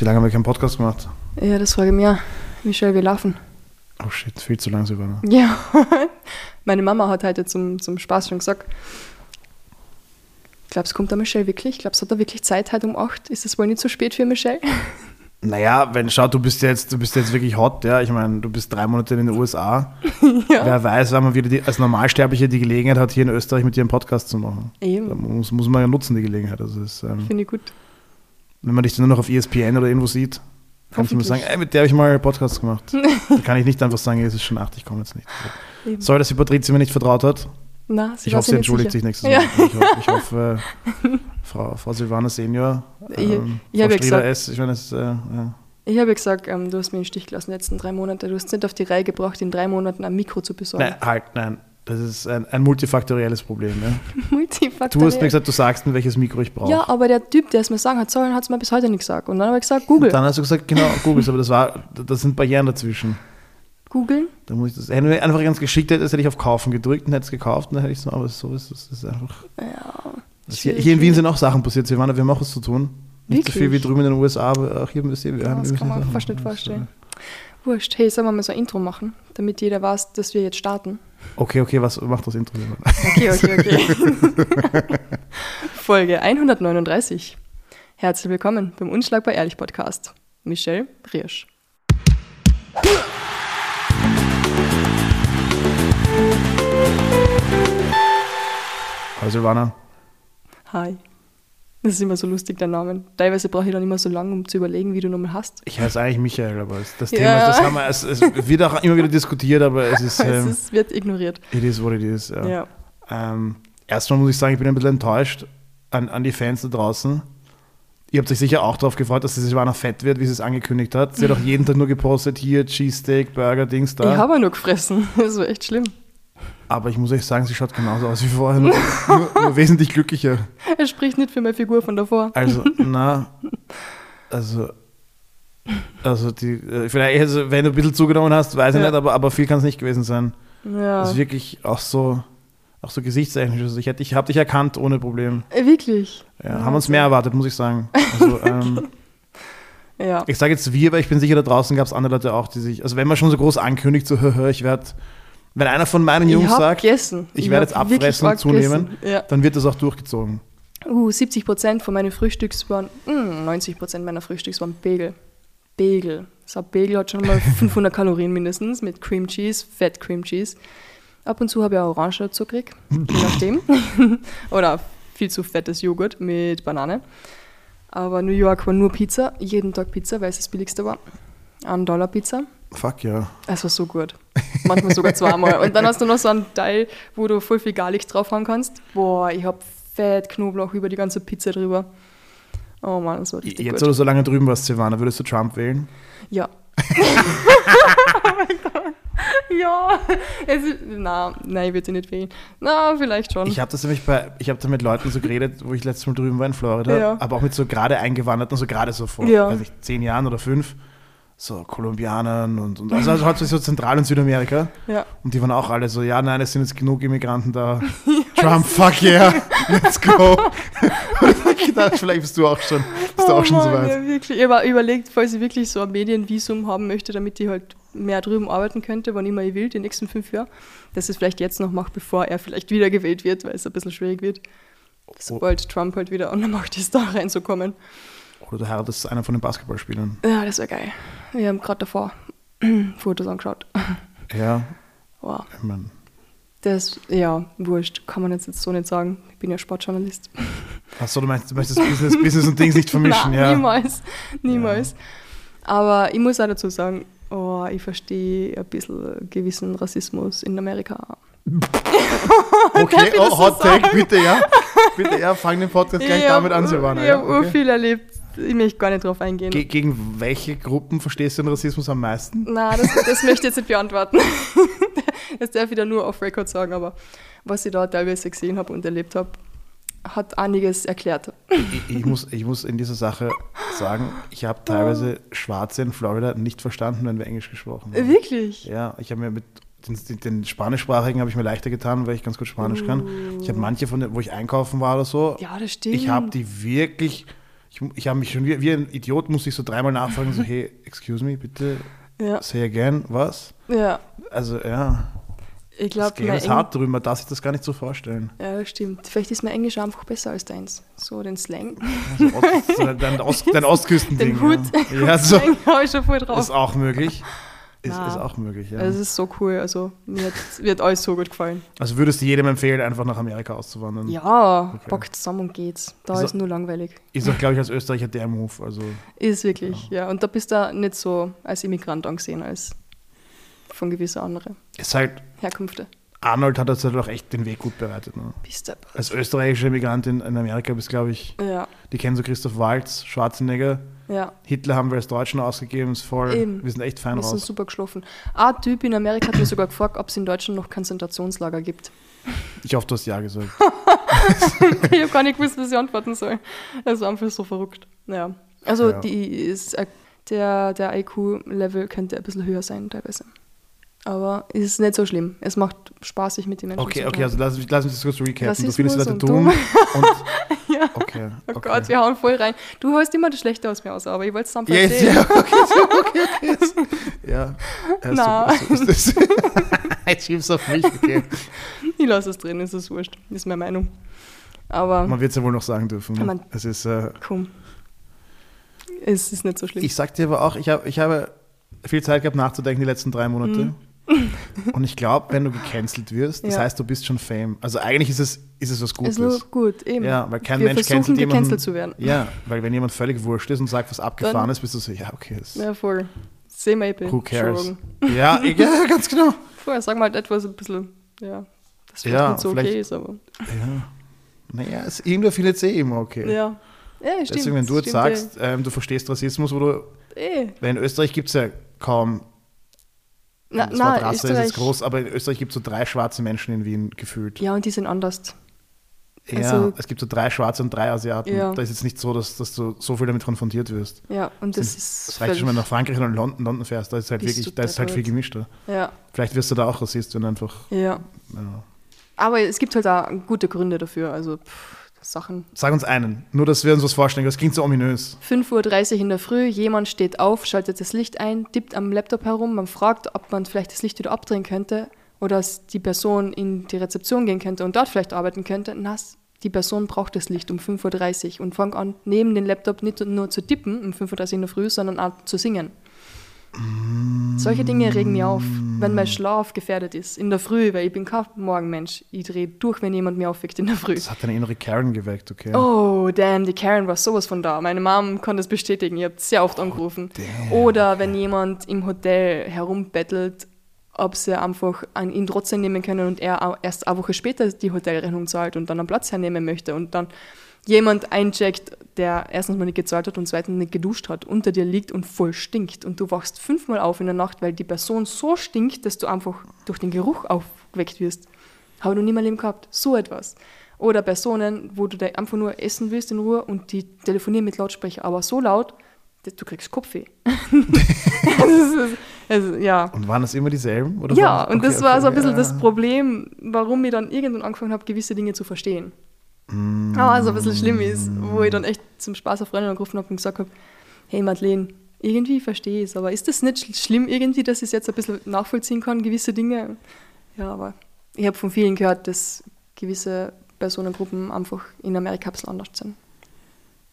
Wie lange haben wir keinen Podcast gemacht? Ja, das frage ich mich. Wie schnell wir laufen. Oh shit, viel zu lang sogar. Ne? Ja. Meine Mama hat heute zum, zum Spaß schon gesagt, ich glaube, es kommt der Michelle wirklich. Ich glaube, es hat er wirklich Zeit heute um 8. Ist das wohl nicht so spät für Michelle? Naja, wenn, schau, du bist jetzt, du bist jetzt wirklich hot, ja. Ich meine, du bist drei Monate in den USA. ja. Wer weiß, wann man wieder die, als Normalsterbliche die Gelegenheit hat, hier in Österreich mit dir einen Podcast zu machen. Da Eben. muss, muss man ja nutzen, die Gelegenheit. Also ähm, Finde ich gut. Wenn man dich dann nur noch auf ESPN oder irgendwo sieht, kannst du mir sagen, ey, mit der habe ich mal einen Podcast gemacht. Dann kann ich nicht einfach sagen, es ist schon acht, ich komme jetzt nicht. Eben. Sorry, dass die Patricia mir nicht vertraut hat. Na, Ich hoffe, sie entschuldigt sicher. sich nächstes Ja. Mal. Ich hoffe, ich hoffe äh, Frau, Frau Silvana Senior, Ich- ähm, ich Frau hab ja Strieder S, ich meine, es, äh, ja. Ich habe ja gesagt, ähm, du hast mir in den Stich gelassen die letzten drei Monate. Du hast es nicht auf die Reihe gebracht, in drei Monaten ein Mikro zu besorgen. Nein, halt, nein. Das ist ein, ein multifaktorielles Problem. Ja. Multifaktoriell. Du hast mir gesagt, du sagst mir, welches Mikro ich brauche. Ja, aber der Typ, der es mir sagen hat sollen, hat es mir bis heute nicht gesagt. Und dann habe ich gesagt, Google. Dann hast du gesagt, genau, Google, aber das war, das sind Barrieren dazwischen. Googeln? Da muss ich das, wenn du einfach ganz geschickt hättest, hätte ich auf Kaufen gedrückt und hätte es gekauft und dann hätte ich so, aber so ist es. Das ist einfach. Ja. Hier, hier in Wien sind auch Sachen passiert, Silvana, wir haben auch was zu tun. Nicht so viel wie Wirklich? drüben in den USA, aber auch hier bisschen. Wir Ja, das kann man fast nicht vorstellen. Wurscht. Hey, sollen wir mal so ein Intro machen, damit jeder weiß, dass wir jetzt starten? Okay, okay, was macht das Intro? Okay, okay, okay. Folge 139. Herzlich willkommen beim Unschlagbar Ehrlich Podcast. Michelle Riersch. Hallo Silvana. Hi. Das ist immer so lustig, der Name. Teilweise brauche ich dann immer so lange, um zu überlegen, wie du nochmal hast. Ich heiße eigentlich Michael, aber es- das Ja. Thema ist, das haben wir, es, es wird auch immer wieder diskutiert, aber es ist, es ähm, ist, wird ignoriert. it is what it is. Ja. Ja. Ähm, erstmal muss ich sagen, ich bin ein bisschen enttäuscht an, an die Fans da draußen. Ihr habt euch sicher auch darauf gefreut, dass Silvana fett wird, wie sie es angekündigt hat. Sie hat auch jeden Tag nur gepostet, hier Cheesesteak, Burger, Dings Ich da. habe nur gefressen. Das war echt schlimm. Aber ich muss euch sagen, sie schaut genauso aus wie vorher, nur, nur, nur wesentlich glücklicher. Er spricht nicht für meine Figur von davor. Also, na, also, also die, äh, vielleicht, also, wenn du ein bisschen zugenommen hast, weiß ich Ja. nicht, aber, aber viel kann es nicht gewesen sein. Ja. Das ist wirklich auch so, auch so gesichtstechnisch. Also ich hätte, ich habe dich erkannt ohne Problem. Äh, Wirklich? Ja, haben uns mehr erwartet, muss ich sagen. Also, ähm, Ja. ich sage jetzt wir, weil ich bin sicher, da draußen gab es andere Leute auch, die sich, also wenn man schon so groß ankündigt, so, hör, hör, ich werde, wenn einer von meinen Ich Jungs sagt, gegessen. ich werde hab jetzt abfressen und zunehmen. Ja. dann wird das auch durchgezogen. Uh, 70 Prozent von meinen Frühstücks waren, mm, 90 Prozent meiner Frühstücks waren Bagel. Bagel. So ein Bagel hat schon mal 500 Kalorien mindestens mit Cream Cheese, Fett Cream Cheese. Ab und zu habe ich auch Orange dazu gekriegt, je nachdem. Oder viel zu fettes Joghurt mit Banane. Aber New York war nur Pizza, jeden Tag Pizza, weil es das billigste war. Ein Dollar Pizza. Fuck ja. Es war so gut. Manchmal sogar zweimal. Und dann hast du noch so einen Teil, wo du voll viel Garlic drauf haben kannst. Boah, ich hab Fett Knoblauch über die ganze Pizza drüber. Oh Mann, das war richtig Jetzt, gut. wo du so lange drüben warst, Silvana, würdest du Trump wählen? Ja. ja. Es na, nein, ich würde sie nicht wählen. Na, vielleicht schon. Ich habe das nämlich bei, ich habe da mit Leuten so geredet, wo ich letztes Mal drüben war in Florida, Ja. aber auch mit so gerade eingewanderten, so gerade so vor, Ja. weiß ich, zehn Jahren oder fünf, so Kolumbianern und, und also, also hauptsächlich so Zentral- und Südamerika. ja. Und die waren auch alle so, ja, nein, es sind jetzt genug Immigranten da. Trump, fuck yeah, let's go. gedacht, vielleicht bist du auch schon, bist du auch schon so Oh Mann, weit. Ja, wirklich. Ich habe überlegt, falls ich wirklich so ein Medienvisum haben möchte, damit ich halt mehr drüben arbeiten könnte, wann immer ich will, die nächsten fünf Jahre, dass ich es vielleicht jetzt noch mache, bevor er vielleicht wiedergewählt wird, weil es ein bisschen schwierig wird. Sobald Trump halt wieder an der Macht ist, da reinzukommen. Oder du heiratest einer von den Basketballspielern. Ja, das wäre geil. Wir haben gerade davor Fotos angeschaut. Ja, Wow. ich mein, Das, ja, wurscht, kann man jetzt, jetzt so nicht sagen. Ich bin ja Sportjournalist. achso, du meinst, du möchtest Business, Business und Dings nicht vermischen, Nein, ja. niemals. Niemals. Aber ich muss auch dazu sagen, oh, ich verstehe ein bisschen gewissen Rassismus in Amerika. Okay, oh, so Hot Take, sagen? bitte, ja. Bitte, ja, fang den Podcast gleich damit an, Silvana. Ich Ja, habe okay. viel erlebt. Ich möchte gar nicht drauf eingehen. Ge gegen welche Gruppen verstehst du den Rassismus am meisten? Nein, das, das möchte ich jetzt nicht beantworten. Das darf ich da nur auf Record sagen, aber was ich da teilweise gesehen habe und erlebt habe, hat einiges erklärt. Ich, ich, muss, ich muss in dieser Sache sagen, ich habe teilweise Schwarze in Florida nicht verstanden, wenn wir Englisch gesprochen haben. Wirklich? Ja, ich habe mir mit den, den, Spanischsprachigen habe ich mir leichter getan, weil ich ganz gut Spanisch kann. Ich habe manche von denen, wo ich einkaufen war oder so, Ja, das stimmt. ich habe die wirklich, Ich, ich habe mich schon wie, wie ein Idiot, musste ich so dreimal nachfragen, so, hey, excuse me, bitte, Ja, say again, was? ja. Also, ja, Ich das glaube, Game mein ist hart drüber, man darf sich das gar nicht so vorstellen. Ja, stimmt. Vielleicht ist mein Englisch einfach besser als deins. So den Slang. Also, Ost, so dein, Ost, dein Ostküstending. Den Hut. Ja, ja so, Slang habe ich schon voll drauf. ist auch möglich. Ist, ist auch möglich, ja. Es ist so cool. Also mir hat, mir hat alles so gut gefallen. Also würdest du jedem empfehlen, einfach nach Amerika auszuwandern? Ja, Okay. packt zusammen und geht's. Da So- ist nur langweilig. Ist auch, glaube ich, als Österreicher der Move. Also, Ist wirklich, ja. Und da bist du nicht so als Immigrant angesehen als von gewissen anderen ist halt, Herkünfte. Arnold hat uns halt auch echt den Weg gut bereitet. Ne? Als österreichische Immigrantin in Amerika bist, glaube ich, Ja, die kennen so Christoph Waltz, Schwarzenegger. ja. Hitler haben wir als Deutschen ausgegeben, ist voll. Eben. Wir sind echt fein Wir sind raus. super geschlafen. Ein Typ in Amerika hat mir sogar gefragt, ob es in Deutschland noch Konzentrationslager gibt. Ich hoffe, du hast Ja gesagt. ich habe gar nicht gewusst, was ich antworten soll. Also einfach so verrückt. Ja. Also Ja. die ist, äh, der, der IQ-Level könnte ein bisschen höher sein teilweise. Aber es ist nicht so schlimm. Es macht Spaß, sich mit den Menschen Okay, zu okay, also lass, mich- lass mich das kurz recappen. Du findest Leute und dumm und. Ja. Okay. Oh okay. Gott, wir hauen voll rein. Du holst immer das Schlechte aus mir aus, aber ich wollte es dann erzählen. ja, okay, so, okay, okay. Jetzt, ja. Na. ist schiebst du auf mich, okay. Ich lasse es drin, ist es wurscht. Ist meine Meinung. Aber Man wird es ja wohl noch sagen dürfen. Ja, man- es ist, äh, komm. Es ist nicht so schlimm. ich sag dir aber auch, ich, hab, ich habe viel Zeit gehabt nachzudenken die letzten drei Monate. Und ich glaube, wenn du gecancelt wirst, das. Ja. heißt, du bist schon Fame. Also eigentlich ist es, ist es was Gutes. ist nur gut, eben. Ja, weil kein Wir Mensch cancelt jemanden. zu werden. Ja, weil wenn jemand völlig wurscht ist und sagt, was abgefahren Dann- ist, bist du so, ja, okay. Ist, Ja, voll. Seh Maple. who cares? Ja, ja, ganz genau. Vorher sag mal halt etwas ein bisschen, ja, das vielleicht Ja, nicht so vielleicht- okay ist, aber. Ja. Naja, es, irgendwer findet es eh immer okay. Ja. Ja, stimmt. Deswegen, wenn du jetzt stimmt sagst, ähm, du verstehst Rassismus, wo du, Eh. eh. weil in Österreich gibt es ja kaum, Na, das na, Wort Rasse ist Österreich. jetzt groß, aber in Österreich gibt es so drei schwarze Menschen in Wien gefühlt. Ja, und die sind anders. Ja, also- es gibt so drei Schwarze und drei Asiaten. Ja. Da ist jetzt nicht so, dass, dass du so viel damit konfrontiert wirst. Ja, und das Das, ist. das reicht schon, wenn du nach Frankreich oder London, London fährst. Da ist halt wirklich, da ist halt viel gemischter. Ja, Vielleicht wirst du da auch Rassist, wenn du einfach. ja. Ja. Aber es gibt halt auch gute Gründe dafür. Also pff, Sachen. Sag uns einen, nur dass wir uns was vorstellen. Das klingt so ominös. 5.30 Uhr in der Früh, jemand steht auf, schaltet das Licht ein, tippt am Laptop herum, man fragt, ob man vielleicht das Licht wieder abdrehen könnte oder dass die Person in die Rezeption gehen könnte und dort vielleicht arbeiten könnte. Na, die Person braucht das Licht um 5.30 Uhr und fängt an, neben den Laptop nicht nur zu tippen um 5.30 Uhr in der Früh, sondern auch zu singen. Solche Dinge regen mich auf, wenn mein Schlaf gefährdet ist. In der Früh, weil ich bin kein Morgenmensch. Ich drehe durch, wenn jemand mich aufweckt in der Früh. Das hat deine innere Karen geweckt, okay? Oh, damn, die Karen war sowas von da. Meine Mom kann das bestätigen. Ich habe sehr oft angerufen. Oder wenn jemand im Hotel herumbettelt, ob sie einfach an ihn trotzdem nehmen können und er erst eine Woche später die Hotelrechnung zahlt und dann einen Platz hernehmen möchte und dann jemand eincheckt, der erstens mal nicht gezahlt hat und zweitens nicht geduscht hat, unter dir liegt und voll stinkt und du wachst fünfmal auf in der Nacht, weil die Person so stinkt, dass du einfach durch den Geruch aufgeweckt wirst. Habe ich noch nie in meinem Leben gehabt. So etwas. Oder Personen, wo du einfach nur essen willst in Ruhe und die telefonieren mit Lautsprecher, aber so laut, dass du kriegst Kopfweh. das also, ja. Und waren das immer dieselben? Oder Ja, war- und okay, das war okay, so ein bisschen ja. das Problem, warum ich dann irgendwann angefangen habe, gewisse Dinge zu verstehen. Mm. Aber so ein bisschen schlimm ist, wo ich dann echt zum Spaß auf Freundin angerufen habe und gesagt habe, hey Madeleine, irgendwie verstehe ich es, aber ist das nicht sch- schlimm irgendwie, dass ich es jetzt ein bisschen nachvollziehen kann, gewisse Dinge? Ja, aber ich habe von vielen gehört, dass gewisse Personengruppen einfach in Amerika ein bisschen anders sind.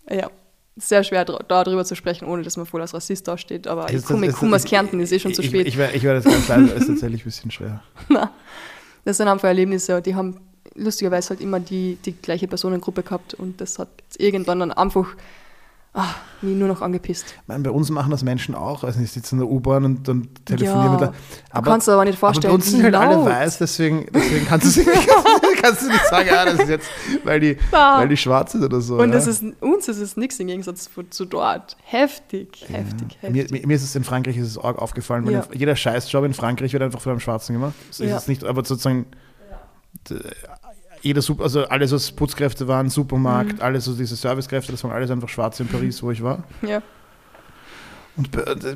Ja, sehr schwer darüber zu sprechen, ohne dass man voll als Rassist dasteht, aber ich Ist das- komme komm das- aus Kärnten, ist eh schon zu ich, spät. Ich, ich, ich werde jetzt ganz leise, ist tatsächlich ein bisschen schwer. Das sind einfach Erlebnisse, die haben lustigerweise halt immer die, die gleiche Personengruppe gehabt und das hat irgendwann dann einfach ah, mich nur noch angepisst. Ich meine, bei uns machen das Menschen auch. Also ich sitze in der U-Bahn und dann telefonieren Ja, mit der. du kannst dir aber nicht vorstellen, aber bei uns sind halt alle weiß, deswegen, deswegen kannst, du, kannst du nicht sagen, ja, das ist jetzt, weil die, Ja. weil die schwarz sind oder so. Und ja. das ist, uns ist es nichts im Gegensatz zu, dort. Heftig, heftig, Mir, heftig. mir mir ist es in Frankreich ist es arg aufgefallen, weil Ja. jeder Scheißjob in Frankreich wird einfach von einem Schwarzen gemacht. Das ist Ja. jetzt nicht, aber sozusagen jeder Super, also alles, was Putzkräfte waren, Supermarkt, Mhm. alles so diese Servicekräfte, das waren alles einfach Schwarze in Paris, wo ich war. Ja. Und bei, äh,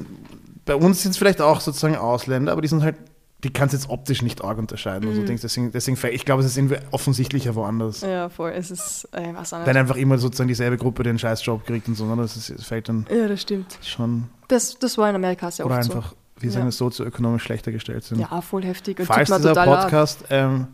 bei uns sind es vielleicht auch sozusagen Ausländer, aber die sind halt die kannst du jetzt optisch nicht arg unterscheiden. Also denkst, deswegen, deswegen, ich glaube, es ist offensichtlicher woanders. Ja, voll. Es ist, äh, was auch Wenn einfach immer sozusagen dieselbe Gruppe den Scheißjob kriegt und so, ne? das, ist, das fällt dann Ja, das stimmt. schon, Das, das war in Amerika sehr oder oft einfach, wie sagen Ja. sozioökonomisch schlechter gestellt sind. so. Ja, voll heftig. Und Falls dieser. Podcast, ähm,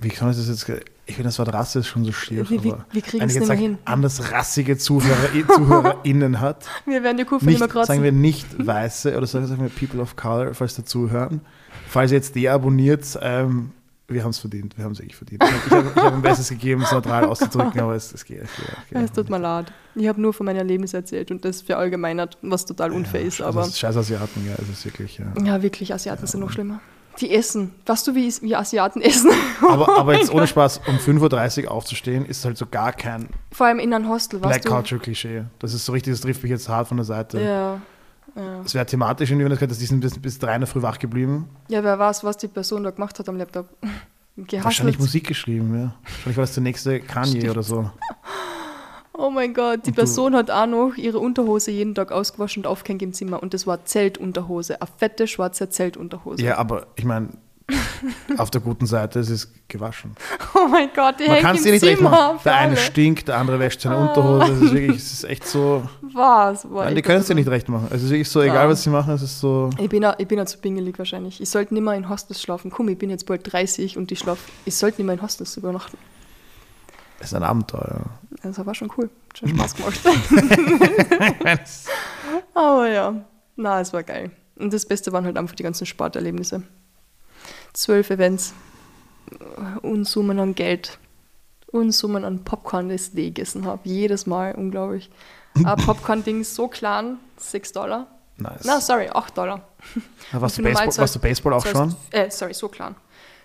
wie kann ich das jetzt, ich finde das Wort Rasse ist schon so schier, Wie- wie- wie kriegen es nicht mehr hin? andersrassige Zuhörer, ZuhörerInnen hat, Wir werden die Kurve nicht, mehr kratzen. sagen wir nicht Weiße oder sagen wir People of Color, falls dazuhören. Falls ihr jetzt deabonniert, ähm, wir haben es verdient, wir haben es wirklich verdient. Ich habe hab mein Bestes gegeben, es neutral auszudrücken, aber es, es geht. Es geht, es geht es tut mir leid. Ich habe nur von meinem Erlebnis erzählt und das verallgemeinert, was total unfair ist. Also Aber ist scheiß Asiaten, ja, es ist wirklich, ja. ja, wirklich, Asiaten sind noch schlimmer. Die essen. Weißt du, wie, wie Asiaten essen? Aber, aber jetzt ohne Spaß, um 5.30 Uhr aufzustehen, ist halt so gar kein Vor allem in einem Hostel, Black weißt du? Culture Klischee. Das ist so richtig, das trifft mich jetzt hart von der Seite. Ja. Ja. Es wäre thematisch irgendwie, wenn das dass die sind bis, bis drei in der Früh wach geblieben. ja, wer weiß, was die Person da gemacht hat am Laptop. Wahrscheinlich Gehasselt. Musik geschrieben, ja. Wahrscheinlich war das der nächste Kanye Stimmt. oder so. Oh mein Gott, die Person hat auch noch ihre Unterhose jeden Tag ausgewaschen und aufgehängt im Zimmer. Und das war Zeltunterhose. Eine fette, schwarze Zeltunterhose. Ja, aber ich meine, auf der guten Seite, es ist gewaschen. Oh mein Gott, die Man kann es dir nicht recht machen. Der eine stinkt, der andere wäscht seine Unterhose. Es ist wirklich, es ist echt so. Was? Nein, die können es dir nicht recht machen. Es ist wirklich so, egal Ja. was sie machen, es ist so. Ich bin, auch, ich bin auch zu pingelig wahrscheinlich. Ich sollte nicht mehr in Hostels schlafen. Komm, ich bin jetzt bald 30 und ich schlaf. Ich sollte nicht mehr in Hostels übernachten. Es ist ein Abenteuer. Das war schon cool. Schon Spaß gemacht. Aber ja, na, es war geil. Und das Beste waren halt einfach die ganzen Sporterlebnisse. Zwölf Events, Unsummen an Geld, Unsummen an Popcorn, das ich gegessen habe. Jedes Mal, unglaublich. Ein Popcorn-Ding so klein, 6 Dollar. Nice. Na, sorry, 8 Dollar. Warst, du Baseball, warst du Baseball auch Das schon? Äh, sorry, so klein.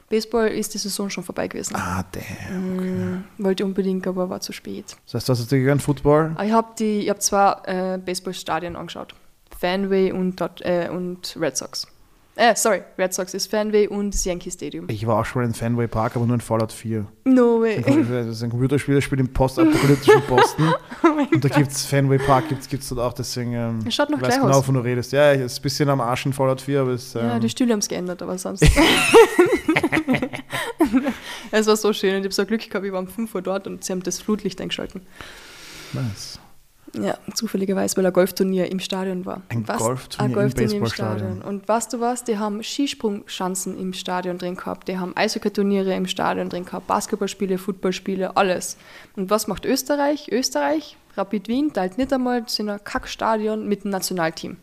Baseball ist die Saison schon vorbei gewesen. Ah, damn. Wollte unbedingt, aber war zu spät. Das heißt, du hast gegönnt Football? Ich habe hab zwei äh, Baseballstadien angeschaut. Fanway und, äh, und Red Sox. Äh, sorry, Red Sox ist Fanway und das Yankee Stadium. Ich war auch schon in Fenway Park, aber nur in Fallout 4. No way. Das ist ein Computerspiel, das spielt im postapokalyptischen Boston. und da gibt es Fenway Park, gibt es dort auch, deswegen ähm, schaut noch ich weiß genau, aus. wovon du redest. Ja, es ist ein bisschen am Arsch in Fallout 4, aber es ähm, Ja, die Stühle haben es geändert, aber sonst. es war so schön und ich habe so Glück gehabt, ich war um 5 Uhr dort und sie haben das Flutlicht eingeschalten. nice. Ja, zufälligerweise, weil ein Golfturnier im Stadion war. Ein Was? Golfturnier Ein im Golfturnier im Baseballstadion. Stadion. Und weißt du was? Die haben Skisprungschanzen im Stadion drin gehabt. Die haben Eishockey-Turniere im Stadion drin gehabt. Basketballspiele, Footballspiele, alles. Und was macht Österreich? Österreich, Rapid Wien, teilt nicht einmal zu einer Kackstadion mit dem Nationalteam.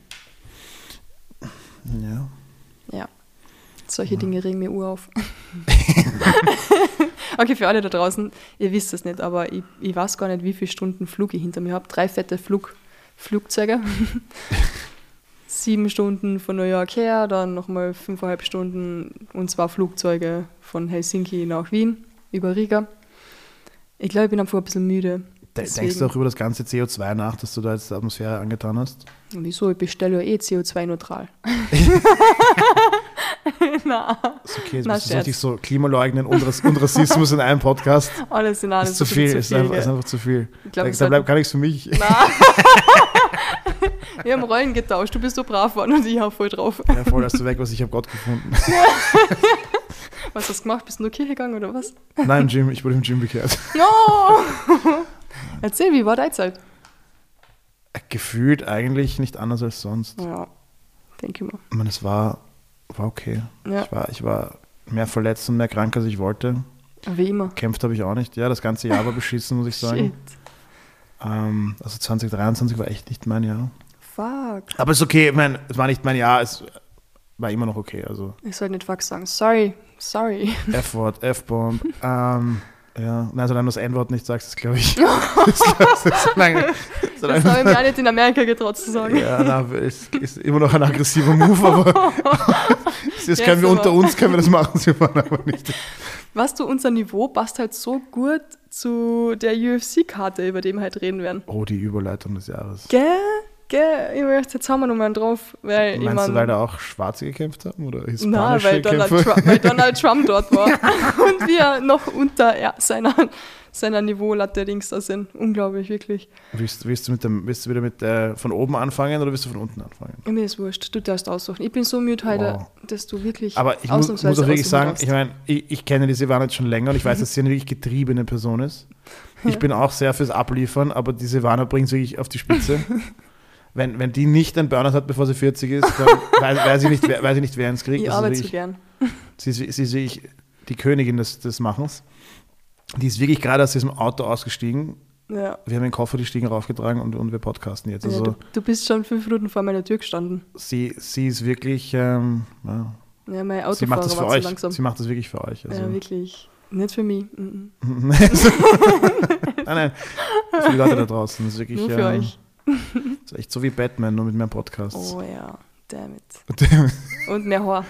Ja. Ja. Solche Dinge regen mir ur auf. okay, für alle da draußen, ihr wisst es nicht, aber ich, ich weiß gar nicht, wie viele Stunden Flug ich hinter mir habe. Drei fette Flug, Flugzeuge. Sieben Stunden von New York her, dann nochmal fünfeinhalb Stunden und zwei Flugzeuge von Helsinki nach Wien über Riga. Ich glaube, ich bin einfach ein bisschen müde. De Deswegen- denkst du auch über das ganze CO2 nach, das du da jetzt der Atmosphäre angetan hast? Wieso? Ich bestelle ja eh CO2-neutral. Na, Ist okay, jetzt Na, bist du richtig so Klimaleugnen und, und Rassismus in einem Podcast. alles in allem ist zu viel, ist, einfach, ist einfach zu viel. Glaub, da da bleibt gar nichts für mich. Wir haben Rollen getauscht. Du bist so brav geworden und ich hau voll drauf. Ja, voll hast du weg, was ich habe Gott gefunden. Was hast du gemacht? Bist du nur Kirche gegangen oder was? Nein, im Gym, ich wurde im Gym bekehrt. No! Erzähl, wie war deine Zeit? Gefühlt eigentlich nicht anders als sonst. Ja, denke ich mal. Ich meine, es war, war okay. Ja, Ich, war, ich war mehr verletzt und mehr krank, als ich wollte. wie immer. Kämpft habe ich auch nicht. Ja, das ganze Jahr war beschissen, muss ich sagen. Ähm, also 2023 war echt nicht mein Jahr. Fuck. Aber es ist okay, ich meine, es war nicht mein Jahr, es war immer noch okay. Also Ich sollte nicht fuck sagen. Sorry. Sorry. F-Wort, F-Bomb. ähm, ja, nein, solange du das N-Wort nicht sagst, das glaube ich. das, solange, habe ich mir auch nicht in Amerika getraut zu sagen. ja, na, es ist immer noch ein aggressiver Move, aber das können wir aber. unter uns, können wir das machen, sie waren aber nicht. Weißt du, unser Niveau passt halt so gut zu der UFC-Karte, über die wir halt reden werden. Oh, die Überleitung des Jahres. Gell? Gell, ich möchte, jetzt haben wir noch einen drauf, weil ich Meinst du, mein, weil da auch Schwarze gekämpft haben oder Nein, hispanische weil Donald? Trump, weil Donald Trump dort war und wir noch unter ja, seiner, seiner Niveaulatte Dings da sind. Unglaublich, wirklich. Willst, willst, du mit dem, willst du wieder mit äh, von oben anfangen oder willst du von unten anfangen? Mir ist wurscht, du darfst aussuchen. Ich bin so müde heute, Wow. dass du wirklich Aber ich muss, muss auch wirklich sagen, darfst. ich meine, ich, ich kenne die Silvana jetzt schon länger und ich weiß, dass sie eine wirklich getriebene Person ist. Ich Ja. bin auch sehr fürs Abliefern, aber die Silvana bringt es wirklich auf die Spitze. Wenn, wenn die nicht einen Burnout hat, bevor sie 40 ist, dann weiß, weiß, ich, nicht, wer, weiß ich nicht, wer ins Krieg. ich ist arbeite wirklich- gern. Sie ist, sie ist wirklich die Königin des, des Machens. Die ist wirklich gerade aus diesem Auto ausgestiegen. Ja. Wir haben den Koffer die Stiegen raufgetragen und, und wir podcasten jetzt. ja, Also du, du bist schon fünf Minuten vor meiner Tür gestanden. sie, sie ist wirklich, ähm, ja, Ja, mein sie macht das für zu euch. langsam. Sie macht das wirklich für euch. Also. Ja, wirklich. Nicht für mich. Mhm. nein, nein. Für die Leute da draußen. Das ist wirklich, Nur für ähm, euch. Das ist echt so wie Batman, nur mit mehr Podcasts. Oh ja, damn it. Und, Und mehr Haar.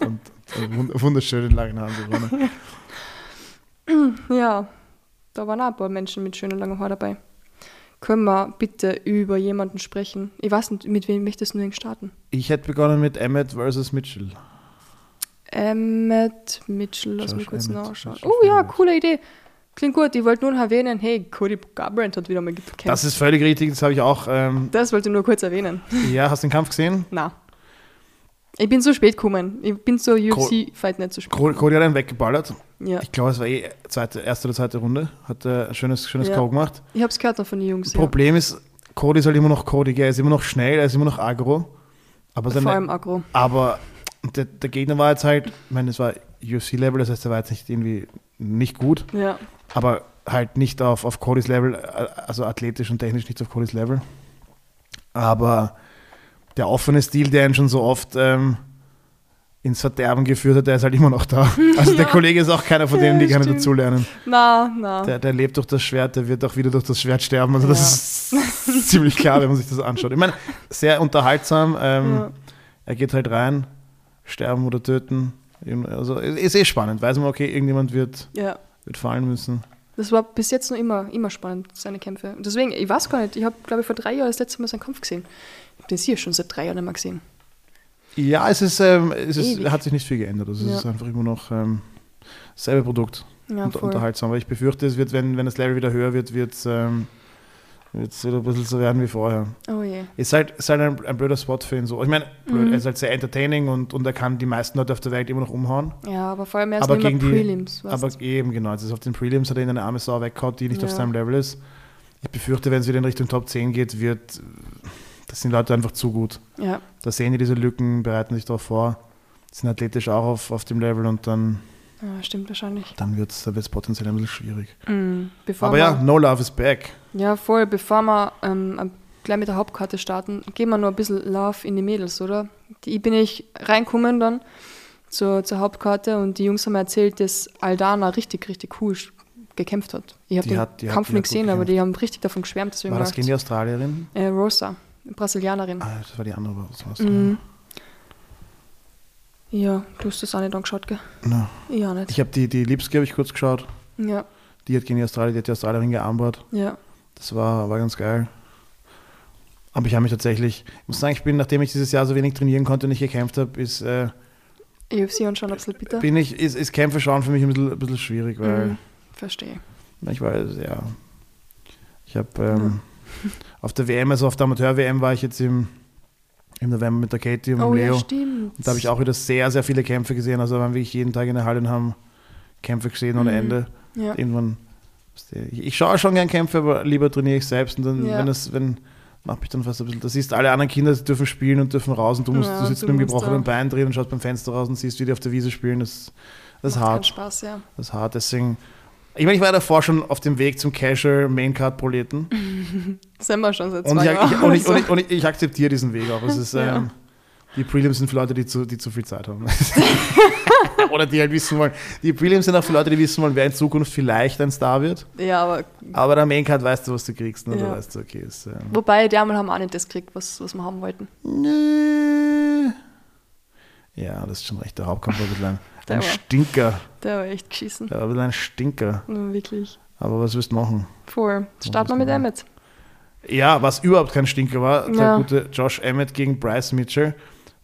und, und wunderschöne langen Haaren. Silvana. Ja, da waren auch ein paar Menschen mit schönen langen Haar dabei. Können wir bitte über jemanden sprechen? Ich weiß nicht, mit wem möchtest du denn starten? Ich hätte begonnen mit Emmett versus Mitchell. Emmett Mitchell, lass mich kurz Emmett, nachschauen. Josh Oh ja, coole Idee. Klingt gut. Ich wollte nur noch erwähnen, hey, Cody Garbrandt hat wieder mal gekämpft. Das ist völlig richtig, das habe ich auch. Ähm, das wollte ich nur kurz erwähnen. ja, hast du den Kampf gesehen? Na. Ich bin so spät gekommen. Ich bin zur UFC-Fight nicht so spät. Co- Cody hat einen weggeballert. Ja. Ich glaube, es war eh zweite, erste oder zweite Runde. Hat äh, ein schönes, schönes Ja. K.O. gemacht. Ich habe es gehört noch von den Jungs. Ja. Problem ist, Cody ist halt immer noch Cody. Gell? Er ist immer noch schnell, er ist immer noch aggro. Aber, Vor allem aggro. aber der, der Gegner war jetzt halt, ich meine, es war UFC-Level, das heißt, er war jetzt nicht irgendwie nicht gut. Ja. Aber halt nicht auf, auf Codys Level, äh, also athletisch und technisch nicht auf Codys Level. Aber der offene Stil, der ihn schon so oft ähm, ins Verderben geführt hat, der ist halt immer noch da. Also der Ja. Kollege ist auch keiner von denen, die Ja, gerne stimmt. dazulernen. Na, na. Der, der lebt durch das Schwert, der wird auch wieder durch das Schwert sterben. Also das ist ziemlich klar, wenn man sich das anschaut. Ich meine, sehr unterhaltsam. Ähm, Ja. Er geht halt rein, sterben oder töten. Also ist eh spannend. Weiß man, okay, irgendjemand wird, ja. Wird fallen müssen. Das war bis jetzt noch immer, immer spannend, seine Kämpfe. Und deswegen, ich weiß gar nicht, ich habe, glaube ich, vor drei Jahren das letzte Mal seinen Kampf gesehen. Ich habe den hier schon seit drei Jahren nicht mehr gesehen. Ja, es ist, ähm, es ist hat sich nicht viel geändert. Also Ja. es ist einfach immer noch ähm, dasselbe Produkt. Ja, und, voll. unterhaltsam. Aber ich befürchte, es wird, wenn, wenn das Level wieder höher wird, wird es ähm, wird's wieder ein bisschen so werden wie vorher. Oh je. Ist halt, ist halt ein, ein blöder Spot für ihn so. Ich meine, Mhm. er ist halt sehr entertaining und, und er kann die meisten Leute auf der Welt immer noch umhauen. Ja, aber vor allem erst Aber gegen die- Prelims. Aber du? eben, genau. Also auf den Prelims hat er ihn eine arme Sau weggehauen, die nicht auf Ja. seinem Level ist. Ich befürchte, wenn es wieder in Richtung Top 10 geht, wird, das sind Leute einfach zu gut. ja, Da sehen die diese Lücken, bereiten sich darauf vor, sind athletisch auch auf, auf dem Level und dann, ja, stimmt wahrscheinlich. dann wird es wird's potenziell ein bisschen schwierig. Mhm. Bevor Aber ja, No Love is back. Ja, voll. Bevor wir ähm, gleich mit der Hauptkarte starten, geben wir noch ein bisschen Love in die Mädels, oder? Die, ich bin ich reinkommen dann zur, zur Hauptkarte und die Jungs haben mir erzählt, dass Aldana richtig, richtig cool gekämpft hat. Ich habe Die den hat- Kampf nicht hat gut gesehen, aber gekämpft. die haben richtig davon geschwärmt. Deswegen War das gegen die Australierin? äh, Rosa, Brasilianerin. Ah, das war die andere. Was? Mhm. Ja, du hast das auch nicht angeschaut, gell? No. Ja, nicht. Ich habe die, die Lipski habe ich kurz geschaut. ja, Die hat gegen die Australierin, die hat die Australierin gearmbart. ja. Das war, war ganz geil. Aber ich habe mich tatsächlich, ich muss sagen, ich bin, nachdem ich dieses Jahr so wenig trainieren konnte und nicht gekämpft habe, ist, äh, UFC anschauen, absolut bitte. bin ich, ist, ist Kämpfe schauen für mich ein bisschen, ein bisschen schwierig, weil Mhm. Verstehe. ich weiß, ja, ich habe ähm, auf der WM, also auf der Amateur-WM war ich jetzt im, im November mit der Katie und Oh Leo. ja, stimmt. Und da habe ich auch wieder sehr, sehr viele Kämpfe gesehen. Also waren wirklich jeden Tag in der Halle und haben Kämpfe gesehen ohne Mhm. Ende. Ja. Irgendwann, ich, schaue schon gern Kämpfe, aber lieber trainiere ich selbst. Und dann, Ja. wenn es, wenn, macht mich dann fast ein bisschen. Das siehst alle anderen Kinder die dürfen spielen und dürfen raus und du, musst, Ja, du sitzt du mit dem gebrochenen da- Bein drin und schaust beim Fenster raus und siehst, wie die auf der Wiese spielen. Das, das ist hart. Spaß, ja. Das ist hart. Deswegen. Ich meine, ich war davor schon auf dem Weg zum Casual Maincard Proleten. Sind wir schon seit zwei Und ich, Jahren. ich, und, ich, und, ich, und ich, akzeptiere diesen Weg auch. Es ist, Ja. ähm, die Prelims sind für Leute, die zu, die zu viel Zeit haben. Oder die halt wissen wollen. Die Prelims sind auch für Leute, die wissen wollen, wer in Zukunft vielleicht ein Star wird. ja, aber Aber der Maincard weißt du, was du kriegst. Ne? Ja. Da weißt du, okay, ist, ähm, wobei, die einmal haben auch nicht das gekriegt, was, was wir haben wollten. nö. Ja, das ist schon recht. Der Hauptkampf war ein bisschen ein, Der ein war- Stinker. Der war echt geschissen. Der war ein bisschen ein Stinker. Ja, wirklich. Aber was willst du machen? Vor. Starten wir mit. Emmett. Ja, was überhaupt kein Stinker war, der Ja. gute Josh Emmett gegen Bryce Mitchell.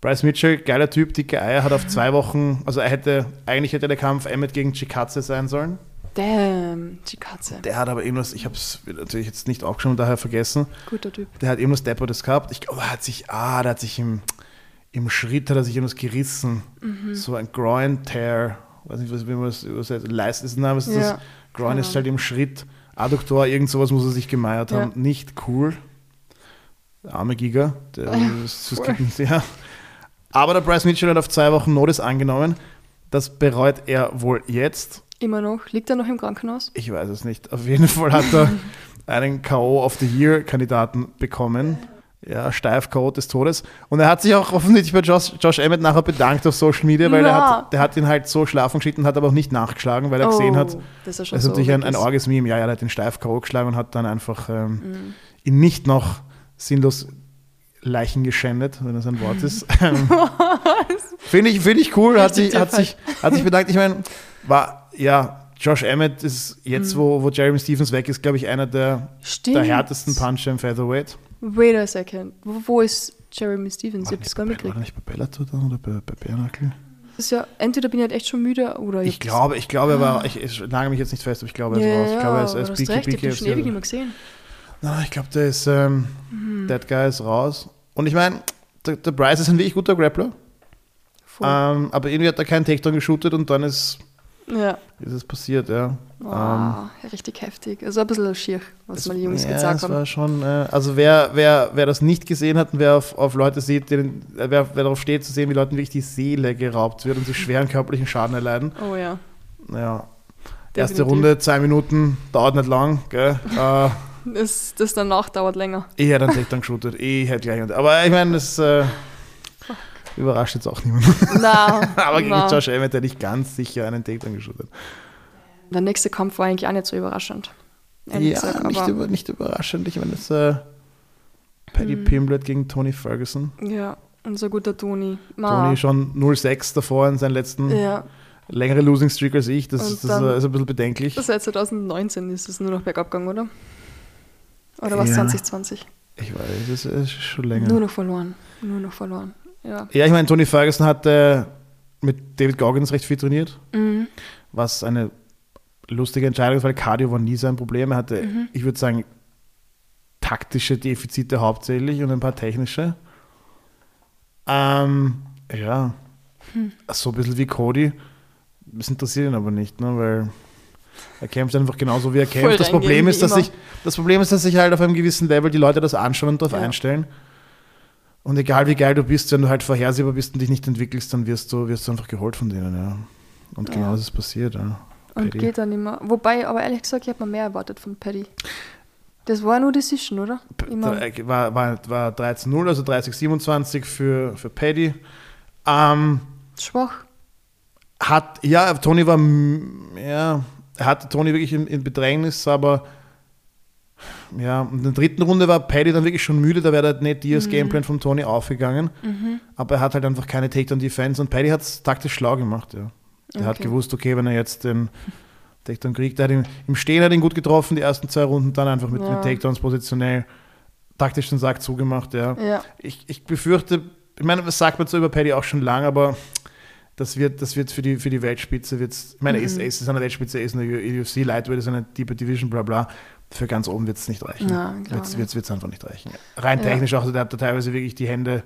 Bryce Mitchell, geiler Typ, dicke Eier, hat auf zwei Wochen, also er hätte, eigentlich hätte der Kampf Emmett gegen Chikatze sein sollen. Damn, die Katze. Der hat aber irgendwas, ich habe es natürlich jetzt nicht aufgeschrieben, daher vergessen, Guter Typ. der hat irgendwas Deppertes gehabt. Ich glaube, er hat sich, ah, der hat sich im, im Schritt hat er sich irgendwas gerissen. Mhm. So ein Groin-Tear. Weiß nicht, was, wie man das übersetzt. Leist ist ist das? Ja, Groin keine ist halt im Schritt. Adduktor, irgend sowas muss er sich gemeiert Ja. haben. Nicht cool. Der arme Giga. Der, Ja, das, das geht nicht, ja. Aber der Bryce Mitchell hat auf zwei Wochen Notice angenommen. Das bereut er wohl jetzt. Immer noch. Liegt er noch im Krankenhaus? Ich weiß es nicht. Auf jeden Fall hat er einen K.O. of the Year-Kandidaten bekommen. Ja, steif K.O. des Todes. Und er hat sich auch offensichtlich bei Josh, Josh Emmett nachher bedankt auf Social Media, weil er Ja. hat, der hat ihn halt so schlafen geschickt und hat aber auch nicht nachgeschlagen, weil er gesehen hat, Oh, das ist das ist so natürlich ein, ein wirklich- orges Meme. Ja, ja, er hat den steif K.O. geschlagen und hat dann einfach ähm, Mhm. ihn nicht noch sinnlos Leichen geschändet, wenn das ein Wort ist. Ähm, Finde ich, find ich cool, hat sich, hat, sich, hat sich bedankt. Ich meine, war, ja, Josh Emmett ist jetzt, Mhm. wo, wo Jeremy Stevens weg ist, glaube ich, einer der, Stimmt. der härtesten Puncher im Featherweight. Wait a second. Wo, wo ist Jeremy Stevens? Ich hab das gar nicht War er mitgekriegt. nicht bei Bellator dann oder bei, bei Bernacle? Das ist ja, entweder bin ich halt echt schon müde oder Ich glaube, ich glaube, er war, ich, ich nagel mich jetzt nicht fest, aber ich glaube, er Ja, ist raus. Ich glaube, er ist, er ist Beaky recht, ich hab Beaky den schon ewig nicht mehr gesehen. Na, ich glaube, der ist, ähm, Mhm. that guy ist raus. Und ich meine, der, der Bryce ist ein wirklich guter Grappler, ähm, aber irgendwie hat er keinen Takedown geshootet und dann ist, ja. ist es passiert, ja. Oh, Ähm, richtig heftig. Also ein bisschen schier, was Es- die Jungs ja, gesagt es haben. war schon, äh, also wer, wer, wer das nicht gesehen hat und wer auf, auf Leute sieht, denen, äh, wer, wer darauf steht, zu sehen, wie Leuten wirklich die Seele geraubt wird und sie schweren körperlichen Schaden erleiden. Oh ja. Ja. Erste Definitiv. Runde, zwei Minuten, dauert nicht lang, gell? äh, Das, das danach dauert länger. ich hätte einen Takedown geshootet, ich hätte gleich. Aber ich meine, das äh, überrascht jetzt auch niemanden. Na, Aber gegen na. Josh Emmett hätte ich ganz sicher einen Takedown geshootet. Der nächste Kampf war eigentlich auch nicht so überraschend. Ja, gesagt, nicht, über, nicht überraschend. Ich meine, das äh, Paddy Hm. Pimblett gegen Tony Ferguson. Ja, unser guter Toni. Ma. Tony schon 0-6 davor in seinen letzten Ja, längere Losing Streak als ich. Das, das ist, dann- äh, ist ein bisschen bedenklich. seit 2019 ist es nur noch bergab gegangen, oder? Oder was Ja. 2020? Ich weiß, es ist, es ist schon länger. Nur noch verloren. Nur noch verloren. Ja. Ja, ich meine, Tony Ferguson hat äh, mit David Goggins recht viel trainiert, Mhm. was eine lustige Entscheidung ist, weil Cardio war nie sein Problem. Er hatte, Mhm. ich würde sagen, taktische Defizite hauptsächlich und ein paar technische. Ähm, ja, Hm. so ein bisschen wie Cody. Das interessiert ihn aber nicht, ne, weil er kämpft einfach genauso, wie er kämpft. Voll Das Problem, ist, dass immer. sich, das Problem ist, dass sich halt auf einem gewissen Level die Leute das anschauen und darauf Ja. einstellen. Und egal wie geil du bist, wenn du halt vorhersehbar bist und dich nicht entwickelst, dann wirst du, wirst du einfach geholt von denen, ja. Und genau Ja. das ist passiert, ja. Und Paddy. geht dann immer. Wobei, aber ehrlich gesagt, ich habe mir mehr erwartet von Paddy. Das war nur Decision, oder? Immer. War, war, war 13-0, also 30-27 für, für Paddy. Ähm, Schwach. hat, ja, Tony war, ja, er hatte Tony wirklich in, in Bedrängnis, aber ja, in der dritten Runde war Paddy dann wirklich schon müde, da wäre der Nate Diaz Gameplan von Tony aufgegangen. Mhm. Aber er hat halt einfach keine Takedown-Defense und Paddy hat es taktisch schlau gemacht, ja. Er hat Okay. gewusst, okay, wenn er jetzt den Takedown kriegt, er hat ihn, im Stehen hat ihn gut getroffen, die ersten zwei Runden, dann einfach mit, Ja. mit Takedowns positionell taktisch den Sack zugemacht, ja. Ja. Ich, ich befürchte, ich meine, das sagt man so über Paddy auch schon lange, aber das wird, das wird für die, für die Weltspitze, wird's, ich meine, er ist, Mhm. er ist eine Weltspitze, er ist eine UFC, Lightweight ist eine Deeper Division, bla bla. Für ganz oben wird es nicht reichen. Klar Wird's, nicht. wird's, wird's einfach nicht reichen. Rein Ja. technisch auch, der hat da teilweise wirklich die Hände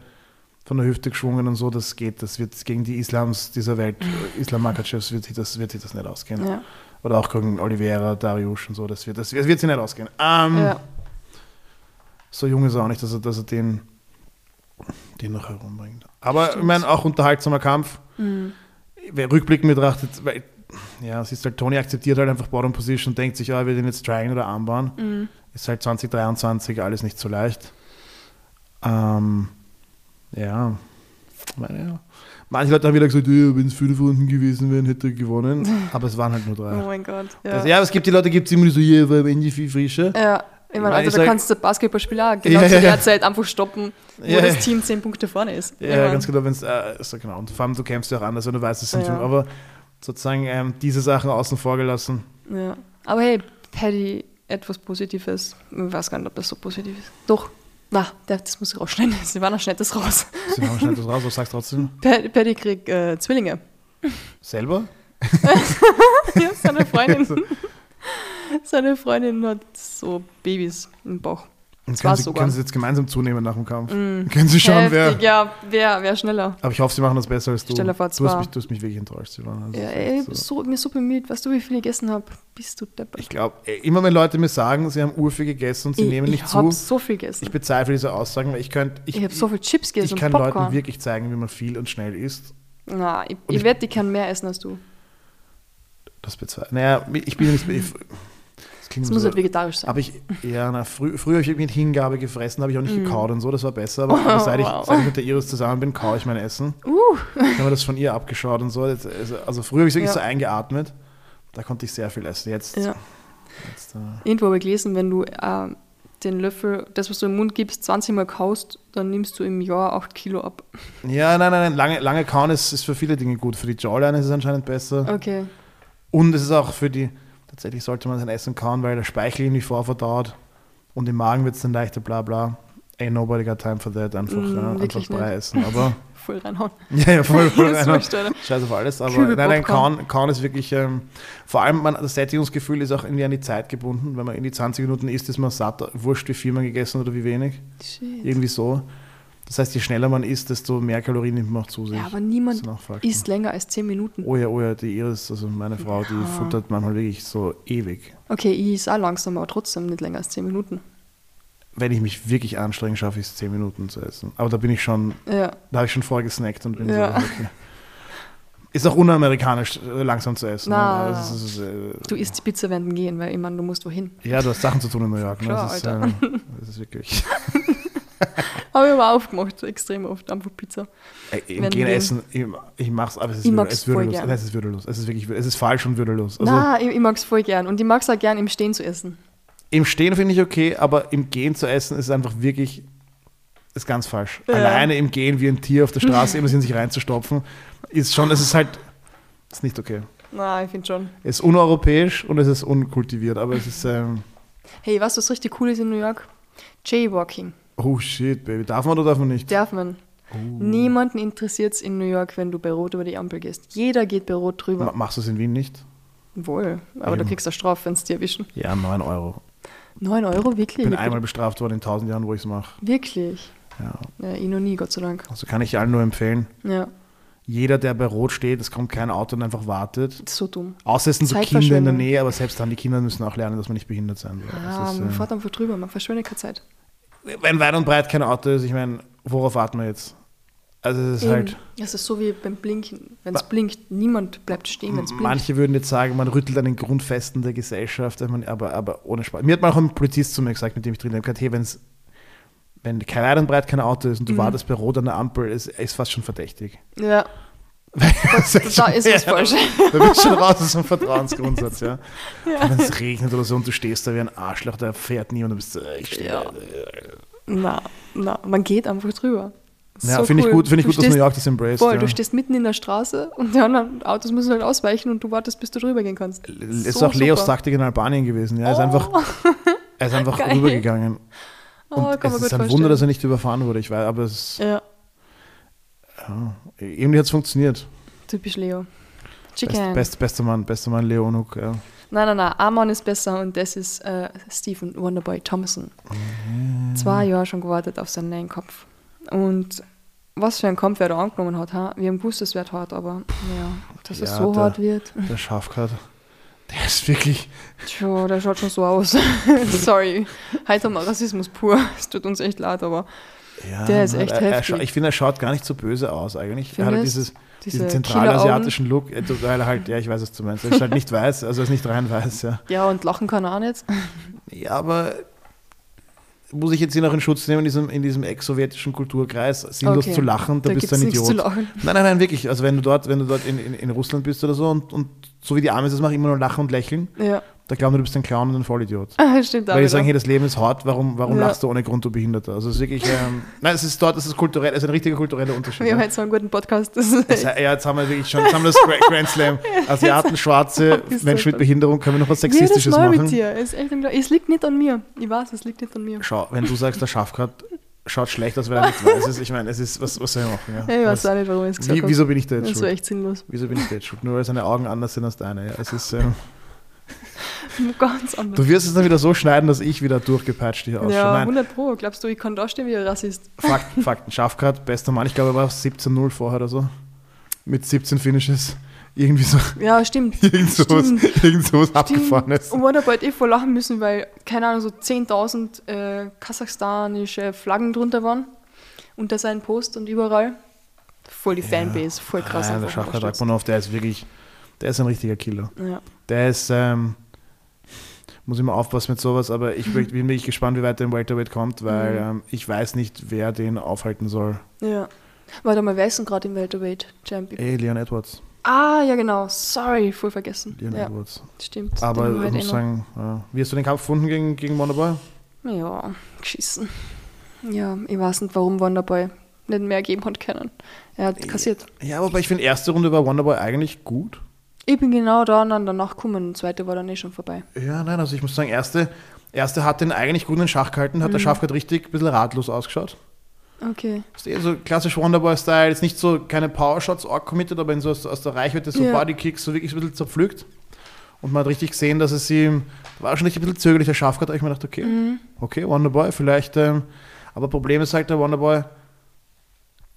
von der Hüfte geschwungen und so, das geht, das wird gegen die Islams dieser Welt, Islam Makachevs wird sich das, wird sich das nicht ausgehen. Ja. Oder auch gegen Oliveira, Dariush und so, das wird, das wird, das wird sich nicht ausgehen. Ähm, ja. so jung ist er auch nicht, dass er, dass er den, den noch herumbringt. Aber ich meine, auch unterhaltsamer Kampf. Mhm. Wer rückblickend betrachtet, weil, ja, es ist halt, Tony akzeptiert halt einfach Bottom Position und denkt sich, ja, er wird ihn jetzt tryen oder armbauen. Mhm. Ist halt 2023 alles nicht so leicht. Ähm, ja. Meine, ja. Manche Leute haben wieder gesagt, wenn es fünf Runden gewesen wären, hätte er gewonnen. Aber es waren halt nur Oh drei. mein Gott. Ja. Also, ja, aber es gibt die Leute, gibt es immer so, ja, war am Ende viel frischer. Ja, ich meine, also ich da sag- kannst du Basketballspieler auch genau Ja, zu der ja. Zeit einfach stoppen, wo Ja, das. Team 10 Punkte vorne ist. Ja, Ich mein, ganz genau, wenn es, äh, so genau. Und vor allem, du kämpfst ja auch anders, wenn du weißt, es sind fünf. Aber sozusagen ähm, diese Sachen außen vor gelassen. Ja. Aber hey, Paddy etwas Positives. Ich weiß gar nicht, ob das so positiv ist. Doch, na, das muss ich rausschneiden. Silvana schneidet das raus. Silvana schneidet das raus, was sagst du trotzdem? Paddy kriegt äh, Zwillinge. Selber? ja, seine Freundin. seine Freundin hat so Babys im Bauch. Zwei können sie, sogar. können sie jetzt gemeinsam zunehmen nach dem Kampf? Können sie schauen, wer. Ja, wer, wer schneller. Aber ich hoffe, sie machen das besser als du. Dir vor, du, hast zwei. mich, du hast mich wirklich enttäuscht, Silvana. Also, Ja, ey, so. so, mir so bemüht. Weißt du, wie viel ich gegessen habe? Bist du deppert. Ich glaube, immer wenn Leute mir sagen, sie haben urviel gegessen und sie nehmen ich nicht ich zu, habe so viel gegessen. ich bezweifle diese Aussagen, weil ich könnte. Ich, Ich, habe so viel Chips ich gegessen kann und Popcorn. Leuten wirklich zeigen, wie man viel und schnell isst. Na, ich, Und ich ich- wette, ich kann mehr essen als du. Das bezweifle Naja, ich bin ja nicht. Klingt Das muss so, halt vegetarisch sein. Aber ich, ja, na, frü früher habe ich mit Hingabe gefressen, habe ich auch nicht gekaut und so, das war besser. Aber, aber seit, ich, Mm. Wow. seit ich mit der Iris zusammen bin, kaue ich mein Essen. Uh. Ich habe mir das von ihr abgeschaut und so. Also, also früher habe ich wirklich Ja. so eingeatmet. Da konnte ich sehr viel essen. Jetzt, Ja. jetzt äh, Irgendwo habe ich gelesen, wenn du äh, den Löffel, das, was du im Mund gibst, 20 Mal kaust, dann nimmst du im Jahr 8 Kilo ab. ja, nein, nein, nein. Lange, lange kauen ist, ist für viele Dinge gut. Für die Jawline ist es anscheinend besser. Okay. Und es ist auch für die, tatsächlich sollte man sein Essen kauen, weil der Speichel irgendwie vorverdaut und im Magen wird es dann leichter, bla bla. Ain't nobody got time for that. Einfach, Mm, äh, einfach Brei essen. Aber, Voll reinhauen. ja, ja, voll, voll Das ist rein. wurscht, Alter. Scheiß auf alles. Aber Kübel nein, nein, kauen, kauen ist wirklich, ähm, vor allem man, das Sättigungsgefühl ist auch irgendwie an die Zeit gebunden. Wenn man in die 20 Minuten isst, ist man satt, wurscht wie viel man gegessen oder wie wenig. Shit. Irgendwie so. Das heißt, je schneller man isst, desto mehr Kalorien nimmt man auch zu sich. Ja, aber niemand isst länger als 10 Minuten. Oh ja, oh ja, die Iris, also meine Frau, die Ja. futtert manchmal wirklich so ewig. Okay, ich ist auch langsam, aber trotzdem nicht länger als 10 Minuten. Wenn ich mich wirklich anstrenge, schaffe ich es 10 Minuten zu essen. Aber da bin ich schon, Ja. da habe ich schon vorher gesnackt und bin Ja. so, okay. Ist auch unamerikanisch, äh, langsam zu essen. Na. ne? Also, es ist, äh, Du isst die Pizza während Gehen, weil ich meine, du musst wohin. ja, du hast Sachen zu tun in New York. Ne? Klar, das, ist, äh, das ist wirklich. Aber ich habe auch aufgemacht, so extrem oft, einfach Pizza. Ey, Im Wenn Gehen wir- essen, ich, ich mach's, aber es ist, Ich würdelos. mag's es ist voll würdelos. gern. Nein, es ist würdelos. Es ist wirklich, es ist falsch und würdelos. Also Na, ich, ich mag es voll gern. Und ich mag es auch gern, im Stehen zu essen. im Stehen finde ich okay, aber im Gehen zu essen ist einfach wirklich, ist ganz falsch. Ja. Alleine im Gehen wie ein Tier auf der Straße immer in sich reinzustopfen, ist schon, es ist halt, ist nicht okay. Na, ich finde schon. Es ist uneuropäisch und es ist unkultiviert, aber es ist, ähm, Hey, weißt du, was richtig cool ist in New York? Jaywalking. Oh shit, Baby, darf man oder darf man nicht? Darf man. Niemanden interessiert es in New York, wenn du bei Rot über die Ampel gehst. Jeder geht bei Rot drüber. Ma- Machst du es in Wien nicht? Wohl. Aber du Eben. kriegst eine Strafe, wenn es dir erwischen. Ja, 9 Euro. 9 Euro, wirklich? Ich bin einmal bestraft worden in 1000 Jahren, wo ich es mache. Wirklich? Ja. Ja, ich noch nie, Gott sei Dank. Also kann ich allen nur empfehlen. Ja, Jeder, der bei Rot steht, es kommt kein Auto und einfach wartet. so dumm. Außer es sind so Kinder in der. Nähe, aber selbst dann, die Kinder müssen auch lernen, dass man nicht behindert sein will. Ja, Das ist, man äh, fährt einfach drüber, man verschwendet keine Zeit. Wenn weit und breit kein Auto ist, ich meine, worauf warten wir jetzt? Also es ist Eben. halt, Es ist so wie beim Blinken. Wenn es blinkt, niemand bleibt stehen, wenn es blinkt. manche würden jetzt sagen, man rüttelt an den Grundfesten der Gesellschaft, aber, aber ohne Spaß. Mir hat mal auch ein Polizist zu mir gesagt, mit dem ich drin habe, gesagt, hey, wenn's, wenn kein weit und breit kein Auto ist und du Mhm. wartest bei Rot an der Ampel, ist, ist fast schon verdächtig. Ja, da ist was falsch. Da bist du schon raus aus dem Vertrauensgrundsatz, ja. Wenn es regnet oder so und du stehst da wie ein Arschloch, da fährt niemand und du bist so, äh, ich stehe Ja. da. Na, na, man geht einfach drüber. Ja, So finde ich cool. gut, finde ich Du gut, dass stehst- New York das embraced. Voll, ja. du stehst mitten in der Straße und die anderen Autos müssen halt ausweichen und du wartest, bis du drüber gehen kannst. Es ist So auch Leos super. Taktik in Albanien gewesen. Ja. Er ist Oh. einfach, er ist einfach Geil. rübergegangen. Oh, Und kann es ist ein Wunder, dass er nicht überfahren wurde. Ich weiß, aber es, Ja, ja, irgendwie hat es funktioniert. typisch Leo. Best, Chicken. best, bester Mann, bester Mann Leo Onuk. Ja. Nein, nein, nein. Amon ist besser und das ist äh, Stephen Wonderboy Thomason. Zwei Jahre schon gewartet auf seinen neuen Kopf. Und was für ein Kampf er da angenommen hat. Ha? Wir haben gewusst, es wird hart, aber ja, dass es Ja, so der- hart wird. Der Schafkat, der ist wirklich. Tja, der schaut schon so aus. Sorry. Heute haben wir Rassismus pur. Es tut uns echt leid, aber Ja, Der ist echt er, er, heftig. Ich finde, er schaut gar nicht so böse aus eigentlich. Er hat Findest? dieses, diese diesen zentralasiatischen Look, äh, weil er halt, ja, ich weiß, was du meinst. Er ist halt nicht weiß, also er ist nicht rein weiß, ja. Ja, und lachen kann er auch nicht. Ja, aber muss ich jetzt ihn auch in Schutz nehmen in diesem, in diesem ex-sowjetischen Kulturkreis, sinnlos Okay. zu lachen, da, Da bist du ein Idiot. zu. Nein, nein, nein, wirklich. Also wenn du dort, wenn du dort in, in, in Russland bist oder so und, und so wie die Amis das machen, immer nur lachen und lächeln, Ja, da glauben du bist ein Clown und ein Vollidiot. Ah, Stimmt auch Weil die sagen, hey, das Leben ist hart, warum, warum Ja. lachst du ohne Grund, du Behinderter? Also es ist wirklich, ähm, nein, es ist dort, es ist kulturell, es ist ein richtiger kultureller Unterschied. Wir haben jetzt so einen guten Podcast. Das ist Das, ja, jetzt haben wir wirklich schon, jetzt haben wir das Gra- Grand Slam. Asiaten, Schwarze, Menschen mit Behinderung, können wir noch was Jedes Sexistisches Mal mit machen? dir. Es, echt es liegt nicht an mir. Ich weiß, es liegt nicht an mir. Schau, wenn du sagst, der Schafkat schaut schlecht aus, weil er nicht weiß ist, ich meine, es ist, was, was soll ich machen? Ja? Ich weiß was, auch nicht, warum ich es gesagt wie, wieso bin ich da jetzt Das war schuld? echt sinnlos. Wieso bin ich da jetzt schuld? Nur weil seine Augen anders sind als deine. Ja? Es ist, ähm, Ganz anders. du wirst es dann wieder so schneiden, dass ich wieder durchgepeitscht hier ausschaue. Ja, Nein, 100 Pro. Glaubst du, ich kann da stehen wie ein Rassist? Fakten, Fakten. Schafkat, bester Mann. Ich glaube, er war 17-0 vorher oder so. Mit 17 Finishes. Irgendwie so, Ja, stimmt. irgend sowas, Stimmt. irgend sowas abgefahrenes. Und wurde bald eh voll lachen müssen, weil, keine Ahnung, so 10.000 äh, kasachstanische Flaggen drunter waren. Unter seinem Post und überall. Voll die Fanbase, voll krass. Ah, der einfach Schafkat unterstützt. Rachmanov, der ist wirklich, der ist ein richtiger Killer. Ja. Der ist, ähm, muss ich mal aufpassen mit sowas, aber ich bin wirklich gespannt, wie weit der im Welterweight kommt, weil Mhm. ähm, ich weiß nicht, wer den aufhalten soll. ja. Warte mal, wer ist denn gerade im Welterweight Champion? Ey, Leon Edwards. Ah, ja genau. Sorry, voll vergessen. Leon ja, Edwards. stimmt. Aber ich halt muss eh noch. sagen, ja. wie hast du den Kampf gefunden gegen, gegen Wonderboy? Ja, geschissen. Ja, ich weiß nicht, warum Wonderboy nicht mehr geben hat können. Er hat kassiert. Ja, aber ich finde, erste Runde war Wonderboy eigentlich gut. Ich bin genau da und dann danach gekommen. Zweite war dann eh schon vorbei. Ja, nein, also ich muss sagen, erste, erste hat den eigentlich gut in den Schach gehalten, hat der Schafkat richtig ein bisschen ratlos ausgeschaut. Okay. Ist eh so klassisch Wonderboy-Style, jetzt nicht so keine Powershots arg committed, aber in so aus, aus der Reichweite so Ja. Bodykicks so wirklich ein bisschen zerpflückt. Und man hat richtig gesehen, dass es ihm, war schon ein bisschen zögerlich, der Schafkat, aber ich mir gedacht, okay, okay, Wonderboy, vielleicht, ähm, aber Problem ist halt, der Wonderboy,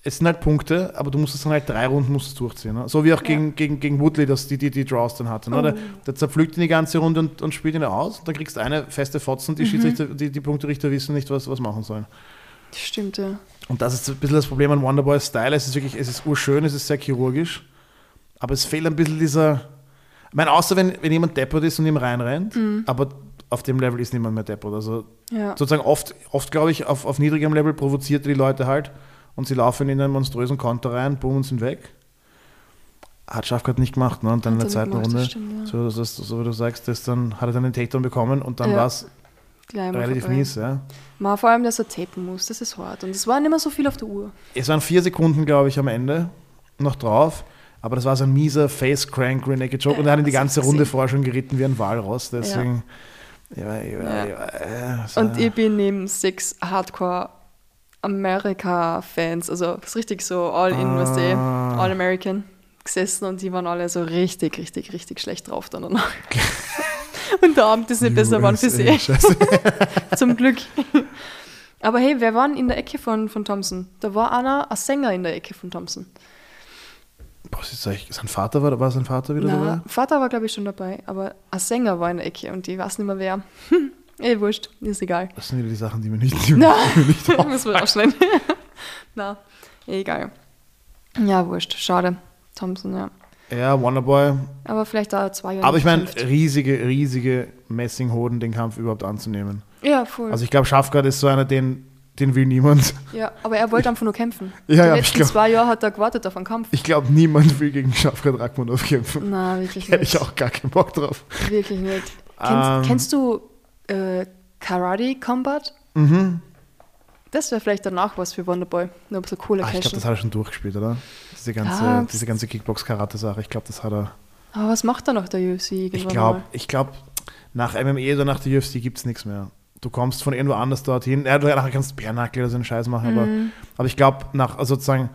es sind halt Punkte, aber du musst es dann halt drei Runden musst du durchziehen. Ne? So wie auch gegen, gegen, gegen Woodley, dass die, die, die Draws dann hatte. Ne? Oh. Der, der zerpflückt ihn die ganze Runde und, und spielt ihn aus. Und dann kriegst du eine feste Fotzen, die Schiedsrichter, die, die Punkterichter wissen nicht, was, was machen sollen. Stimmt, ja. Und das ist ein bisschen das Problem an Wonderboys Style. Es ist wirklich, es ist urschön, es ist sehr chirurgisch, aber es fehlt ein bisschen dieser. Ich meine, außer wenn, wenn jemand deppert ist und ihm reinrennt, aber auf dem Level ist niemand mehr deppert. Also Ja. sozusagen oft, oft glaube ich, auf, auf niedrigem Level provoziert er die Leute halt und sie laufen in einen monströsen Konter rein, boom und sind weg. Hat Schafkat nicht gemacht, ne? Und dann in der Hat er zweiten gemacht, Runde, das stimmt, ja. so, das, so wie du sagst, das dann hat er dann den Takedown bekommen und dann Ja. war es relativ vorbei. mies. Ja. Ma, vor allem, dass er tapen muss, das ist hart. Und es war nicht mehr so viel auf der Uhr. Es waren vier Sekunden, glaube ich, am Ende noch drauf. Aber das war so ein mieser Face-Crank Rear Naked Choke. und er hat ihn die ganze Runde vorher schon geritten wie ein Walross. Deswegen. Ja. Ja, ja, Ja. ja, Und ich bin neben sechs Hardcore America-Fans, also richtig so All-In, Ah. weißt du, All-American gesessen und die waren alle so richtig, richtig, richtig schlecht drauf dann danach. und der Abend ist nicht besser geworden für sie. Zum Glück. Aber hey, wer war denn in der Ecke von, von Thompson? Da war einer, ein Sänger in der Ecke von Thompson. Boah, ist das sein Vater war, war sein Vater wieder Na, dabei? Vater war, glaube ich, schon dabei, aber ein Sänger war in der Ecke und ich weiß nicht mehr wer. Hm, eh, wurscht, ist egal. Das sind wieder die Sachen, die mir nicht. Die Na, mir nicht muss man rausschneiden. Na, eh, egal. Ja, wurscht, schade. Thompson, ja. ja, Wonderboy. Aber vielleicht da zwei Jahre. Aber ich meine, riesige, riesige Messinghoden, den Kampf überhaupt anzunehmen. Ja, voll. Also ich glaube, Schafgard ist so einer, den, den will niemand. ja, aber er wollte einfach nur kämpfen. Ja, Die ja, ich letzten glaub- zwei Jahre hat er gewartet auf einen Kampf. Ich glaube, niemand will gegen Schafgard Rachmanov kämpfen. Na, wirklich Hätte ich nicht. auch gar keinen Bock drauf. Wirklich nicht. Kennst, Ähm. kennst du äh, Karate Combat? Mhm. Das wäre vielleicht danach was für Wonderboy. Nur ein bisschen Ah, ich glaube, das hat er schon durchgespielt, oder? Diese ganze, Ja, diese ganze Kickbox-Karate-Sache. Ich glaube, das hat er. Aber was macht er nach der UFC Ich glaube, ich glaube, nach MMA oder nach der UFC gibt es nichts mehr. Du kommst von irgendwo anders dorthin. Ja, du nachher kannst Bärnackel oder so einen Scheiß machen, aber, Mhm. aber ich glaube, nach also sozusagen,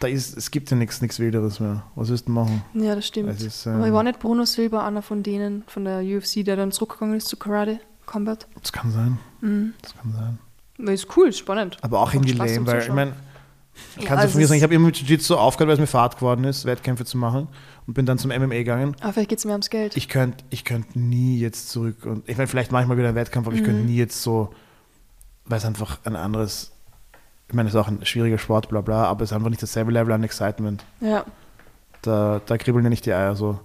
da ist, es gibt ja nichts nichts Wilderes mehr. Was willst du machen? Ja, das stimmt. Es ist, Aber ähm, war nicht Bruno Silva einer von denen von der UFC, der dann zurückgegangen ist zu Karate Combat? Das kann sein. Mhm. Das kann sein. Weil ist cool, ist spannend. Aber auch irgendwie lame, weil ich meine, ich Ja, kann es also von mir sagen, ich habe immer mit Jiu-Jitsu aufgehört, weil es mir Fahrt geworden ist, Wettkämpfe zu machen und bin dann zum MMA gegangen. Aber vielleicht geht es mir ums Geld. Ich könnte ich könnt nie jetzt zurück und ich meine, vielleicht mache ich mal wieder einen Wettkampf, aber ich Mhm. könnte nie jetzt so, weil es einfach ein anderes, ich meine, es ist auch ein schwieriger Sport, bla bla, aber es ist einfach nicht dasselbe Level an Excitement. ja. Da, da kribbeln ja nicht die Eier so,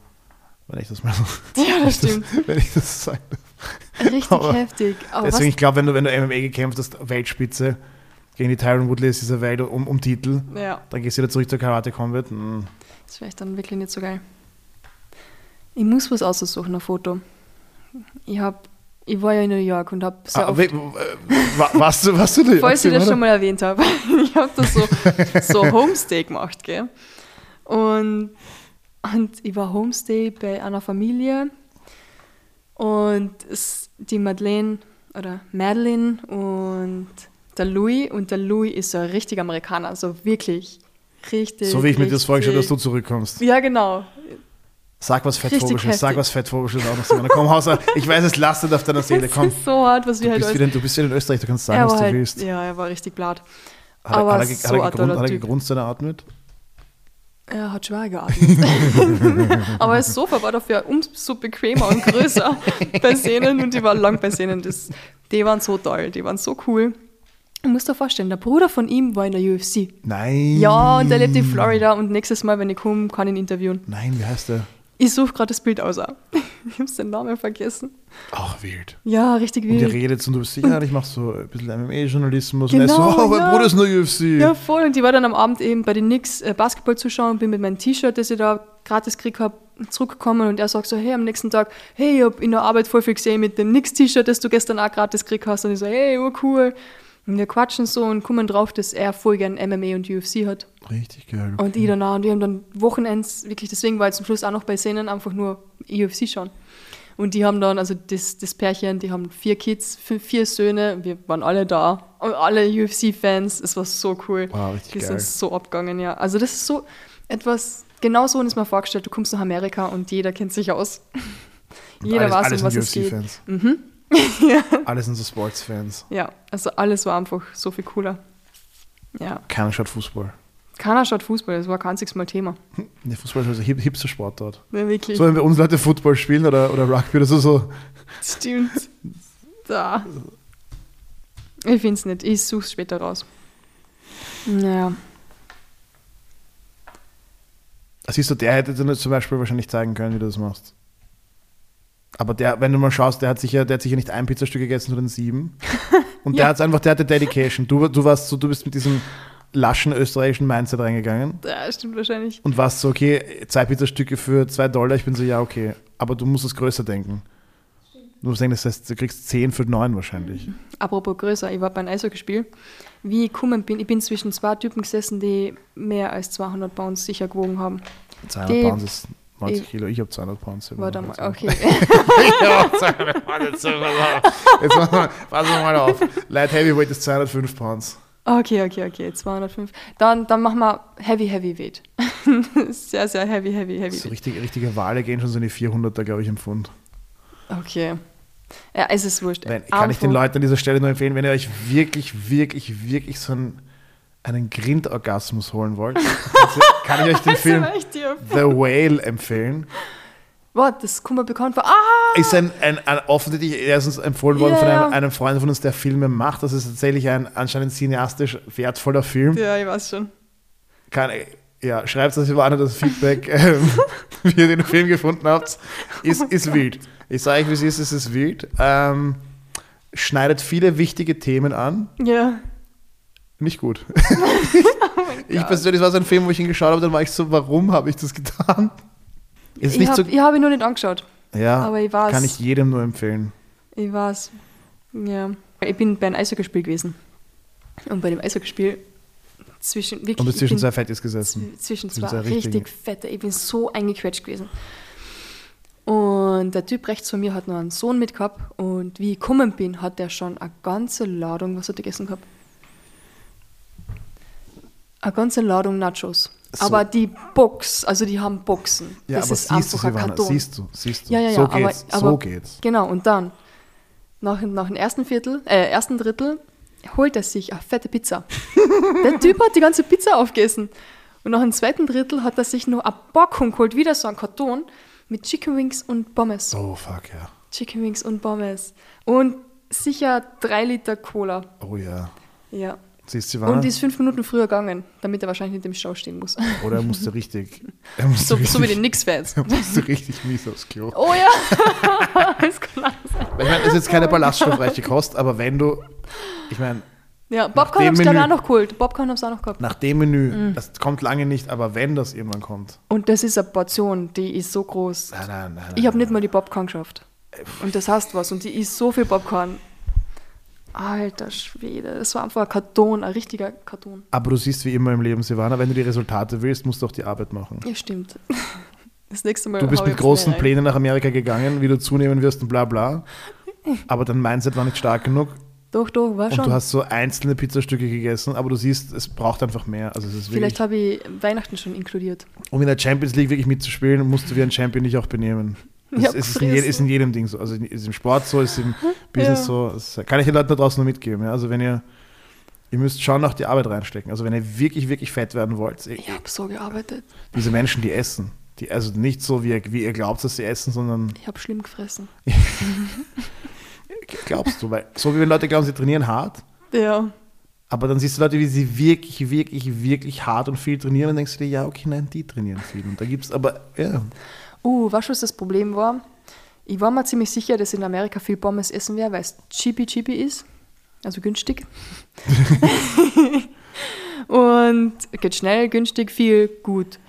wenn ich das mal so, ja, das stimmt. wenn ich das sage. Richtig aber heftig. Aber Deswegen, ich was, glaube, wenn du, wenn du MMA gekämpft hast, Weltspitze, gegen die Tyron Woodley ist dieser Welt um, um Titel, ja, dann gehst du wieder zurück zur Karate Combat. hm. ist vielleicht dann wirklich nicht so geil. Ich muss was aussuchen, ein Foto. Ich, hab, ich war ja in New York und habe sehr Ah, oft, we- äh, wa- warst du, warst du da? falls ich das schon mal erwähnt habe, ich habe da so, so Homestay gemacht, gell? Und, und ich war Homestay bei einer Familie und es, die Madeleine oder Madeline und der Louis und der Louis ist so ein richtiger Amerikaner, also wirklich richtig. So wie ich mir das vorgestellt habe, dass du richtig- zurückkommst. Ja, genau. Sag was Fettvogelisches, sag was Fettvogelisches auch noch sagen. Komm, Hauser, ich weiß, es lastet auf deiner Seele. Das Komm, ist so hart, was wir du halt bist, wieder, du bist wieder in Österreich, du kannst sagen, er was du halt, willst. Ja, er war richtig blatt. Hat, er- aber hat, er, so hat, er gegrund, hat er gegrunzt oder atmet? Er hat schwer geatmet. aber das Sofa war dafür umso bequemer und größer bei Szenen und die waren lang bei. Das, die waren so toll, die waren so cool. Du musst dir vorstellen, der Bruder von ihm war in der UFC. Nein. Ja, und der lebt in Florida und nächstes Mal, wenn ich komme, kann ich ihn interviewen. Nein, wie heißt der? Ich suche gerade das Bild aus. Ich habe den Namen vergessen. Ach, wild. Ja, richtig Und ihr wild. redet und du bist sicher, ich mache so ein bisschen MMA-Journalismus. und er so, Genau, oh, mein ja. Bruder ist der UFC. Ja, voll. Und ich war dann am Abend eben bei den Knicks äh, Basketball zuschauen und bin mit meinem T-Shirt, das ich da gratis gekriegt habe, zurückgekommen und er sagt so, hey, am nächsten Tag, hey, ich hab in der Arbeit voll viel gesehen mit dem Knicks-T-Shirt, das du gestern auch gratis gekriegt hast. Und ich so, hey, oh cool. Und wir quatschen so und kommen drauf, dass er voll gern MMA und UFC hat. Richtig geil. Und ich danach. Und wir haben dann Wochenends, wirklich, deswegen war ich zum Schluss auch noch bei Szenen einfach nur UFC schauen. Und die haben dann, also das, das Pärchen, die haben vier Kids, fünf, vier Söhne, wir waren alle da. Und alle UFC-Fans, es war so cool. Wow, richtig die geil. sind so abgegangen, ja. Also das ist so etwas, genau so ist mir vorgestellt, du kommst nach Amerika und jeder kennt sich aus. Und jeder alles, weiß, alles um was es geht. UFC-Fans. Mhm. Alles sind so Sports-Fans. Ja, also alles war einfach so viel cooler. Ja, Keiner schaut Fußball. keiner schaut Fußball, das war kein einziges Mal Thema. Nee, Fußball ist also hip hipster Sport dort. Ja, wirklich. So, wenn bei uns Leute Football spielen oder, oder Rugby oder so, so. Stimmt. Da. Ich finde es nicht. Ich suche es später raus. Naja. Siehst du, der hätte dir zum Beispiel wahrscheinlich zeigen können, wie du das machst. Aber der, wenn du mal schaust, der hat sicher, der hat sicher nicht ein Pizzastück gegessen, sondern sieben. Und der Ja. hat einfach, der hatte Dedication. Du, du warst so, du bist mit diesem laschen österreichischen Mindset reingegangen Ja, stimmt wahrscheinlich. und warst so, okay, zwei Pizzastücke für zwei Dollar. Ich bin so, ja, okay. Aber du musst es größer denken. Du musst denken, das heißt, du kriegst zehn für neun wahrscheinlich. Apropos größer, ich war beim Eishockeyspiel. Wie ich gekommen bin, ich bin zwischen zwei Typen gesessen, die mehr als 200 Pounds sicher gewogen haben. 200 Die- Pounds ist 90 ich- Kilo. Ich habe 200 Pounds. War da mal, okay. ja, 200 Pounds. Jetzt machen wir passen wir mal auf. Light Heavyweight ist 205 Pounds. okay, okay, okay, 205. Dann, dann machen wir Heavy, Heavy Weight. sehr, sehr Heavy, Heavy, Heavy So Weight. richtig, richtige Wale gehen schon so in die 400er, glaube ich, im Pfund. Okay. Ja, es ist wurscht. Wenn, kann ich den Leuten an dieser Stelle nur empfehlen, wenn ihr euch wirklich, wirklich, wirklich so einen, einen Grindorgasmus holen wollt, kann ich euch den Film. The Whale empfehlen. Wow, das kommt mir bekannt vor. Ah! Ist ein, ein, ein offensichtlich erstens empfohlen worden Ja, von einem, einem Freund von uns, der Filme macht. Das ist tatsächlich ein anscheinend cineastisch wertvoller Film. Ja, ich weiß schon. Kann, ja, schreibt das über das Feedback, ähm, wie ihr den Film gefunden habt. Ist, Oh ist wild. Ich sage euch, wie es ist, es ist wild. Ähm, schneidet viele wichtige Themen an. Ja. Nicht gut. Oh Ich persönlich war so ein Film, wo ich ihn geschaut habe, dann war ich so, warum habe ich das getan? Ist Ich habe so. hab ihn noch nicht angeschaut. Ja, aber ich weiß. kann ich jedem nur empfehlen. Ich weiß. Ja. Ich bin bei einem Eishockeyspiel gewesen. Und bei dem Eishockeyspiel zwischen wirklich. Und bist zwischen zwei Fettis gesessen. zw- Zwischen zwei richtig fette. Ich bin so eingequetscht gewesen. Und der Typ rechts von mir hat noch einen Sohn mitgehabt. Und wie ich gekommen bin, hat er schon eine ganze Ladung, was hat er gegessen gehabt? Eine ganze Ladung Nachos. So. Aber die Box, also die haben Boxen. Ja, das aber ist siehst du, einfach ein Silvana, Karton. siehst du, siehst du. Ja, ja, ja, so aber- geht's, so aber- geht's. Genau, und dann, nach, nach dem ersten Viertel, äh, ersten Drittel, holt er sich eine fette Pizza. Der Typ hat die ganze Pizza aufgegessen. Und nach dem zweiten Drittel hat er sich noch eine Packung geholt, wieder so ein Karton, mit Chicken Wings und Pommes. Oh, fuck, ja. Chicken Wings und Pommes. Und sicher drei Liter Cola. Oh ja. Ja. Siehst du, Silvana? Und ist fünf Minuten früher gegangen, damit er wahrscheinlich nicht im Stau stehen muss. Oder er musste richtig. Er musste So, richtig, so wie die Nix-Fans. Er musste richtig mies aufs Klo. Oh ja, ist klar. Ich meine, das ist jetzt keine ballaststoffreiche Kost, aber wenn du, ich meine, Ja, dem Popcorn haben sie glaube ich auch noch geholt. Popcorn haben sie auch noch gehabt. nach dem Menü, Mhm. das kommt lange nicht, aber wenn das irgendwann kommt. Und das ist eine Portion, die ist so groß. Nein, nein, nein. Ich habe nicht mal die Popcorn geschafft. Und das heißt was. Und die isst so viel Popcorn. Alter Schwede, das war einfach ein Karton, ein richtiger Karton. Aber du siehst wie immer im Leben, Silvana, wenn du die Resultate willst, musst du auch die Arbeit machen. Ja, stimmt. Das nächste Mal Du bist mit großen. Plänen nach Amerika gegangen, wie du zunehmen wirst und bla bla. Aber dein Mindset war nicht stark genug Doch, doch, war und schon. du hast so einzelne Pizzastücke gegessen, aber du siehst, es braucht einfach mehr. Also es ist Vielleicht habe ich Weihnachten schon inkludiert. um in der Champions League wirklich mitzuspielen, musst du wie ein Champion dich auch benehmen. Das ist, in ist in jedem Ding so. Also ist im Sport so, ist im Business Ja. so. Das kann ich den Leuten da draußen nur mitgeben. Ja? Also wenn ihr, ihr müsst schon noch die Arbeit reinstecken. Also wenn ihr wirklich, wirklich fett werden wollt, ihr- Ich habe so gearbeitet. diese Menschen, die essen, die, also nicht so, wie ihr, wie ihr glaubt, dass sie essen, sondern Ich habe schlimm gefressen. glaubst du, weil so wie wenn Leute glauben, sie trainieren hart, Ja. aber dann siehst du Leute, wie sie wirklich, wirklich, wirklich hart und viel trainieren und denkst du dir, ja, okay, nein, die trainieren viel. Und da gibt es aber, ja, Uh, weißt du, was das Problem war? Ich war mir ziemlich sicher, dass in Amerika viel Pommes essen wäre, weil es cheapy cheapy ist. Also günstig. und geht schnell, günstig, viel, gut.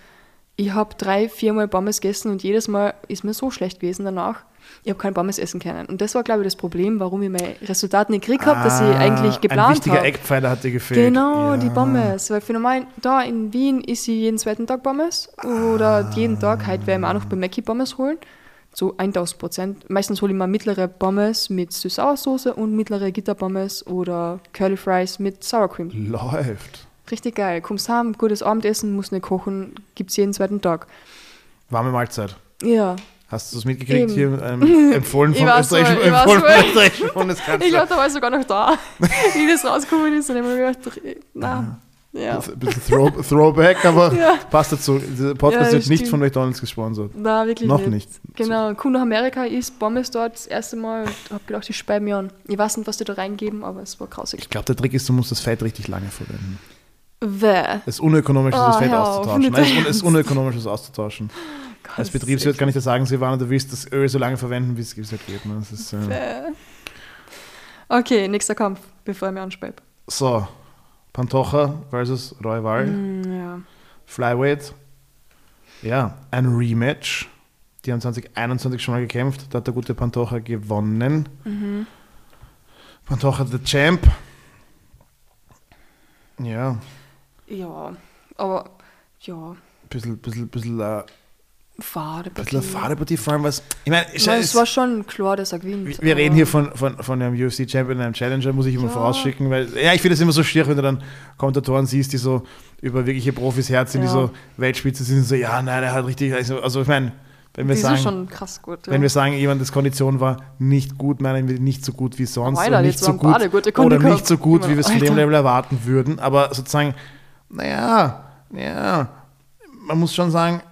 Ich habe drei, viermal Pommes gegessen und jedes Mal ist mir so schlecht gewesen danach. Ich habe kein Pommes essen können. Und das war, glaube ich, das Problem, warum ich meine Resultate nicht gekriegt habe, dass ich Ah, eigentlich Ein geplant wichtiger habe. Eckpfeiler hat dir gefehlt. Genau, ja. die Pommes. Weil für normal, da in Wien isst sie jeden zweiten Tag Pommes. Oder jeden Tag, heute werden wir auch noch bei Mackie Pommes holen. So 1000 Prozent. Meistens hole ich mal mittlere Pommes mit Süß-Sauersoße und mittlere Gitterpommes oder Curly Fries mit Sour Cream. Läuft. Richtig geil. Kommst heim, gutes Abendessen, musst nicht kochen, gibt's jeden zweiten Tag. Warme Mahlzeit. Ja. Hast du das mitgekriegt Eben. hier? Ähm, empfohlen Ich vom österreichischen, ich empfohlen vom österreichischen Ich Bundeskanzler. glaube, da war ich sogar noch da, wie das rausgekommen ist. Ich habe mir gedacht, na, ja. Ein bisschen Throw, Throwback, aber Ja. passt dazu. Dieser Podcast Ja, wird nicht von McDonalds gesponsert. Na, wirklich Noch nicht. nicht. Genau, komm nach Amerika, isst Pommes dort das erste Mal und hab gedacht, ich speibe mir an. Ich weiß nicht, was die da reingeben, aber es war grausig. Ich glaube, der Trick ist, du musst das Fett richtig lange verwenden. Bäh. Es ist unökonomisch, das Oh, Fett hör auf, auszutauschen. Nein, es ist es ist unökonomisch, das auszutauschen. Gott, Als Betriebswirt kann ich dir sagen, Silvana, du willst das Öl so lange verwenden, wie es halt geht. Ne? Das ist, äh. Okay, nächster Kampf, bevor ich mir anspeibe. so, Pantoja versus Royval. Mm, ja. Flyweight. Ja, ein Rematch. Die haben 2021 schon mal gekämpft. Da hat der gute Pantoja gewonnen. Mhm. Pantoja the Champ. Ja, Ja, aber ja, bisschen, bisschen, bisschen, äh, fade. bisschen eine Fadepartie, vor allem was. Ich meine, Es war schon klar, dass er gewinnt. wir reden hier von, von, von einem UFC-Champion, einem Challenger, muss ich immer Ja. vorausschicken, weil, ja, ich finde es immer so schier, wenn du dann Kommentatoren siehst, die so über wirkliche Profis herziehen, die Ja. so Weltspitze sind, so, ja, nein, er hat richtig, also, also ich meine, wenn wir Die sagen, schon krass gut. Ja. Wenn wir sagen, jemandes Kondition war nicht gut, meinen wir nicht so gut wie sonst oder nicht so gut, oder nicht so gut, wie wir es von dem. Level erwarten würden. Aber sozusagen, naja, ja, man muss schon sagen,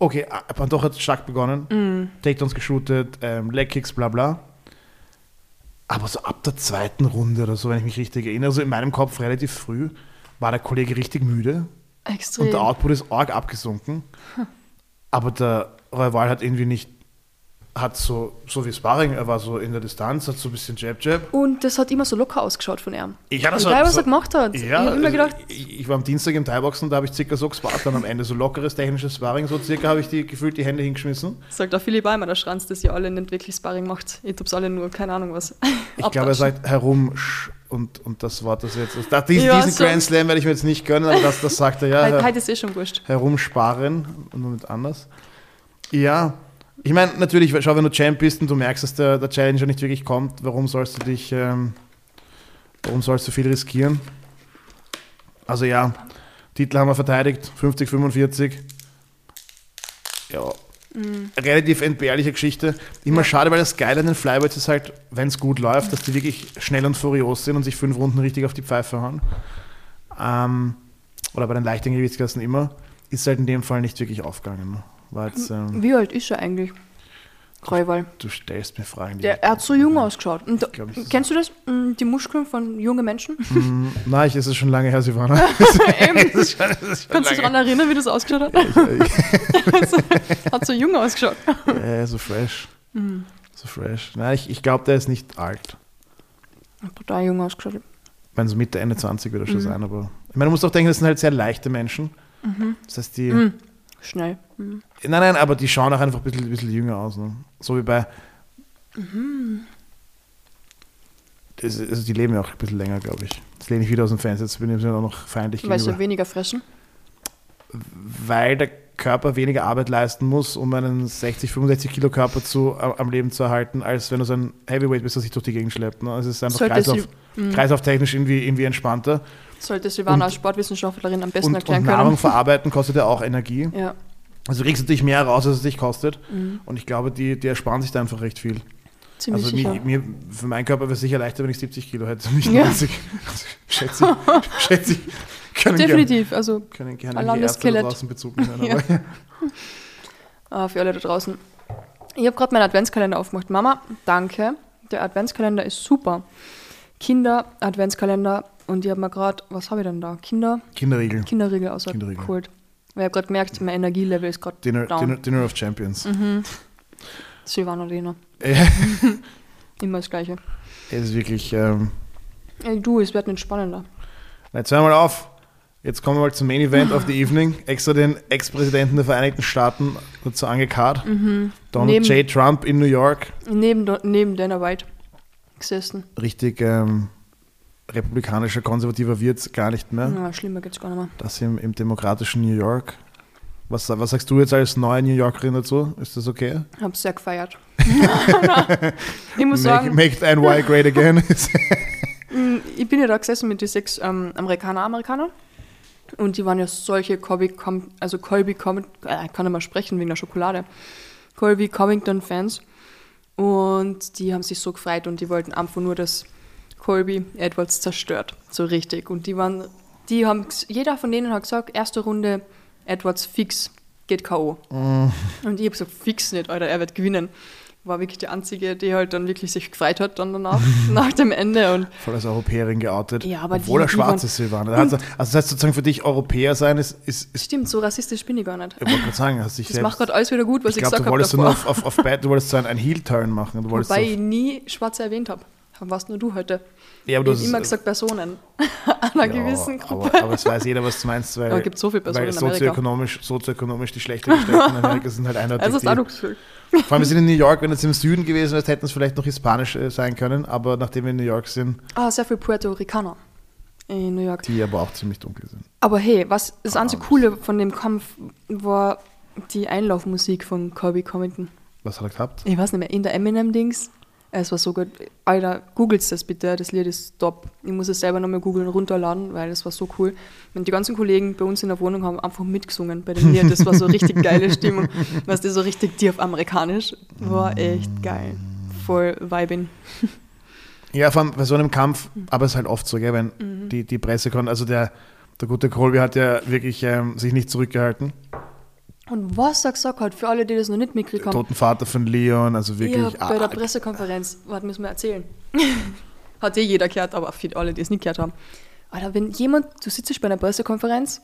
okay, Pantoja hat stark begonnen, Mhm. Takedowns geshootet, ähm, Legkicks, bla bla. Aber so ab der zweiten Runde oder so, wenn ich mich richtig erinnere, so in meinem Kopf relativ früh, war der Kollege richtig müde. Extrem. Und der Output ist arg abgesunken. Aber der Royal hat irgendwie nicht, hat so, so wie Sparring, er war so in der Distanz, hat so ein bisschen Jab-Jab. Und das hat immer so locker ausgeschaut von ihm. Ja, das Egal, war- was so- er gemacht hat. Ja, ich habe immer also gedacht, ich, ich war am Dienstag im Thai-Boxen, da habe ich circa so gespart, dann am Ende so lockeres technisches Sparring, so circa habe ich die gefühlt die Hände hingeschmissen. sagt auch Philipp Eimer, der Schranz, dass ihr alle nicht wirklich Sparring macht. Ich tub's alle nur, keine Ahnung was. Ich glaube, er sagt herum und, und das Wort, das jetzt, das, diesen, Ja, diesen so. Grand Slam werde ich mir jetzt nicht gönnen, aber das, das sagt er ja. Heute, ist eh schon wurscht. herumsparen und nur nicht anders. Ja, ich meine, natürlich, schau, wenn du Champ bist und du merkst, dass der, der Challenger nicht wirklich kommt, warum sollst du dich, ähm, warum sollst du viel riskieren? Also ja, Titel haben wir verteidigt, 50, 45. Ja, relativ entbehrliche Geschichte. Immer schade, weil das Geile an den Flyweights ist halt, wenn es gut läuft, dass die wirklich schnell und furios sind und sich fünf Runden richtig auf die Pfeife hauen. Ähm, oder bei den leichten Gewichtsklassen immer, ist halt in dem Fall nicht wirklich aufgegangen. War jetzt, ähm, Wie alt ist er eigentlich? Reuwal. du stellst mir Fragen, die Der, er hat so jung ausgeschaut. Und da, ich- kennst du das? Mm, Die Muskeln von jungen Menschen? Mm, Nein, ich, es ist schon lange her, Silvana. Eben. Kannst du dich daran erinnern, wie das ausgeschaut hat? also, hat so jung ausgeschaut. Ja, so fresh. Mhm. So fresh. Nein, ich, ich glaube, der ist nicht alt. Hat Total jung ausgeschaut. Ich meine, so Mitte, Ende 20 wird er schon Mhm. sein, aber ich meine, du musst auch denken, das sind halt sehr leichte Menschen. Das heißt, die. Mhm. Schnell. Mhm. Nein, nein, aber die schauen auch einfach ein bisschen, ein bisschen jünger aus. Ne? So wie bei Das, also die leben ja auch ein bisschen länger, glaube ich. Jetzt lehne ich wieder aus dem Fenster, jetzt bin ich mir auch noch feindlich Weil sie gegenüber. weniger fressen. Weil der Körper weniger Arbeit leisten muss, um einen 60, 65 Kilo Körper zu, am Leben zu erhalten, als wenn du so ein Heavyweight bist, der sich durch die Gegend schleppt. Ne? Es ist einfach Sollte Kreislauf, sie- mhm. kreislauftechnisch irgendwie, irgendwie entspannter. Sollte Silvana als Sportwissenschaftlerin am besten Und, erklären und Nahrung können. verarbeiten kostet ja auch Energie. Ja, Also du kriegst natürlich mehr raus, als es dich kostet. Mhm. Und ich glaube, die, die ersparen sich da einfach recht viel. ziemlich also sicher. mir, mir, für meinen Körper wäre es sicher leichter, wenn ich 70 Kilo hätte, nicht Ja. 90. Also, schätze ich. schätze ich. Können Definitiv. Also Gerne, können gerne die Ärzte da draußen Bezug nehmen. Ja. Ah, für alle da draußen. Ich habe gerade meinen Adventskalender aufgemacht. Mama, danke. Der Adventskalender ist super. Kinder-Adventskalender. Und ich habe mir gerade, was habe ich denn da? Kinder, Kinderriegel. Kinderriegel außer Kinderriegel. geholt. Weil ich habe gerade gemerkt, mein Energielevel ist gerade Dinner, down. Dinner, Dinner of Champions. Silvana Lena. Ja, Immer das Gleiche. es ist wirklich. Ähm, Ey, du, es wird nicht spannender. jetzt hör mal auf. Jetzt kommen wir mal zum Main Event of the Evening. Extra den Ex-Präsidenten der Vereinigten Staaten dazu angekarrt. Donald Mhm. Neben- J. Trump in New York. Neben, neben Dana White gesessen. Richtig ähm, republikanischer, konservativer wird es gar nicht mehr. Na, schlimmer geht's gar nicht mehr. Das im, im demokratischen New York. Was, was sagst du jetzt als neue New Yorkerin dazu? Ist das okay? Hab's sehr gefeiert. ich muss Make, sagen, make NY great again. Mm, Ich bin ja da gesessen mit den sechs ähm, Amerikaner, Amerikaner. Und die waren ja solche Colby, Com also Colby Covington, äh, ich kann nicht mal sprechen wegen der Schokolade. Colby Covington-Fans. Und die haben sich so gefreut und die wollten einfach nur, dass Colby Edwards zerstört. So richtig. Und die waren, die haben, jeder von denen hat gesagt, erste Runde Edwards fix geht K.O. Und ich habe gesagt, fix nicht, Alter, er wird gewinnen. War wirklich die einzige, die halt dann wirklich sich gefreut hat dann danach, nach dem Ende. Und Voll als Europäerin geoutet. Ja, aber Obwohl die- er schwarz ist, Silvana. Also, das heißt sozusagen für dich Europäer sein ist, ist, ist Stimmt, so rassistisch bin ich gar nicht. ich wollte gerade sagen, hast dich Das selbst, macht gerade alles wieder gut, was ich ich, glaube, gesagt du habe wolltest so nur auf, auf, auf Bad, du wolltest so einen, einen Heel-Turn machen. Du Wobei so, ich nie Schwarze erwähnt habe. Warst nur du heute. ja, aber Ich du habe hast- immer gesagt Personen. Einer ja, gewissen Gruppe. aber, aber es weiß jeder, was du meinst, weil, es gibt so viele Personen weil sozioökonomisch, sozioökonomisch die schlechter Gestellten in Amerika sind halt eindeutig Also hast du auch gefühlt. Vor allem, wir sind in New York, wenn es im Süden gewesen wäre, hätten es vielleicht noch hispanisch äh, sein können, aber nachdem wir in New York sind, Ah, sehr viele Puerto Ricaner in New York. die aber auch ziemlich dunkel sind. Aber hey, was das Ah, einzige Coole von dem Kampf war die Einlaufmusik von Colby Covington. Was hat er gehabt? Ich weiß nicht mehr, in der Eminem-Dings. Es war so gut. Alter, googelt das bitte, das Lied ist top. Ich muss es selber nochmal googeln, runterladen, weil das war so cool. Und die ganzen Kollegen bei uns in der Wohnung haben einfach mitgesungen bei dem Lied. Das war so richtig geile Stimmung. Weißt du, so richtig tief amerikanisch. War echt geil. Voll vibing. Ja, vor allem bei so einem Kampf, Mhm. aber es ist halt oft so, gell, wenn die, die Presse kommt, also der, der gute Colby hat ja wirklich ähm, sich nicht zurückgehalten. Und was gesagt hat, für alle, die das noch nicht mitgekriegt haben, Toten Vater von Leon, also ja, wirklich. bei der ah, Pressekonferenz, was müssen wir erzählen? hat eh jeder gehört, aber für alle, die es nicht gehört haben. Alter, wenn jemand, du sitzt bei einer Pressekonferenz,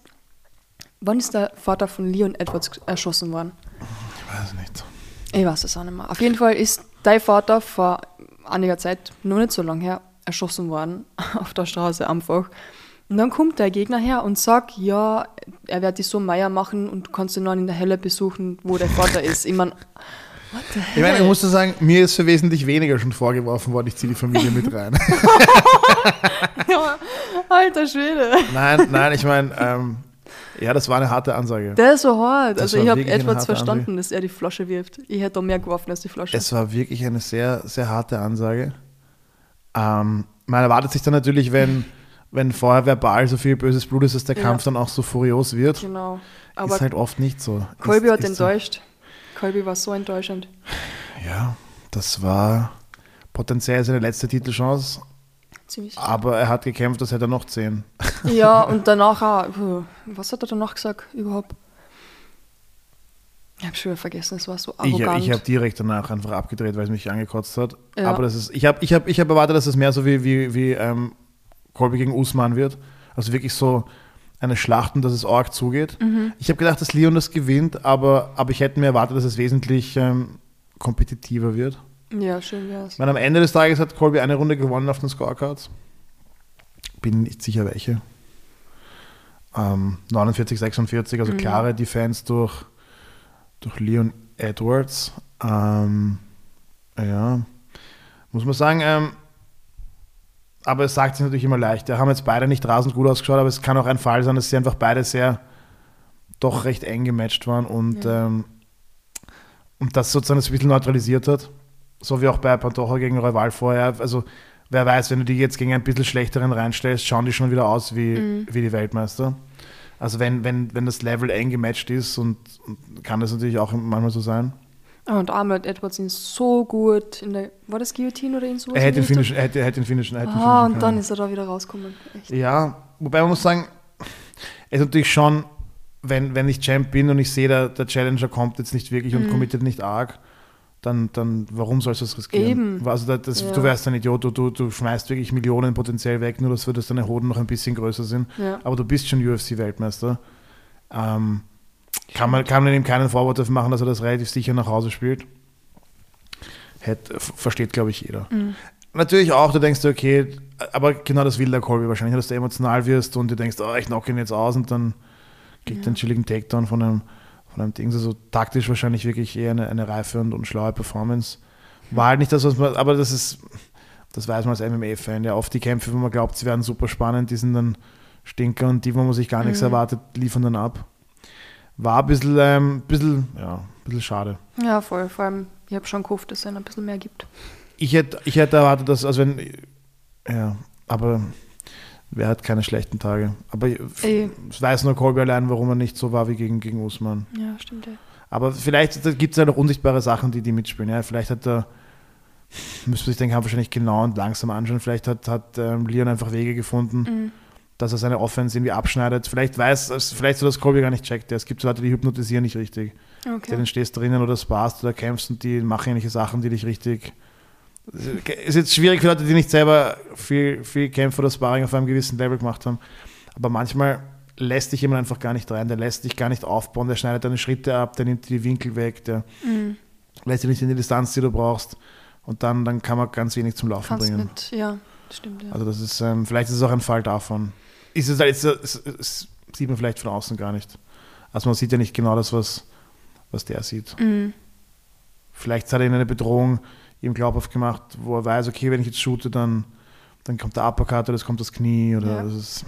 wann ist der Vater von Leon Edwards erschossen worden? ich weiß nicht. Ich weiß es auch nicht mehr. Auf jeden Fall ist dein Vater vor einiger Zeit, noch nicht so lange her, erschossen worden auf der Straße einfach. Und dann kommt der Gegner her und sagt, ja, er wird die so Meier machen und du kannst ihn dann in der Hölle besuchen, wo der Vater ist. Ich meine, Ich meine, ich muss da sagen, mir ist für wesentlich weniger schon vorgeworfen worden, ich ziehe die Familie mit rein. ja, alter Schwede. nein, nein, ich meine, ähm, ja, das war eine harte Ansage. Der ist so hart. Das also ich habe Edwards verstanden, dass er die Flasche wirft. Ich hätte da mehr geworfen als die Flasche. Es war wirklich eine sehr, sehr harte Ansage. Ähm, man erwartet sich dann natürlich, wenn, wenn vorher verbal so viel böses Blut ist, dass der Ja. Kampf dann auch so furios wird. genau. Aber ist halt oft nicht so. Colby ist, hat ist so. enttäuscht. Colby war so enttäuschend. Ja, das war potenziell seine letzte Titelchance, Ziemlich. aber er hat gekämpft, das hätte er noch zehn. Ja, und danach auch. Was hat er danach gesagt überhaupt? Ich habe schon wieder vergessen, es war so Ich, arrogant. ich habe direkt danach einfach abgedreht, weil es mich angekotzt hat. Ja. Aber das ist, ich habe ich hab, ich hab erwartet, dass es mehr so wie, wie, wie ähm, Colby gegen Usman wird. Also wirklich so eine Schlacht und dass es arg zugeht. Mhm. Ich habe gedacht, dass Leon das gewinnt, aber, aber ich hätte mir erwartet, dass es wesentlich ähm, kompetitiver wird. ja, schön wär's. Ich meine, am Ende des Tages hat Colby eine Runde gewonnen auf den Scorecards. Bin nicht sicher welche. Ähm, 49, 46, also Mhm. klare Defense durch, durch Leon Edwards. Ähm, ja, muss man sagen. Aber es sagt sich natürlich immer leicht. Wir haben jetzt beide nicht rasend gut ausgeschaut, aber es kann auch ein Fall sein, dass sie einfach beide sehr doch recht eng gematcht waren und, Ja. ähm, und das sozusagen das ein bisschen neutralisiert hat. So wie auch bei Pantoja gegen Rival vorher. Also wer weiß, wenn du die jetzt gegen einen bisschen schlechteren reinstellst, schauen die schon wieder aus wie, Mhm. wie die Weltmeister. Also wenn, wenn, wenn das Level eng gematcht ist und, und kann das natürlich auch manchmal so sein. Und Arnold Edwards ihn so gut in der. War das Guillotine oder ihn so? Er hätte den Finish, er hätte, hätte den hätte Ah, und dann ist er da wieder rausgekommen. Echt. Ja, wobei man muss sagen, es ist natürlich schon, wenn, wenn ich Champ bin und ich sehe, der, der Challenger kommt jetzt nicht wirklich und Mhm. committet nicht arg, dann, dann warum sollst du das riskieren? Eben. Also das, das, Ja. Du wärst ein Idiot, du, du, du schmeißt wirklich Millionen potenziell weg, nur dass, wir- dass deine Hoden noch ein bisschen größer sind. Ja. Aber du bist schon UFC-Weltmeister. Ähm, kann, man, kann man ihm keinen Vorwurf dafür machen, dass er das relativ sicher nach Hause spielt. Hätt, f- versteht, glaube ich, jeder. Mhm. Natürlich auch, du denkst okay, aber genau das will der Colby wahrscheinlich, dass du emotional wirst und du denkst, oh, ich knock ihn jetzt aus und dann kriegt er Ja. einen chilligen Takedown von einem, von einem Ding. Also taktisch wahrscheinlich wirklich eher eine, eine reife und, und schlaue Performance. War halt nicht das, was man, aber das ist, das weiß man als MMA-Fan, ja, oft die Kämpfe, wo man glaubt, sie werden super spannend, die sind dann Stinker und die, wo man sich gar nichts Mhm. erwartet, liefern dann ab. War ein bisschen, ähm, bisschen, ja, ein bisschen schade. ja, voll. Vor allem, ich habe schon gehofft, dass es ein bisschen mehr gibt. Ich hätte, ich hätte erwartet, dass, also wenn, ja, aber wer hat keine schlechten Tage? Aber Ey. es weiß nur Colby allein, warum er nicht so war wie gegen, gegen Usman. Ja, stimmt ja. Aber vielleicht gibt es ja noch unsichtbare Sachen, die die mitspielen. Ja, vielleicht hat er, müsste man sich den Kampf wahrscheinlich genau und langsam anschauen. Vielleicht hat, hat ähm, Leon einfach Wege gefunden, Mhm. Dass er seine Offense irgendwie abschneidet. Vielleicht weiß, vielleicht so, dass Colby gar nicht checkt. Ja, Es gibt so Leute, die hypnotisieren nicht richtig. Okay. Dann stehst du drinnen oder sparst oder kämpfst und die machen ähnliche Sachen, die dich richtig. Ist jetzt schwierig für Leute, die nicht selber viel, viel Kämpfe oder Sparring auf einem gewissen Level gemacht haben. Aber manchmal lässt dich jemand einfach gar nicht rein, der lässt dich gar nicht aufbauen, der schneidet deine Schritte ab, der nimmt die Winkel weg, der Mhm. lässt dich nicht in die Distanz, die du brauchst. Und dann, dann kann man ganz wenig zum Laufen Kannst bringen. mit, ja, stimmt ja. Also das ist, ähm, vielleicht ist es auch ein Fall davon. Ist es, halt- ist, es sieht man vielleicht von außen gar nicht. Also man sieht ja nicht genau das, was, was der sieht. Mhm. Vielleicht hat er ihn eine Bedrohung ihm glaubhaft gemacht, wo er weiß, okay, wenn ich jetzt shoote, dann, dann kommt der Uppercut oder es kommt das Knie oder Ja. das ist,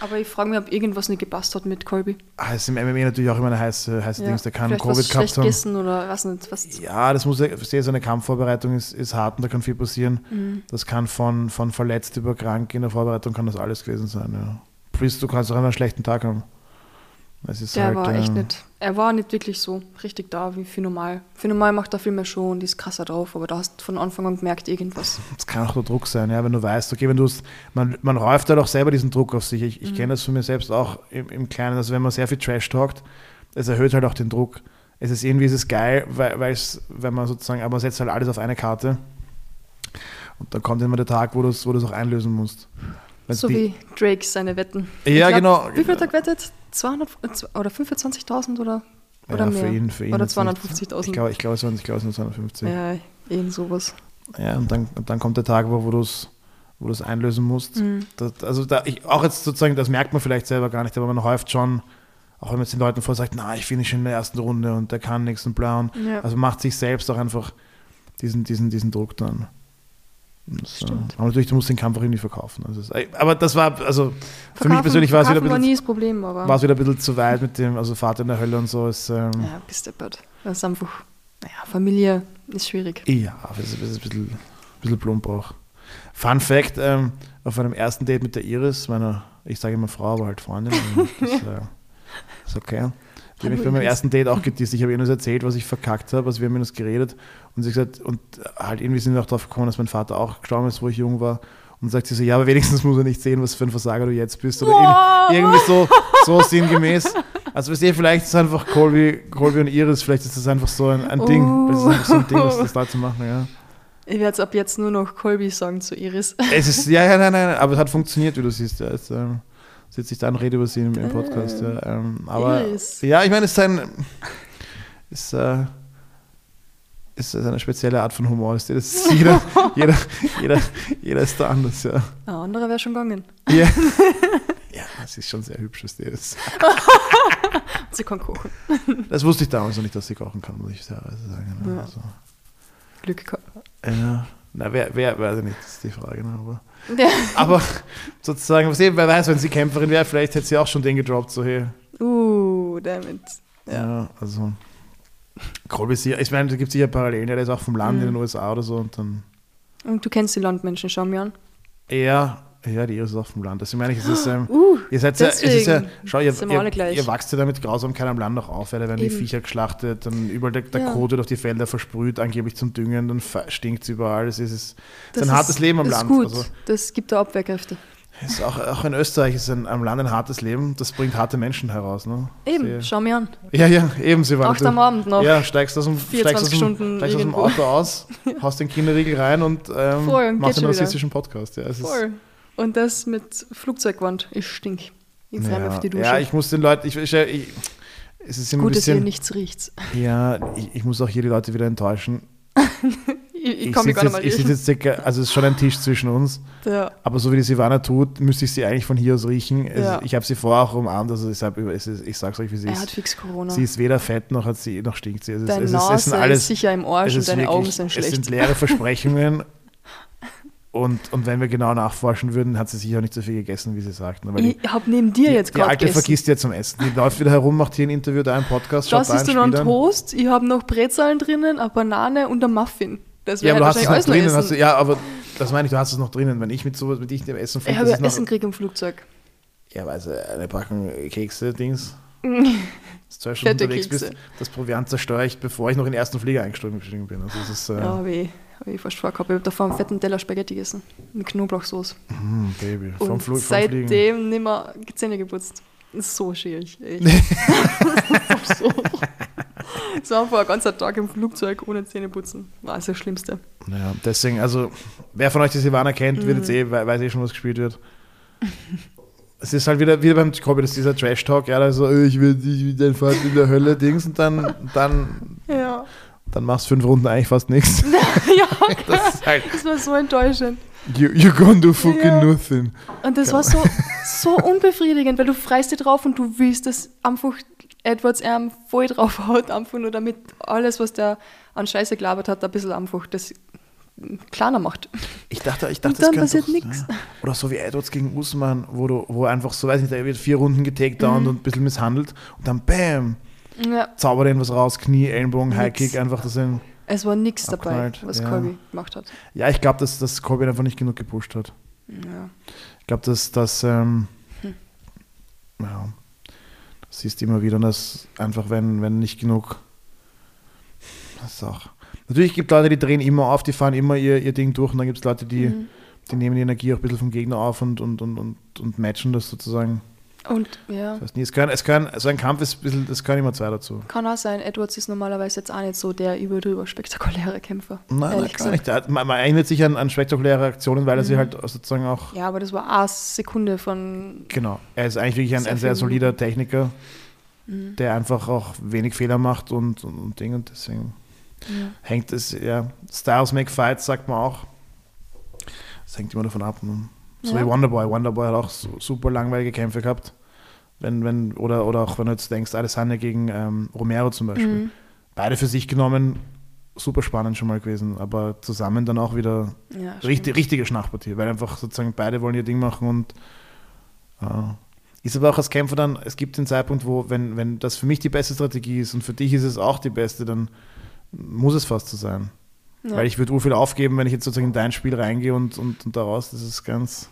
Aber ich frage mich, ob irgendwas nicht gepasst hat mit Colby. ah, ist im MMA natürlich auch immer eine heiße, heiße Dings, der kann Covid gehabt haben. gegessen oder was nicht. Was, Ja, das muss ja, ich sehe, so eine Kampfvorbereitung ist, ist hart und da kann viel passieren. Mhm. Das kann von, von verletzt über krank in der Vorbereitung kann das alles gewesen sein, ja. Plus du kannst auch einen schlechten Tag haben. Der halt, war echt ähm, nicht. Er war nicht wirklich so richtig da wie für normal. Für normal macht er viel mehr Show und ist krasser drauf, aber da hast du von Anfang an gemerkt, irgendwas. Es kann auch der Druck sein, ja, wenn du weißt, okay, wenn du es, man, man räuft halt auch selber diesen Druck auf sich. Ich, ich Mhm. kenne das von mir selbst auch im, im Kleinen, also wenn man sehr viel Trash talkt, es erhöht halt auch den Druck. Es ist irgendwie, es ist geil, weil, weil es, wenn man sozusagen, aber man setzt halt alles auf eine Karte und dann kommt immer der Tag, wo du es wo du's auch einlösen musst. Wenn so wie Drake seine Wetten. Ja, glaub, genau. Wie viel hat er gewettet? 200 äh, oder 25.000 oder, oder ja, mehr? Für ihn, für ihn Oder jetzt nicht. 250.000. Ich glaube, ich glaube, es waren, es waren 250. Ja, Ja, irgend sowas. und, dann, und dann kommt der Tag, wo, wo du es wo du's einlösen musst. Mhm. Das, also da, ich, auch jetzt sozusagen, das merkt man vielleicht selber gar nicht, aber man häuft schon, auch wenn man jetzt den Leuten vorsagt, na, ich finish in der ersten Runde und der kann nichts und bla. Und, Ja. Also macht sich selbst auch einfach diesen, diesen, diesen Druck dann. Das, äh, Stimmt. aber natürlich, du musst den Kampf auch irgendwie verkaufen. Also aber das war, also für mich Verkaufen- persönlich war es wieder, ein verkaufen war bisschen- nie das Problem, aber war es wieder ein bisschen zu weit mit dem, also Vater in der Hölle und so. Ist, ähm, ja, bist deppert. Das ist einfach, naja, Familie ist schwierig. Ja, das ist, das ist ein bisschen, ein bisschen plump auch. Fun Fact: ähm, Auf einem ersten Date mit der Iris, meiner, ich sage immer Frau, aber halt Freundin, das äh, ist okay. Die habe ich bei meinem ersten Date auch gedisst. Ich habe ihr nur erzählt, was ich verkackt habe, also wir haben das geredet und sie hat gesagt, und halt irgendwie sind wir auch drauf gekommen, dass mein Vater auch gestorben ist, wo ich jung war. Und sagt sie so, ja, aber wenigstens muss er nicht sehen, was für ein Versager du jetzt bist. Oder Wow. irg- irgendwie so, so sinngemäß. Also wisst ihr, vielleicht ist es einfach Colby, Colby und Iris, vielleicht ist das einfach so ein, ein Ding. Das ist einfach so ein Ding, was das Leute machen, ja. Ich werde es ab jetzt nur noch Colby sagen zu Iris. Es ist, ja, ja, nein, nein, aber es hat funktioniert, wie du siehst. Ja. Es, ähm, sitzt sich da und rede über sie im, im Podcast. Ja. Ähm, aber Iris. ja, ich meine, es ist ein. Ist, äh, ist eine spezielle Art von Humor. Ist, jeder, jeder, jeder, jeder ist da anders, ja. Ein anderer wäre schon gegangen. Ja, ja das ist schon sehr hübsch, was der ist. Sie kann kochen. Das wusste ich damals noch nicht, dass sie kochen kann, muss ich sehr sagen. Ja. Also, Glück gehabt. ja, Na, wer, wer, weiß ich nicht, das ist die Frage. Ne? Aber, Ja. aber sozusagen, was eben, wer weiß, wenn sie Kämpferin wäre, vielleicht hätte sie auch schon den gedroppt, so hey. Uh, damit. Ja, Ja. also. Colby ist sicher, ich meine, da gibt es sicher Parallelen, der ist auch vom Land Mhm. in den USA oder so und dann. Und du kennst die Landmenschen, schau mir an. Ja, ja, die ist auch vom Land. Also, ich meine, es ist. Ähm, Uh, Ihr seid ja, es ist ja, schau, ihr, ihr, ihr wachst ja damit Grausamkeit am Land noch auf, weil da werden die Eben. Viecher geschlachtet, dann überall der, der Ja. Kot wird auf die Felder versprüht, angeblich zum Düngen, dann stinkt es überall. Es ist, es das ist ein hartes Leben am ist Land. gut. Also, das gibt da Abwehrkräfte. ist auch, auch in Österreich ist ein, am Land ein hartes Leben, das bringt harte Menschen heraus. Ne? Eben, Sie- schau mir an. Ja, ja, eben, sie waren. Acht am Abend noch. Ja, steigst aus dem, 24 steigst aus dem, steigst aus dem. Auto aus, haust den Kinderriegel rein und ähm, Voll, machst einen wieder. rassistischen Podcast. Ja, es ist- Voll. Und das mit Flugzeugwand. Ich stink. Ich freue mich Ja, auf die Dusche. ja, ich muss den Leuten, ich, ich, ich es ist immer ein Gut, dass hier bisschen, nichts riecht. ja, ich, ich muss auch hier die Leute wieder enttäuschen. Ich, sitz gar nicht mal ich sitze jetzt circa, also es ist schon ein Tisch zwischen uns, Ja. aber so wie die Silvana tut, müsste ich sie eigentlich von hier aus riechen. Es, Ja. Ich habe sie vorher auch umarmt, also ich, sag, es ist, ich sag's euch, wie sie Er ist. hat fix Corona. Sie ist weder fett noch hat sie noch stinkt sie. Es ist, Deine es ist, es Nase sind alles, ist sicher im es Arsch und deine wirklich- Augen sind Es schlecht. sind leere Versprechungen. Und, und wenn wir genau nachforschen würden, hat sie sicher nicht so viel gegessen, wie sie sagt. ne? Weil die, ich habe neben dir die, jetzt die gerade Alte gegessen. vergisst ja zum Essen. Die läuft wieder herum, macht hier ein Interview, da ein Podcast, Da schaut da ein einen Spiel an. Toast, ich habe noch Brezahlen drinnen, eine Banane und ein Muffin. Das Ja, wäre aber du hast es wahrscheinlich noch alles drinnen. Hast du, ja, aber das meine ich, du hast es noch drinnen. Wenn ich mit sowas, mit ich dem Essen Ich fliege, habe das ja ist Essen gekriegt im Flugzeug. ja, also eine Packung Kekse, Dings. Das zwei Stunden unterwegs bist, das Proviant zerstöre ich, bevor ich noch in den ersten Flieger eingestiegen bin. Also das ist, äh, Ja, habe ich, fast vorgehabt. Ich habe davor einen fetten Teller Spaghetti gegessen. Mit Knoblauchsoße. hm, Baby, vom, Und Flug, vom Fliegen. seitdem nicht mehr Zähne geputzt. Ist so schwierig. Echt. so. so einfach ein ganzer Tag im Flugzeug ohne Zähne putzen. War das, das Schlimmste. Ja, deswegen, also, wer von euch die Silvana kennt, wird Mhm. jetzt eh, we- weiß eh schon, was gespielt wird. Es ist halt wieder, wieder beim Jacobi, das ist dieser Trash-Talk, ja, also, ich will, ich will dein Vater in der Hölle, Dings, und dann, dann, Ja. Dann machst du fünf Runden eigentlich fast nichts. ja, Das ist halt, das war so enttäuschend. you, you're gonna do fucking Ja. nothing. Und das war so, so unbefriedigend, weil du freist dich drauf und du willst, dass einfach Edwards Arm voll drauf haut, einfach nur damit alles, was der an Scheiße gelabert hat, ein bisschen einfach das kleiner macht. Ich dachte, ich Und dachte, dann das könnte passiert. Ja. Oder so wie Edwards gegen Usman, wo du, wo einfach so, weiß nicht, der wird vier Runden getakedownt Mhm. und ein bisschen misshandelt und dann bam, Ja, zaubert er was raus, Knie, Ellenbogen, Nix. Highkick, einfach das sind. es war nichts dabei, was ja. Colby gemacht hat. Ja, ich glaube, dass, dass Colby einfach nicht genug gepusht hat. Ja. Ich glaube, dass das, ähm, Hm. ja, das siehst du immer wieder, dass einfach, wenn, wenn nicht genug, das ist auch, natürlich gibt es Leute, die drehen immer auf, die fahren immer ihr, ihr Ding durch und dann gibt es Leute, die, Mhm. die nehmen die Energie auch ein bisschen vom Gegner auf und, und, und, und, und matchen das sozusagen. Und ja, Das heißt nie, es kann, es kann, so ein Kampf ist ein bisschen, das kann immer zwei dazu. kann auch sein, Edwards ist normalerweise jetzt auch nicht so der überdrüber spektakuläre Kämpfer. Nein, nein gar nicht. Hat- Man, man erinnert sich an, an spektakuläre Aktionen, weil er sie Mhm. halt sozusagen auch Ja, aber das war eine Sekunde von. Genau. Er ist eigentlich wirklich ein, Sehr ein sehr solider. Techniker, Mhm. der einfach auch wenig Fehler macht und, und, und Ding und deswegen Ja. hängt es, ja, Styles make fights, sagt man auch. Das hängt immer davon ab. Ne? So Ja. wie Wonderboy. Wonderboy hat auch su- super langweilige Kämpfe gehabt. Wenn, wenn, oder, oder auch wenn du jetzt denkst, Adesanya gegen ähm, Romero zum Beispiel. Mhm. Beide für sich genommen super spannend schon mal gewesen, aber zusammen dann auch wieder Ja, Richtig, richtige Schnachpartie, weil einfach sozusagen beide wollen ihr Ding machen und äh, ist aber auch als Kämpfer dann, es gibt den Zeitpunkt, wo, wenn, wenn das für mich die beste Strategie ist und für dich ist es auch die beste, dann muss es fast so sein. Ja. Weil ich würde viel aufgeben, wenn ich jetzt sozusagen in dein Spiel reingehe und, und, und daraus, das ist ganz,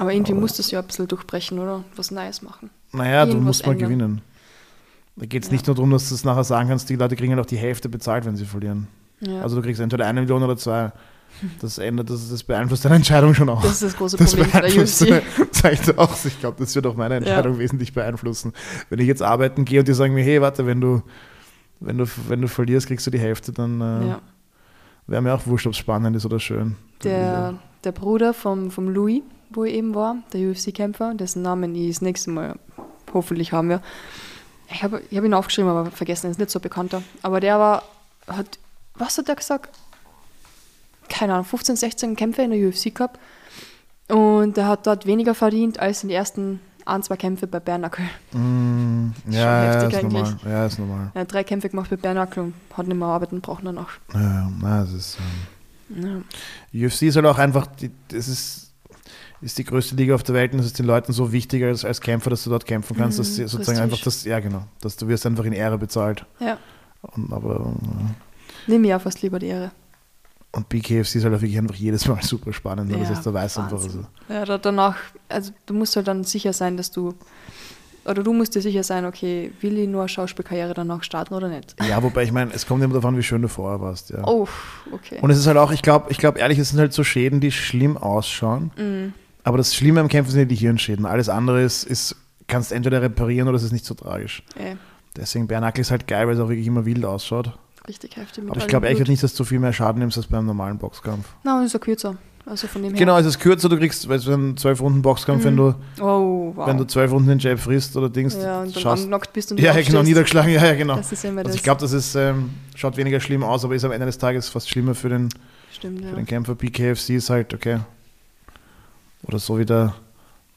Aber irgendwie Aber- musst du es ja ein bisschen durchbrechen, oder? Was Neues machen. naja, du musst mal ändern. gewinnen. Da geht es Ja. nicht nur darum, dass du es nachher sagen kannst, die Leute kriegen halt auch die Hälfte bezahlt, wenn sie verlieren. Ja. Also du kriegst entweder eine Million oder zwei. Das ändert, das, das beeinflusst deine Entscheidung schon auch. das ist das große Das Problem der beeinflusst, UFC. dir auch. Ich glaube, das wird auch meine Entscheidung wesentlich beeinflussen. Wenn ich jetzt arbeiten gehe und die sagen mir, hey, warte, wenn du, wenn du, wenn du verlierst, kriegst du die Hälfte, dann äh, Ja. wäre mir auch wurscht, ob es spannend ist oder schön. Der, der Bruder vom, vom Louis, wo ich eben war, der UFC-Kämpfer, dessen Namen ich das nächste Mal hoffentlich haben wir. Ich habe ich hab ihn aufgeschrieben, aber vergessen, er ist nicht so bekannter. Aber der war, hat, was hat er gesagt? Keine Ahnung, 15, 16 Kämpfe in der UFC gehabt. Und er hat dort weniger verdient als in den ersten ein, zwei Kämpfe bei Bernacle. Mm, Schon ja, ja, ist normal. Ja, ist normal. Er hat drei Kämpfe gemacht bei Bernacle und hat nicht mehr arbeiten brauchen danach. Ja, ja, na, es ist, ähm, Ja. UFC ist halt auch einfach, das ist, ist die größte Liga auf der Welt und es ist den Leuten so wichtig als, als Kämpfer, dass du dort kämpfen kannst, dass sie sozusagen Prestige. einfach das, ja genau, dass du wirst einfach in Ehre bezahlt. ja. Und, aber äh, Nimm mir auch fast lieber die Ehre. und BKFC ist halt auch wirklich einfach jedes Mal super spannend, ne? das Ja, heißt, du weißt einfach, also, Ja, da, danach, also du musst halt dann sicher sein, dass du, oder du musst dir sicher sein, okay, will ich nur eine Schauspielkarriere danach starten oder nicht? ja, wobei ich meine, es kommt immer davon, wie schön du vorher warst, ja. Oh, okay. Und es ist halt auch, ich glaube, ich glaube ehrlich, es sind halt so Schäden, die schlimm ausschauen. Mhm. Aber das Schlimme am Kämpfen sind ja die Hirnschäden. Alles andere ist, ist kannst entweder reparieren oder es ist nicht so tragisch. Ey, Deswegen Bärnackel ist halt geil, weil es auch wirklich immer wild ausschaut. richtig heftig mit Aber ich glaube Blut. nicht, dass du viel mehr Schaden nimmst als beim normalen Boxkampf. Nein, ist ja kürzer. Also von dem her. Genau, es ist kürzer, du kriegst, weil so ein 12-Runden-Boxkampf, wenn du Oh, wow. wenn du 12 Runden den Jab frisst oder Dings, ja, und dann schaust. angenockt bist und Ja, ja, genau, niedergeschlagen, ja, ja, genau. Das ist immer Also das. ich glaube, das ist, ähm, schaut weniger schlimm aus, aber ist am Ende des Tages fast schlimmer für den, Stimmt, ja. für den Kämpfer. BKFC ist halt, okay. Oder so wie der,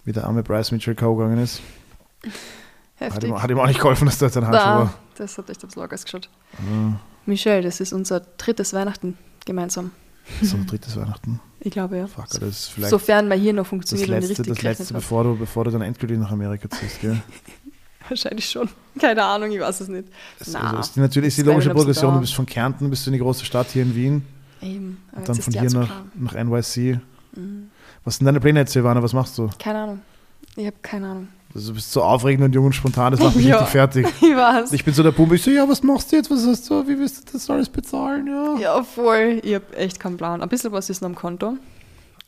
wie der arme Bryce Mitchell K.O. gegangen ist. Hat Heftig. ihm, hat ihm auch nicht geholfen, dass da jetzt ein Handschuh Da, war. das hat echt aufs Lager geschaut. Ja, Michelle, das ist unser drittes Weihnachten gemeinsam. so ein drittes Weihnachten. Ich glaube, ja. Fuck, das vielleicht Sofern mal hier noch das funktioniert ich letzte, das letzte bevor, du, bevor du dann endgültig nach Amerika ziehst, gell? Wahrscheinlich schon. Keine Ahnung, ich weiß es nicht. Das, Na, also ist die, natürlich ist die logische Progression, du bist von Kärnten, bist du in die große Stadt hier in Wien Eben. aber und dann von hier nach, nach NYC. Mhm. Was sind deine Pläne jetzt, Silvana? Was machst du? Keine Ahnung. Ich habe keine Ahnung. Also, du bist so aufregend und jung und spontan, das macht mich Ja. richtig fertig. Ich weiß. Ich bin so der Bube, ich so, ja, was machst du jetzt? Was hast du? Wie willst du das alles bezahlen? Ja. Ja, voll. Ich habe echt keinen Plan. Ein bisschen was ist noch am Konto.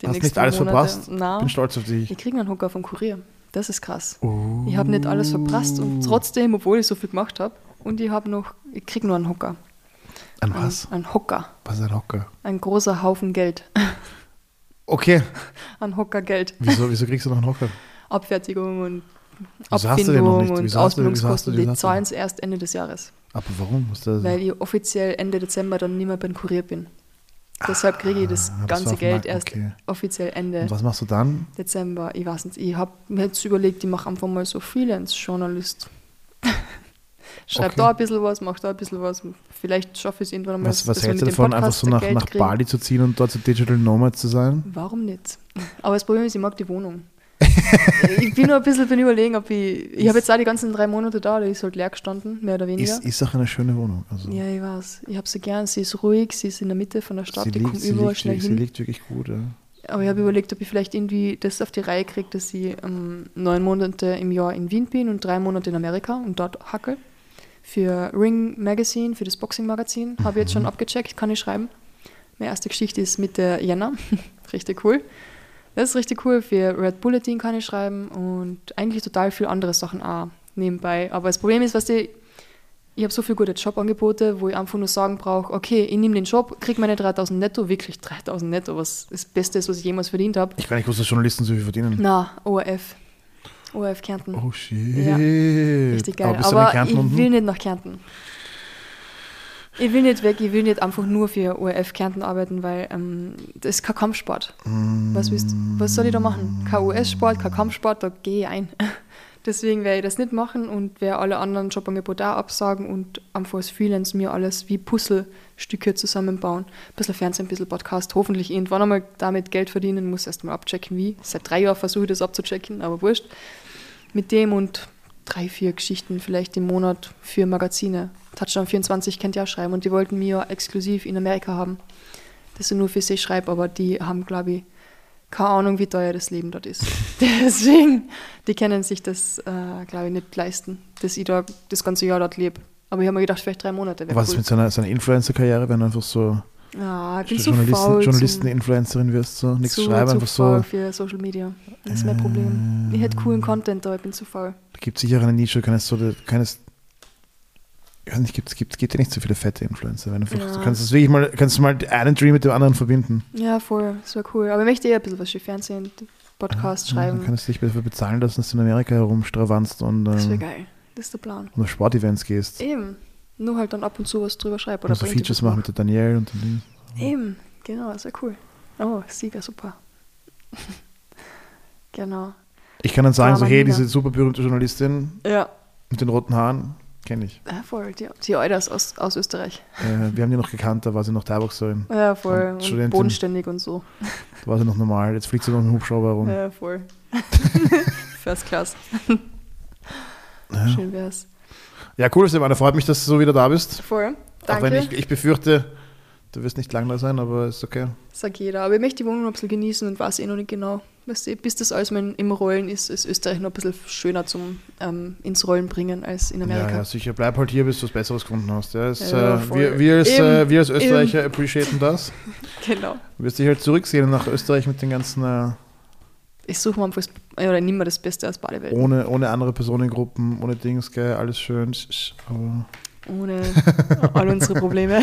Die Hast nicht alles Monate- verpasst? Nein. Bin stolz auf dich. Ich kriege einen Hocker vom Kurier. Das ist krass. Oh. Ich habe nicht alles verpasst und trotzdem, obwohl ich so viel gemacht habe, und ich habe noch, ich kriege nur einen Hocker. Ein Ein, was? ein Hocker. Was ist ein Hocker? Ein großer Haufen Geld. Okay. Ein Hocker Geld. Wieso, wieso kriegst du noch einen Hocker? Abfertigung und Wieso Abfindung und Ausbildungskosten. Die zahlen es erst Ende des Jahres, Aber warum? Was das? weil ich offiziell Ende Dezember dann nicht mehr beim Kurier bin. Deshalb kriege ich das Ah, das ganze dem Geld erst okay. offiziell Ende Und was machst du dann? Dezember. Ich weiß nicht. Ich habe mir jetzt überlegt, ich mache einfach mal so Freelance-Journalist. Schreib Okay. da ein bisschen was, mach da ein bisschen was. Vielleicht schaffe ich es irgendwann mal. Was, was hältst du davon, einfach so nach, Geld nach kriegen. Bali zu ziehen und dort so Digital Nomad zu sein? Warum nicht? Aber das Problem ist, ich mag die Wohnung. ich bin nur ein bisschen bin überlegen, ob ich. Ich habe jetzt auch die ganzen drei Monate da, die ist halt leer gestanden, mehr oder weniger. Ist, ist auch eine schöne Wohnung. Also, ja, ich weiß. Ich habe sie gern. Sie ist ruhig, sie ist in der Mitte von der Stadt, sie, die liegt, kommt sie, überall liegt, schnell sie hin. liegt wirklich gut. Ja. Aber ich habe überlegt, ob ich vielleicht irgendwie das auf die Reihe kriege, dass ich ähm, neun Monate im Jahr in Wien bin und drei Monate in Amerika und dort hackel. Für Ring Magazine, für das Boxing Magazin, habe ich jetzt Mhm. schon abgecheckt, kann ich schreiben. Meine erste Geschichte ist Mitte Jänner. richtig cool. Das ist richtig cool. Für Red Bulletin kann ich schreiben und eigentlich total viele andere Sachen auch nebenbei. Aber das Problem ist, was ich, ich habe so viele gute Jobangebote, wo ich einfach nur sagen brauche, okay, ich nehme den Job, kriege meine 3000 netto, wirklich 3000 netto, was das Beste ist, was ich jemals verdient habe. Ich kann nicht dass Journalisten so viel verdienen. Na, ORF. ORF Kärnten. Oh shit. Ja, Richtig geil. Aber Aber ich will nicht nach Kärnten. Ich will nicht weg, ich will nicht einfach nur für ORF Kärnten arbeiten, weil ähm, das ist kein Kampfsport. Was, willst, was soll ich da machen? Kein US-Sport, kein Kampfsport, da gehe ich ein. Deswegen werde ich das nicht machen und werde alle anderen Jobangebote auch absagen und einfach als Freelance mir alles wie Puzzlestücke zusammenbauen. Ein bisschen Fernsehen, ein bisschen Podcast, hoffentlich irgendwann einmal damit Geld verdienen, muss erst mal abchecken, wie. Seit drei Jahren versuche ich das abzuchecken, aber wurscht. Mit dem und drei, vier Geschichten vielleicht im Monat für Magazine. Touchdown 24 kennt ja schreiben und die wollten mir ja exklusiv in Amerika haben, dass ich nur für sie schreibe, aber die haben, glaube ich, keine Ahnung, wie teuer das Leben dort ist. Deswegen, die können sich das, äh, glaube ich, nicht leisten, dass ich da das ganze Jahr dort lebe. Aber ich habe mir gedacht, vielleicht drei Monate Was ist cool. mit seiner, seiner Influencer-Karriere, wenn einfach so Ja, ich bin zu Journalisten, faul. Journalisten Influencerin wirst, so nichts zu, schreiben, einfach faul so. für Social Media. Das ist mein Problem. Ich hätte coolen Content, aber ich bin zu faul. Da gibt es sicher eine Nische, so, du kannst, ich weiß nicht, gibt, gibt, gibt ja nicht so viele fette Influencer. Wenn du, einfach, Ja. du kannst das wirklich mal, kannst du mal einen Dream mit dem anderen verbinden. Ja, voll. Das wäre cool. Aber ich möchte eher ein bisschen was für Fernsehen, Podcast Ja, schreiben. Dann kannst du dich dafür bezahlen lassen, dass du in Amerika herumstravanzt und, das wäre ähm, geil. Das ist der Plan. und auf Sportevents gehst. Eben. Nur halt dann ab und zu was drüber schreibe. Oder so paar Features machen mit der Danielle und den mache. Eben. Genau, das wäre cool. Oh, sie wäre super. genau. Ich kann dann sagen, so, Drama hey, diese super berühmte Journalistin Ja. mit den roten Haaren, Kenne ich. Ja, voll, die, die Euders aus, aus Österreich. Äh, wir haben die noch gekannt, da war sie noch Thai-Boxerin. Ja, voll. Und Und Studentin. bodenständig und so. Da war sie noch normal. Jetzt fliegt sie noch einen Hubschrauber rum. Ja, voll. First Class. Ja. Schön wär's. Ja, cool, Silvana. Freut mich, dass du so wieder da bist. Voll. Auch Danke. wenn ich, ich befürchte, du wirst nicht lang da sein, aber ist okay. Sagt jeder. Aber ich möchte die Wohnung noch ein bisschen genießen und weiß eh noch nicht genau. Weißt du, bis das alles mal im Rollen ist, ist Österreich noch ein bisschen schöner zum ähm, ins Rollen bringen als in Ja, Amerika. ja, sicher. Bleib halt hier, bis du was Besseres gefunden hast. Ja, es, Ja, äh, wir, wir, als, Eben, äh, wir als Österreicher appreciaten das. Genau. Du wirst dich halt zurücksehen nach Österreich mit den ganzen, äh, Ich suche einfach das, oder nimm mir das Beste aus beide Welten. ohne, ohne andere Personengruppen, ohne Dings, gell, alles schön. sch- sch- Aber Ohne all unsere Probleme.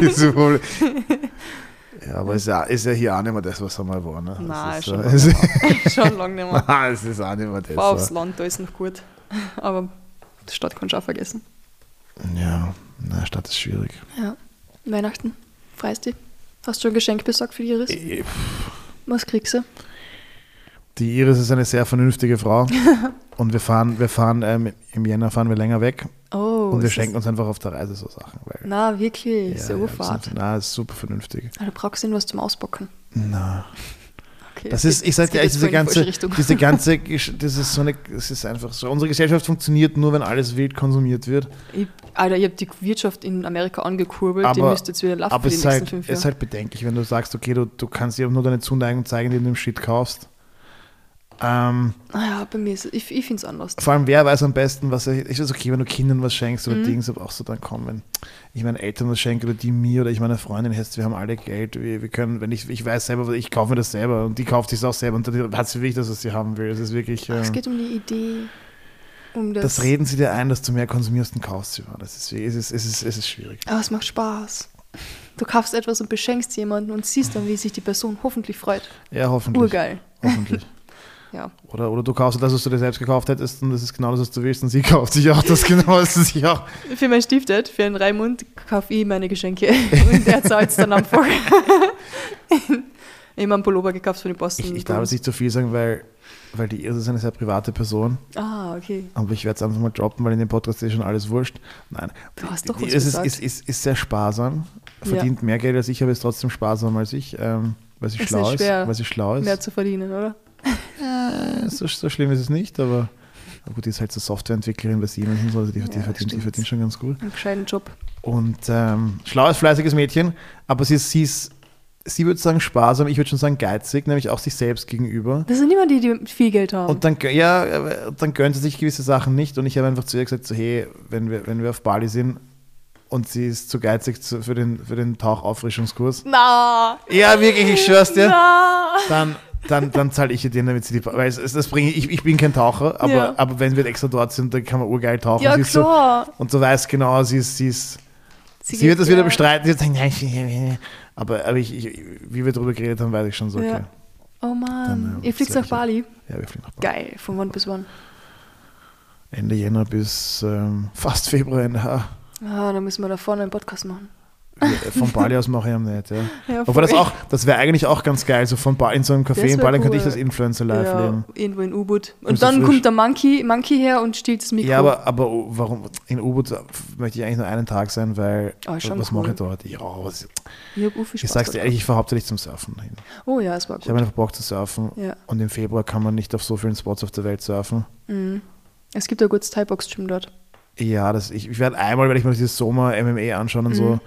Diese Wohl- ja, aber ist ja, ist ja hier auch nicht mehr das, was einmal war. Ne? Nein, ist, schon äh, lange es, nicht mehr. Schon lange nicht mehr. Nein, es ist auch nicht mehr das. Fahr aufs. Land, da ist noch gut. Aber die Stadt kannst du auch vergessen. Ja, na, Stadt ist schwierig. Ja. Weihnachten, freust dich? Hast du ein Geschenk besorgt für die Iris? Äh, Was kriegst du? Die Iris ist eine sehr vernünftige Frau. und wir fahren, wir fahren ähm, im Jänner fahren wir länger weg. Oh. und wir schenken uns einfach auf der Reise so Sachen. Na, wirklich, ja, so ja, sind- Na, ist super vernünftig. Ah, du brauchst ihn was zum Auspacken. Na. Okay, Das ist, ich sag dir diese die ganze, diese ganze, das ist so eine, es ist einfach so. Unsere Gesellschaft funktioniert nur, wenn alles wild konsumiert wird. Ich, Alter, ich habe die Wirtschaft in Amerika angekurbelt, die Aber- müsste jetzt wieder laufen Aber für es die ist nächsten halt, fünf es ist halt bedenklich, wenn du sagst, okay, du, du kannst dir nur deine Zuneigung zeigen, indem du den Shit kaufst. Ähm, Ah ja, bei mir ist es, ich, ich finde es anders. vor allem, wer weiß am besten, was er. Ich weiß, okay, wenn du Kindern was schenkst oder Mhm. Dings, aber auch so dann kommen, wenn ich meinen Eltern was schenke oder die mir oder ich meiner Freundin, heißt, wir haben alle Geld, wir, wir können, wenn ich, ich weiß selber, ich kaufe mir das selber und die kauft sich auch selber und dann hat sie wirklich das, was sie haben will. Es ist wirklich. Ach, äh, es geht um die Idee, um das. das reden sie dir ein, dass du mehr konsumierst und kaufst. Ja, das ist, es, ist, es, ist, es ist schwierig. Aber es macht Spaß. Du kaufst etwas und beschenkst jemanden und siehst dann, wie sich die Person hoffentlich freut. Ja, hoffentlich. Urgeil. Hoffentlich. Ja. Oder, oder du kaufst das, was du dir selbst gekauft hättest und das ist genau das, was du willst und sie kauft sich auch das genau, was sie sich auch. Für mein Stiftet, für einen Raimund, kaufe ich meine Geschenke und er zahlt es dann einfach. ich habe einen Pullover gekauft für den Boston. Ich, ich darf jetzt nicht zu viel sagen, weil, weil die Iris ist eine sehr private Person. Ah, okay. Aber ich werde es einfach mal droppen, weil in dem Podcast ist schon alles wurscht. Nein. Du hast doch die was Iris ist, ist, ist, sehr sparsam, Ja. verdient mehr Geld als ich, aber ist trotzdem sparsamer als ich, ähm, weil sie Ist schlau ist. schwer, Weil sie schlau ist. Mehr zu verdienen, oder? Äh, so, so schlimm ist es nicht, aber, gut, die ist halt so Softwareentwicklerin bei Siemens und so, also die, die, Ja, verdient, die verdient schon ganz gut. Einen gescheiten Job. Und ähm, schlaues, fleißiges Mädchen, aber sie ist, sie ist, sie würde sagen sparsam, ich würde schon sagen geizig, nämlich auch sich selbst gegenüber. Das sind immer die, die viel Geld haben. Und dann, ja, dann gönnt sie sich gewisse Sachen nicht und ich habe einfach zu ihr gesagt, so, hey, wenn wir, wenn wir auf Bali sind und sie ist zu geizig für den, für den Tauchauffrischungskurs, na, ja, wirklich, ich schwör's dir, na. dann, dann, dann zahle ich ihr den, damit sie die, weil es, es, das bringe ich, ich bin kein Taucher, aber, Ja. aber wenn wir extra dort sind, dann kann man urgeil tauchen. Ja, sie ist so, klar. und du weißt genau, sie ist, sie ist, Sie, geht- wird das wieder ja. bestreiten. Sie wird sagen, nein, ich- aber, aber ich, ich, wie wir darüber geredet haben, weiß ich schon so, okay. Ja. Oh Mann. Dann, äh, Ihr fliegt nach. Bali. Ja, wir fliegen nach Bali. Geil. Von wann bis wann? Ende Jänner bis ähm, fast Februar, Ende, ah, Ah, dann müssen wir da vorne einen Podcast machen. Wir- von Bali aus mache ich am nicht, ja. Ja, Aber das auch, das wäre eigentlich auch ganz geil, so von Bali in so einem Café in Bali könnte ich cool. das Influencer live ja, leben. irgendwo in U-Boot. Und Und dann frisch. kommt der Monkey, Monkey her und stiehlt das Mikro. Ja, aber, aber warum, in U-Boot möchte ich eigentlich nur einen Tag sein, weil, Oh, was cool. mache ich dort? Ja, was, ich hab auch viel ich sag's dir ehrlich, ich fahre hauptsächlich zum Surfen hin. Oh ja, es war Ich habe gut. einfach Bock zu surfen Ja. und im Februar kann man nicht auf so vielen Spots auf der Welt surfen. Mhm. Es gibt ein gutes Thai-Box-Gym dort. Ja, das, ich, ich werde einmal, werde ich mir dieses Sommer MMA anschauen und so.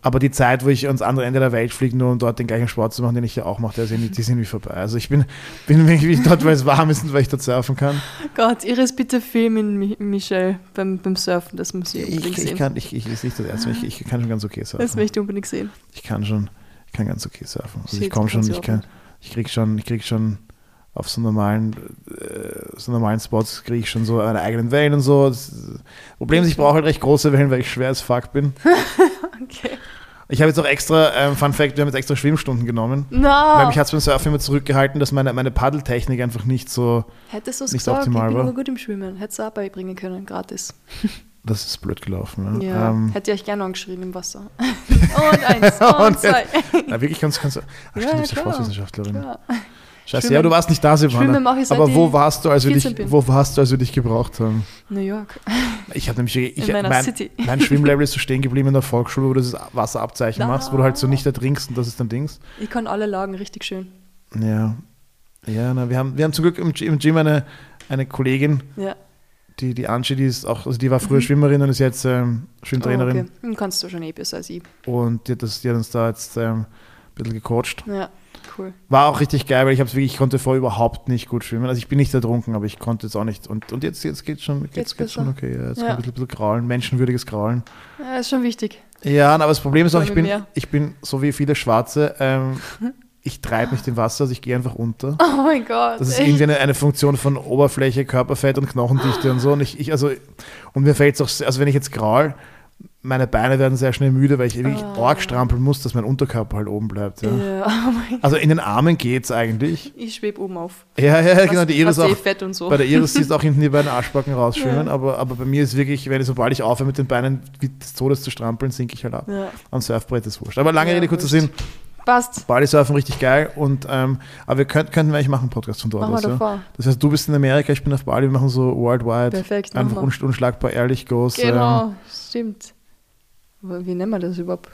Aber die Zeit, wo ich ans andere Ende der Welt fliege, nur um dort den gleichen Sport zu machen, den ich ja auch mache, der ist irgendwie- die sind irgendwie vorbei. Also ich bin, bin wirklich dort, weil es warm ist und weil ich dort surfen kann. Gott, Iris, bitte filmen Mi Michelle beim, beim Surfen. Das muss ich Ich, unbedingt ich, sehen. kann, ich, ich, nicht das erste ich, ich kann schon ganz okay das surfen. möchte ich unbedingt sehen. Ich kann schon, ich kann ganz okay surfen. Also ich komme schon, ich kann, ich krieg schon, ich krieg schon auf so normalen, äh, so normalen Spots kriege ich schon so eine eigenen Wellen und so. Das Problem ist, ich brauche halt recht große Wellen, weil ich schwer als fuck bin. Okay. Ich habe jetzt auch extra, ähm, Fun Fact, wir haben jetzt extra Schwimmstunden genommen. Weil Na, mich hat es beim Surfen immer zurückgehalten, dass meine, meine Paddeltechnik einfach nicht so, hättest du es nicht gesagt, ich optimal bin war. aber gut im Schwimmen. Hättest du auch beibringen können, gratis. das ist blöd gelaufen. Ja. Ja, Ähm, hätte ich euch gerne angeschrieben im Wasser. und eins, und, Und zwei. na, wirklich kannst du, ach, Ja, stimmt, du bist ja klar. Sportwissenschaftlerin. Ja. Scheiße, Schwimmen- ja, du warst nicht da, Silvana. Aber wo warst du, als wir 14 dich, bin. wo warst du, als wir dich gebraucht haben? New York. Ich habe nämlich, ich, In meiner mein, City. mein Schwimmlevel ist so stehen geblieben in der Volksschule, wo du das Wasserabzeichen Da. machst, wo du halt so nicht ertrinkst und das ist dann Dings. Ich kann alle Lagen richtig schön. Ja. Ja, na, wir haben, wir haben zum Glück im, im Gym eine, eine Kollegin, Ja. die, die Angie, die ist auch, also die war früher Schwimmerin und ist jetzt ähm, Oh, Schwimmtrainerin. okay. Dann kannst du schon eh besser als ich. Und die hat, das, die hat uns da jetzt ähm, ein bisschen gecoacht. Ja, cool. War auch richtig geil, weil ich hab's wirklich, ich konnte vorher überhaupt nicht gut schwimmen. Also ich bin nicht ertrunken, aber ich konnte jetzt auch nicht. Und, und jetzt, jetzt geht's schon, Geht's jetzt geht's schon okay. Ja, jetzt Ja. ein bisschen, bisschen graulen, menschenwürdiges Graulen. Ja, ist schon wichtig. Ja, aber das Problem ist auch, ich bin, ich bin so wie viele Schwarze, ähm, ich treibe nicht im Wasser, also ich gehe einfach unter. Oh mein Gott. Das ist irgendwie eine, eine Funktion von Oberfläche, Körperfett und Knochendichte und so. Und ich, ich also, und mir fällt es auch, sehr- also wenn ich jetzt graul, meine Beine werden sehr schnell müde, weil ich wirklich Ah. arg strampeln muss, dass mein Unterkörper halt oben bleibt. Ja. Ja, oh Also in den Armen geht's eigentlich. Ich schwebe oben auf. Ja, ja, genau, die Iris auch. fett und so. Bei der Iris siehst du auch hinten die beiden Arschbacken rausschwimmen, Ja. aber, aber bei mir ist wirklich, wenn ich, sobald ich aufhöre mit den Beinen wie des Todes zu strampeln, sinke ich halt ab. Ja. Am Surfbrett ist wurscht. Aber lange Rede, kurzer. Sinn, Passt. Bali surfen richtig geil und ähm, aber wir könnten, könnten wir eigentlich machen einen Podcast von dort Machen aus. Ja? davor. Das heißt, du bist in Amerika, ich bin auf Bali, wir machen so worldwide. Perfekt. Einfach unsch- unschlagbar ehrlich groß. Ähm, Genau, stimmt. Aber wie nennen wir das überhaupt?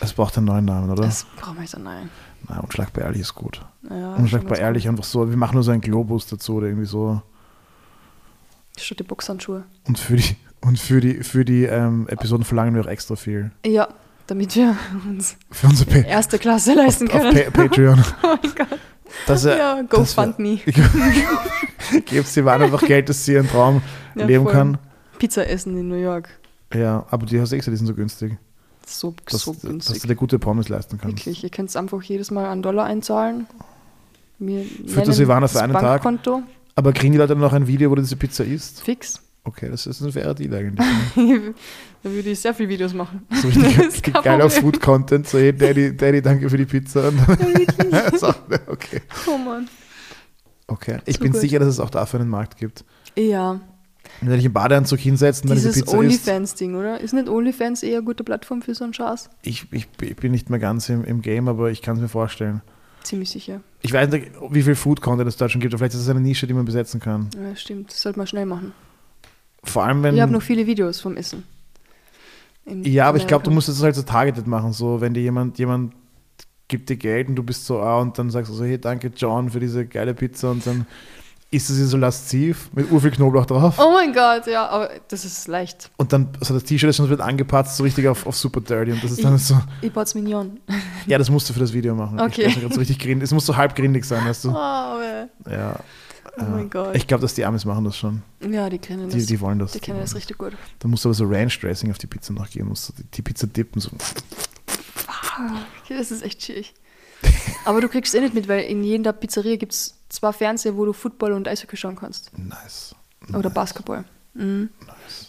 es braucht einen neuen Namen, oder? Das brauchen wir jetzt nein. Nein, unschlagbar ehrlich ist gut. Ja, unschlagbar ehrlich, einfach so, wir machen nur so einen Globus dazu oder irgendwie so. Schon die Boxhandschuhe. Und für die, und für die, für die ähm, Episoden verlangen wir auch extra viel. Ja, damit wir uns Für unsere erste Klasse leisten auf können. pa Patreon. oh mein Gott. Das, Ja, GoFundMe. Gebt sie einfach Geld, dass sie ihren Traum Ja, leben voll. kann. Pizza essen in New York. Ja, aber die hast du extra, die sind so günstig. So, Dass, so dass du günstig. dir gute Pommes leisten kannst. Wirklich. Ihr könnt einfach jedes Mal einen Dollar einzahlen. Wir Für das Silvana für einen Tag? Bankkonto. Aber kriegen die Leute dann noch ein Video, wo du diese Pizza isst? Fix. Okay, das ist ein fairer Deal eigentlich. da würde ich sehr viele Videos machen. So richtig geiler. Food-Content. So, hey, Daddy, Daddy, danke für die Pizza. Dann, so, okay. Oh Mann. okay. Ich So bin gut. sicher, dass es auch dafür einen Markt gibt. Ja, Wenn du dich im Badeanzug hinsetzt und dann diese dieses Pizza. OnlyFans-Ding, oder? Ist nicht OnlyFans eher eine gute Plattform für so einen Schatz? Ich, ich, ich bin nicht mehr ganz im, im Game, aber ich kann es mir vorstellen. Ziemlich sicher. Ich weiß nicht, wie viel Food-Content es da schon gibt. aber Vielleicht ist es eine Nische, die man besetzen kann. Ja, stimmt. Das sollte man schnell machen. Vor allem, wenn. ich habe noch viele Videos vom Essen. In Ja, aber ich glaube, du musst es halt so targeted machen. So, wenn dir jemand, jemand gibt dir Geld und du bist so, ah, und dann sagst du so, hey, danke John für diese geile Pizza und dann isst du sie so lasziv mit urviel Knoblauch drauf. Oh mein Gott, ja, aber das ist leicht. Und dann, also das T-Shirt ist schon wird angepasst, so richtig auf, auf Super Dirty. Und das ist dann so, Ich baut's Mignon. ja, das musst du für das Video machen. Okay. Ich, ich so richtig grindig. Es muss so halb grindig sein, weißt Oh, du? weh. Ja. Oh mein Gott. Ich glaube, dass die Amis machen das schon. ja, die kennen das. Die, die wollen das. die kennen das richtig gut. Da musst du aber so Ranch-Dressing auf die Pizza noch geben, musst du die, die Pizza dippen. So. Das ist echt schwierig. Aber du kriegst eh nicht mit, weil in jeder Pizzeria gibt es zwei Fernseher, wo du Football und Eishockey schauen kannst. Nice. Oder Basketball. Mhm.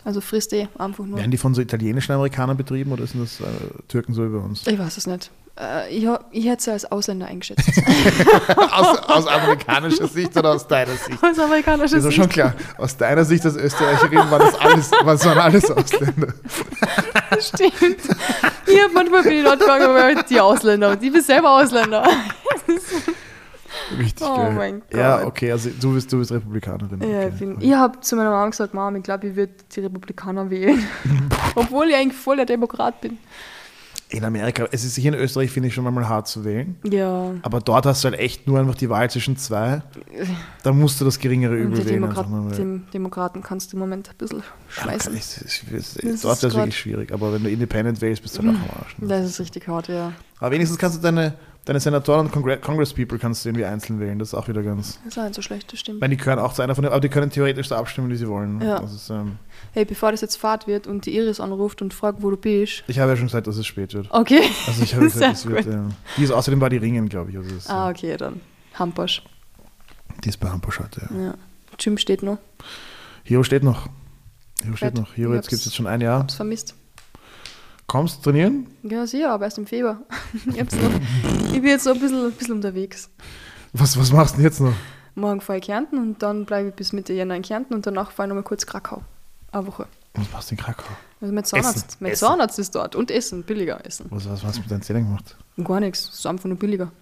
Also frisst eh einfach nur. Werden die von so italienischen Amerikanern betrieben oder sind das äh, Türken so über uns? Ich weiß es nicht. Äh, ich, ich hätte sie als Ausländer eingeschätzt. aus, aus amerikanischer Sicht oder aus deiner Sicht? als amerikanischer Ist doch Sicht. schon klar. Aus deiner Sicht als Österreicherin war das alles, waren alles Ausländer. Stimmt. Ich habe manchmal bin ich dort gefragt, aber die Ausländer. Und ich bin selber Ausländer. Richtig Oh geil. mein Ja, Gott. okay, also du bist, du bist Republikanerin. Ja, okay. ich bin- ich habe zu meiner Mama gesagt, Mama, ich glaube, ich würde die Republikaner wählen. Obwohl ich eigentlich voll der Demokrat bin. In Amerika, es ist hier in Österreich, finde ich schon mal hart zu wählen. Ja. Aber dort hast du halt echt nur einfach die Wahl zwischen zwei. Da musst du das geringere Und Übel die wählen. Demokrat Dem Demokraten kannst du im Moment ein bisschen Ja, schmeißen. ist- Das Dort ist es wirklich schwierig, aber wenn du Independent wählst, bist du halt auch am Arsch. ne? Das ist richtig hart, ja. Aber wenigstens kannst du deine, deine Senatoren und Congre Congress-People kannst du irgendwie einzeln wählen. Das ist auch wieder ganz. Das ist auch nicht so schlecht, das stimmt. meine, die gehören auch zu einer von den, aber die können theoretisch so abstimmen, wie sie wollen. Ja. Das ist, ähm, Hey, bevor das jetzt Fahrt wird und die Iris anruft und fragt, wo du bist. ich habe ja schon gesagt, dass es spät wird. Okay. Also ich habe gesagt, es wird. Ähm, die ist außerdem bei die Ringen, glaube ich. Also es, Ah, äh, okay, dann. Hampasch. Die ist bei Hamburg heute. Ja. Ja. Gym steht noch. Hero steht noch. Hero steht noch. Ich jetzt gibt es jetzt schon ein Jahr. Hab's vermisst. Kommst trainieren? Ja, sicher, aber erst im Februar. ich, ich bin jetzt so ein bisschen, ein bisschen unterwegs. Was, was machst du denn jetzt noch? Morgen fahre ich Kärnten und dann bleibe ich bis Mitte Jänner in Kärnten und danach fahre ich nochmal kurz Krakau. Eine Woche. Was machst du in Krakau? Also mein Zahnarzt, Essen, mein Essen. Zahnarzt ist dort und Essen, billiger Essen. Was, was hast du mit deinen Zähnen gemacht? Gar nichts, es ist einfach nur billiger.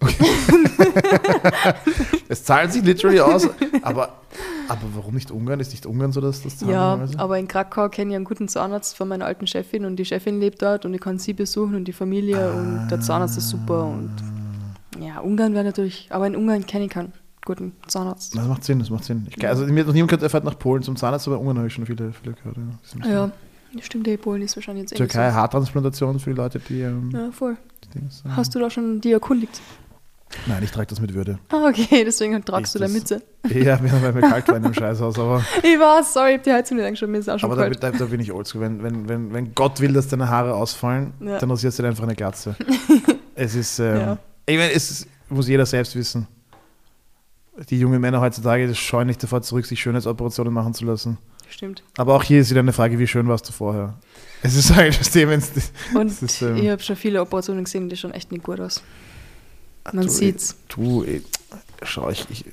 Es zahlt sich literally aus, aber, aber warum nicht Ungarn? Ist nicht Ungarn so, dass das Zahlen Ja, normalerweise? aber in Krakau kenne ich einen guten Zahnarzt von meiner alten Chefin und die Chefin lebt dort und ich kann sie besuchen und die Familie und der Zahnarzt ist super und ja, Ungarn wäre natürlich, aber in Ungarn kenne ich keinen guten Zahnarzt. Das macht Sinn, das macht Sinn. Ich, also mir hat noch niemand gehört, er fährt nach Polen zum Zahnarzt, aber Ungarn habe ich schon viele, viele gehört. Ja. Ja, stimmt, die Polen ist wahrscheinlich jetzt eh Türkei, Haartransplantation für die Leute, die. Ähm, so. Ja, voll. die Dings, ähm, Hast du da schon die erkundigt? Nein, ich trage das mit Würde. Ah, okay, deswegen tragst Ich du da Mütze. Ja, weil mir kalt war in dem Scheißhaus, aber, Ich weiß, sorry, ich hab die Heizung nicht angeschaut, mir ist auch schon aber da, kalt. da, da bin ich oldschool. Wenn, wenn, wenn, wenn Gott will, dass deine Haare ausfallen, Ja. dann rasierst du dir einfach eine Glatze. es ist. Ähm, Ja. Ich meine, es ist, muss jeder selbst wissen. Die jungen Männer heutzutage das scheuen nicht davor zurück, sich Schönheitsoperationen machen zu lassen. Stimmt. Aber auch hier ist wieder eine Frage, wie schön warst du vorher? Es ist halt, das Thema, Und Das ist, ähm, ich habe schon viele Operationen gesehen, die schauen echt nicht gut aus. Man du, sieht's. Du, schau, ich, ich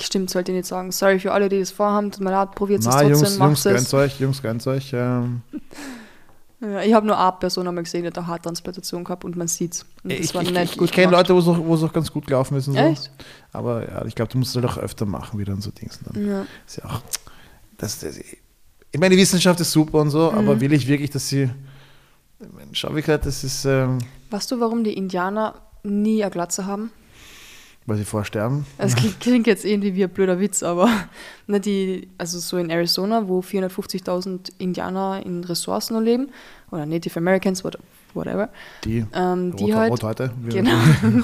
Stimmt, sollte ich nicht sagen. Sorry für alle, die das vorhaben. Tut mir leid, probiert es trotzdem, Jungs, Jungs, es. euch, Jungs, gönnt euch. Ähm, Ja, ich habe nur eine Person einmal gesehen, die hat eine Haartransplantation gehabt und man sieht's. Und das ich war ich, nicht ich, gut ich kenne. Leute, wo es auch, es auch ganz gut gelaufen ist und so. Echt? Aber ja, ich glaube, du musst es halt auch öfter machen wieder und so Dings. Dann. Ja. Ist ja auch, das, das, ich meine, die Wissenschaft ist super und so, Mhm. aber will ich wirklich, dass sie. Schau, wie gesagt, das ist, ähm, Weißt du, warum die Indianer nie eine Glatze haben? Weil sie vorsterben. Das klingt, klingt jetzt irgendwie wie ein blöder Witz, aber ne, die, also so in Arizona, wo 450.000 Indianer in Ressorts nur leben, oder Native Americans, what- whatever, Die, ähm, die Rot, halt, Rot heute. Genau.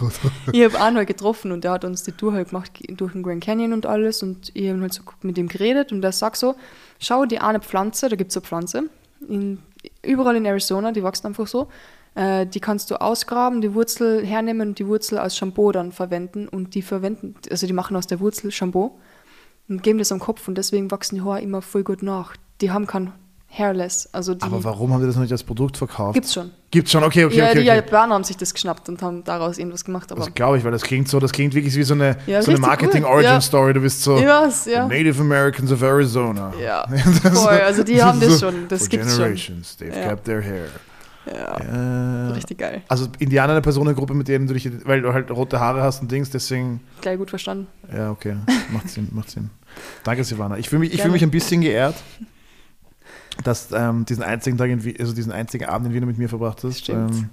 Ich habe einen halt getroffen und der hat uns die Tour halt gemacht durch den Grand Canyon und alles und ich habe halt so mit ihm geredet und der sagt so, schau die eine Pflanze, da gibt es eine Pflanze, in, überall in Arizona, die wächst einfach so, äh, die kannst du ausgraben, die Wurzel hernehmen und die Wurzel als Shampoo dann verwenden und die verwenden, also die machen aus der Wurzel Shampoo und geben das am Kopf und deswegen wachsen die Haare immer voll gut nach. Die haben kein Hairless, also die Aber warum haben die das noch nicht als Produkt verkauft? gibt's schon. Gibt's schon, okay, okay, ja, okay. die okay. Japaner haben sich das geschnappt und haben daraus irgendwas gemacht, aber Das glaube ich, weil das klingt so, das klingt wirklich wie so eine, Ja, so eine Marketing-Origin-Story. Du bist so weiß, ja. Native Americans of Arizona. Ja, voll. Also die haben das schon, das gibt's schon. generations, they've Ja. kept their hair. Ja, Ja. richtig geil. Also Indianer eine Personengruppe, mit denen du dich, weil du halt rote Haare hast und Dings, deswegen, Geil, gut verstanden. ja, okay, macht Sinn, macht Sinn. Danke, Silvana. Ich fühle mich, ich fühl mich ein bisschen geehrt, dass ähm, diesen einzigen Tag, in, Wien- also diesen einzigen Abend in Wien mit mir verbracht hast. Stimmt. Ähm,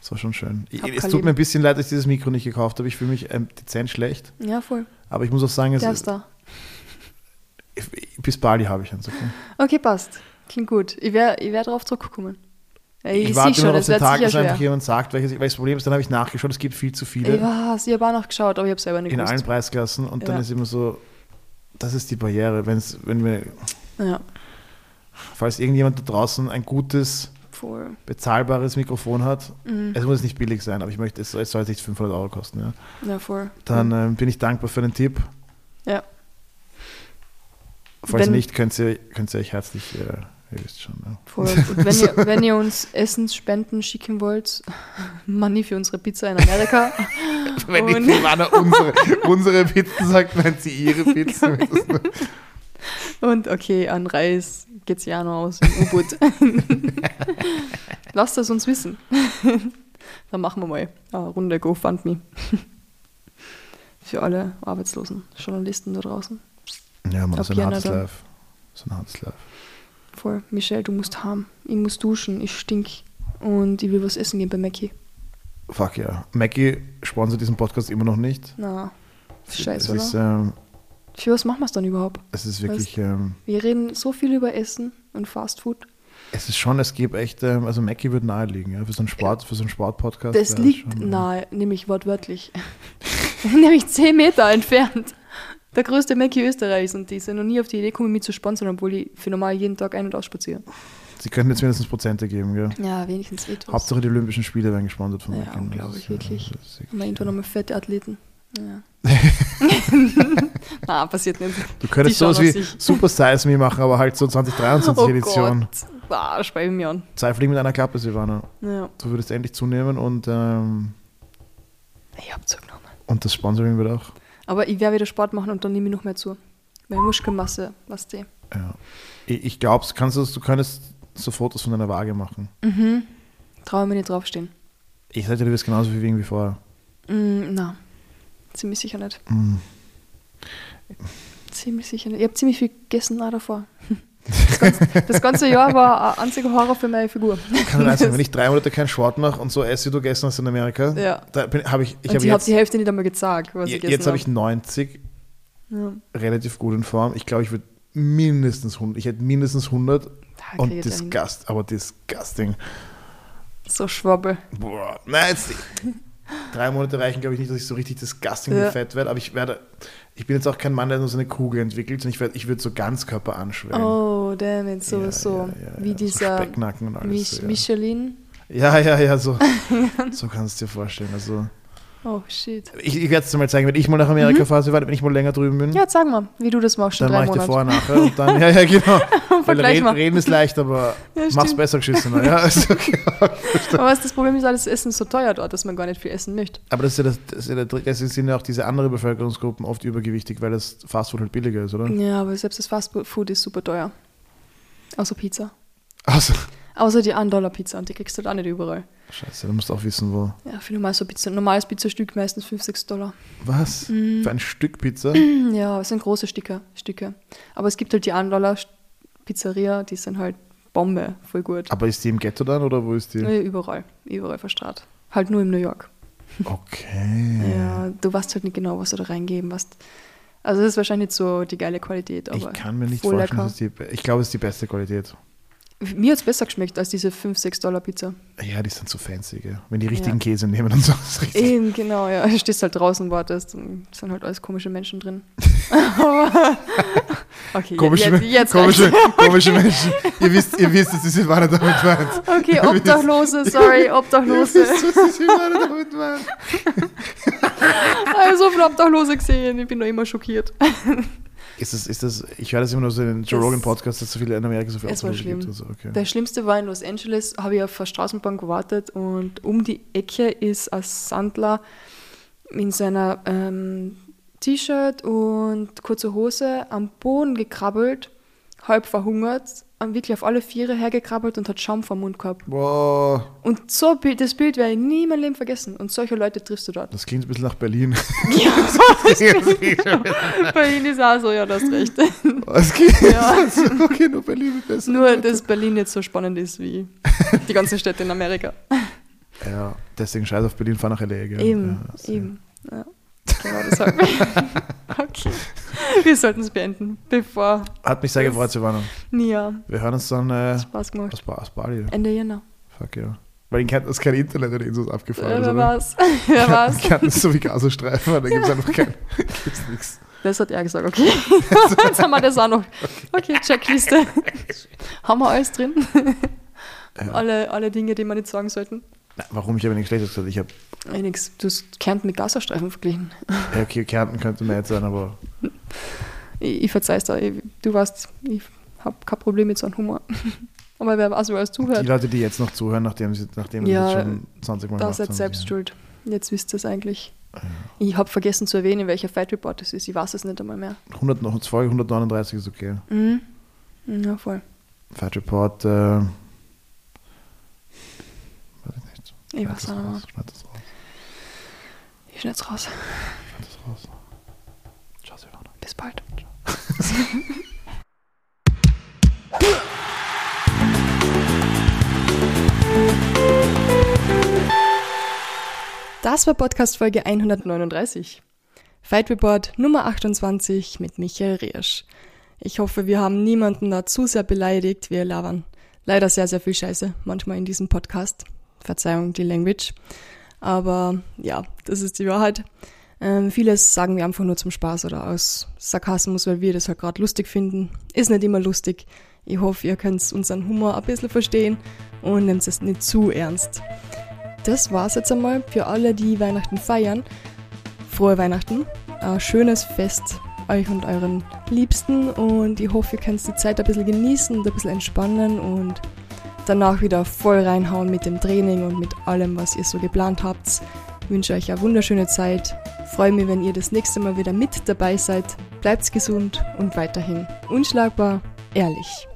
das war schon schön. Ich, es tut mir ein bisschen leid, dass ich dieses Mikro nicht gekauft habe. Ich fühle mich ähm, dezent schlecht. Ja, voll. Aber ich muss auch sagen, es Der ist, da. bis Bali habe ich eins. Okay? Okay, passt. Klingt gut. Ich werde ich werd darauf zurückkommen. Ich, ich warte schon, immer noch auf den Tag, dass einfach jemand sagt, welches, weil das Problem ist, dann habe ich nachgeschaut, es gibt viel zu Ich viele weiß, ich habe auch nachgeschaut, aber ich habe selber nicht in allen gewusst. Preisklassen und dann Ja. ist immer so, das ist die Barriere. Wenn's, wenn wir, Ja, falls irgendjemand da draußen ein gutes, voll. bezahlbares Mikrofon hat, Mhm. es muss nicht billig sein, aber ich möchte, es soll, es soll nicht 500 Euro kosten. Ja. Ja, voll. Dann ähm, bin ich dankbar für den Tipp. Ja. Falls Wenn- nicht, könnt ihr, könnt ihr euch herzlich, äh, ihr wisst schon. Ja. Voll. Und wenn ihr, wenn ihr uns Essensspenden schicken wollt, Money für unsere Pizza in Amerika. Wenn die Und- Silvana unsere, unsere Pizzen sagt, meint sie ihre Pizzen. Und okay, an Reis geht's ja noch aus im U-Boot. Lasst es uns wissen. Dann machen wir mal eine Runde GoFundMe. Für alle arbeitslosen Journalisten da draußen. Ja, man, so ein hartes. Life. So ein hartes Life. Voll. Michelle, du musst haben. Ich muss duschen, ich stink. Und ich will was essen gehen bei Mackie. Fuck ja. Mackie sponsert diesen Podcast immer noch nicht. Na, Es scheiße, ist, oder? ähm, Für was machen wir es dann überhaupt? es ist wirklich, ähm, Wir reden so viel über Essen und Fast Food. es ist schon, es gibt echt, ähm, also Mackie wird naheliegen, ja, für so einen Sport, für so einen Sportpodcast. Das liegt schon, nahe, nämlich wortwörtlich. nämlich 10 Meter entfernt. Der größte Mackie Österreichs und die sind noch nie auf die Idee gekommen, mich zu sponsern, obwohl ich für normal jeden Tag ein- und ausspaziere. Sie könnten jetzt mindestens Prozente geben, gell? Ja, wenigstens etwas. Hauptsache die Olympischen Spiele werden gesponsert von Ja, Mackie. Das ist, äh, wirklich. das ist wirklich, Haben wir irgendwann äh, nochmal fette Athleten. Ja. Na, passiert nicht. Du könntest sowas wie sich. Super Size Me machen, aber halt so 2023 Oh Edition. Gott. Ah, ich mir an. Zwei Fliegen mit einer Klappe, Silvana. Ja. Du würdest endlich zunehmen und, ähm, Ich hab zugenommen. und das Sponsoring wird auch. Aber ich werde wieder Sport machen und dann nehme ich noch mehr zu. Meine Muskelmasse, was die. Ja. Ich, ich glaube, kannst du, du könntest so Fotos von deiner Waage machen. Mhm. Traue mir nicht draufstehen. Ich sagte, du wirst genauso viel wiegen wie vorher. Mm, na, ziemlich sicher nicht. Mm. Ziemlich sicher nicht. Ich habe ziemlich viel gegessen auch davor. Das ganze, das ganze Jahr war ein einziger Horror für meine Figur. Kann sein, also, wenn ich drei Monate keinen Sport mache und so esse, wie du gestern hast in Amerika, Ja. da bin, hab ich, ich hab habe jetzt, die Hälfte nicht einmal gezeigt, was ich jetzt habe ich 90, Ja. relativ gut in Form. Ich glaube, ich würde mindestens 100, ich hätte mindestens 100 Da und disgust, aber disgusting. So Schwabbel. Boah, nein, jetzt drei Monate reichen, glaube ich, nicht, dass ich so richtig disgusting Ja. fett werde, aber ich werde, ich bin jetzt auch kein Mann, der nur so eine Kugel entwickelt, sondern ich, werd, ich würde so Ganzkörper anschwellen. Oh, damn it, so, Ja, so. ja, Wie dieser So Specknacken und alles. Mich so, ja. Michelin. Ja, ja, ja, so. so kannst du dir vorstellen. Also, Oh, shit. ich ich werde es dir mal zeigen, wenn ich mal nach Amerika fahre, so weit, wenn ich mal länger drüben bin. Mhm. Ja, sag mal, wie du das machst, dann mache ich dir vorher, nachher und dann, ja, ja, genau. Weil reden, reden ist leicht, aber Ja, mach's besser geschissener. Ja, also, okay. Aber was das Problem ist, alles Essen ist so teuer dort, dass man gar nicht viel essen möchte. Aber das ist ja das, das ist ja. Deswegen sind ja auch diese anderen Bevölkerungsgruppen oft übergewichtig, weil das Fastfood halt billiger ist, oder? Ja, aber selbst das Fastfood ist super teuer. Außer Pizza. Also, Außer die 1-Dollar-Pizza und die kriegst du halt auch nicht überall. Scheiße, du musst auch wissen, wo. Ja, für normal so Pizza, normales Pizzastück meistens 5, 6 Dollar. Was? Mhm. Für ein Stück Pizza? Ja, es sind große Stücke, Stücke. Aber es gibt halt die 1-Dollar-Pizzeria, die sind halt Bombe, voll gut. Aber ist die im Ghetto dann oder wo ist die? Ja, überall, überall verstrahlt. Halt nur in New York. Okay. Ja, du weißt halt nicht genau, was du da reingeben was. Also das ist wahrscheinlich nicht so die geile Qualität, aber Ich kann mir nicht vorstellen, lecker. dass die, ich glaube, es ist die beste Qualität. Mir hat es besser geschmeckt als diese 5, 6 Dollar Pizza. Ja, die sind so fancy, gell? Wenn die richtigen Ja. Käse nehmen und so. Eben, genau, ja. Du stehst halt draußen, wartest und sind halt alles komische Menschen drin. Okay, Komische, jetzt, jetzt komische, komische Menschen. Ihr wisst, ihr wisst, dass die Silvana damit meint. Okay, Obdachlose, sorry, Ihr Obdachlose. wisst, was Silvana damit meint. Also so viele Obdachlose gesehen, ich bin noch immer schockiert. Ist das, ist das, ich höre das immer nur so in den Joe Rogan Podcast, dass es so viele in Amerika so viele Es war Obdachlose gibt. Also, okay. Der Schlimmste war in Los Angeles, habe ich auf der Straßenbahn gewartet und um die Ecke ist ein Sandler in seiner ähm, T-Shirt und kurze Hose am Boden gekrabbelt, halb verhungert, am wirklich auf alle Viere hergekrabbelt und hat Schaum vom Mund gehabt. Wow, Und so das Bild werde ich nie in meinem Leben vergessen. Und solche Leute triffst du dort. das klingt ein bisschen nach Berlin. Ja, das ihnen ist auch so, ja, du hast recht. klingt, Ja. okay, nur Berlin mit besser. Nur, dass Berlin nicht so spannend ist wie die ganzen Städte in Amerika. Ja, deswegen scheiß auf Berlin, fahr nach L.A., gell? Eben, ja, das- eben. Ja. Genau deshalb. okay. Wir sollten es beenden, bevor Hat mich sehr gefreut, Silvana. Nia Wir hören uns dann äh, Spaß gemacht. aus, ba aus Bali. Ende Jänner. Fuck ja. Weil in Kärnten ist kein Internet oder irgendwas abgefahren. Äh, ist, wer oder? war's? wer war's? Kärnten ist so wie Gazastreifen, da gibt es einfach kein, gibt's nichts. Das hat er gesagt, okay. Jetzt haben wir das auch noch. Okay, Checkliste. haben wir alles drin? Ja. Alle, alle Dinge, die wir nicht sagen sollten. Na, warum? Ich habe nichts Schlechtes gesagt. Ich habe, Ey, nix. Du hast Kärnten mit Gazastreifen verglichen. ja, okay, Kärnten könnte mehr jetzt sein, aber Ich, ich verzeih's dir. Ich, du weißt, ich habe kein Problem mit so einem Humor. Aber wer weiß, wer die zuhört, Leute, die jetzt noch zuhören, nachdem sie nachdem Ja, das schon 20 Mal da gemacht haben, selbst ja. schuld. Jetzt wisst ihr es eigentlich. Ich habe vergessen zu erwähnen, welcher Fight Report das ist. Ich weiß es nicht einmal mehr. 100, noch- Folge 139 ist okay. Mhm. Ja, voll. Fight Report, äh, weiß ich Ich Schneid weiß das auch nicht mehr. raus, schneid das raus, Ich schneid's raus. schneid das raus. Ciao, Silvana. Bis bald. Das war Podcast Folge 139. Fight Report Nummer 28 mit Michael Riersch. Ich hoffe, wir haben niemanden da zu sehr beleidigt. Wir labern leider sehr, sehr viel Scheiße manchmal in diesem Podcast. Verzeihung, die Language. Aber ja, das ist die Wahrheit. Ähm, vieles sagen wir einfach nur zum Spaß oder aus Sarkasmus, weil wir das halt gerade lustig finden. Ist nicht immer lustig. Ich hoffe, ihr könnt unseren Humor ein bisschen verstehen und nehmt es nicht zu ernst. Das war's jetzt einmal für alle, die Weihnachten feiern. Frohe Weihnachten, ein schönes Fest euch und euren Liebsten und ich hoffe, ihr könnt die Zeit ein bisschen genießen und ein bisschen entspannen und danach wieder voll reinhauen mit dem Training und mit allem, was ihr so geplant habt. Ich wünsche euch eine wunderschöne Zeit. Freue mich, wenn ihr das nächste Mal wieder mit dabei seid. Bleibt gesund und weiterhin unschlagbar, ehrlich.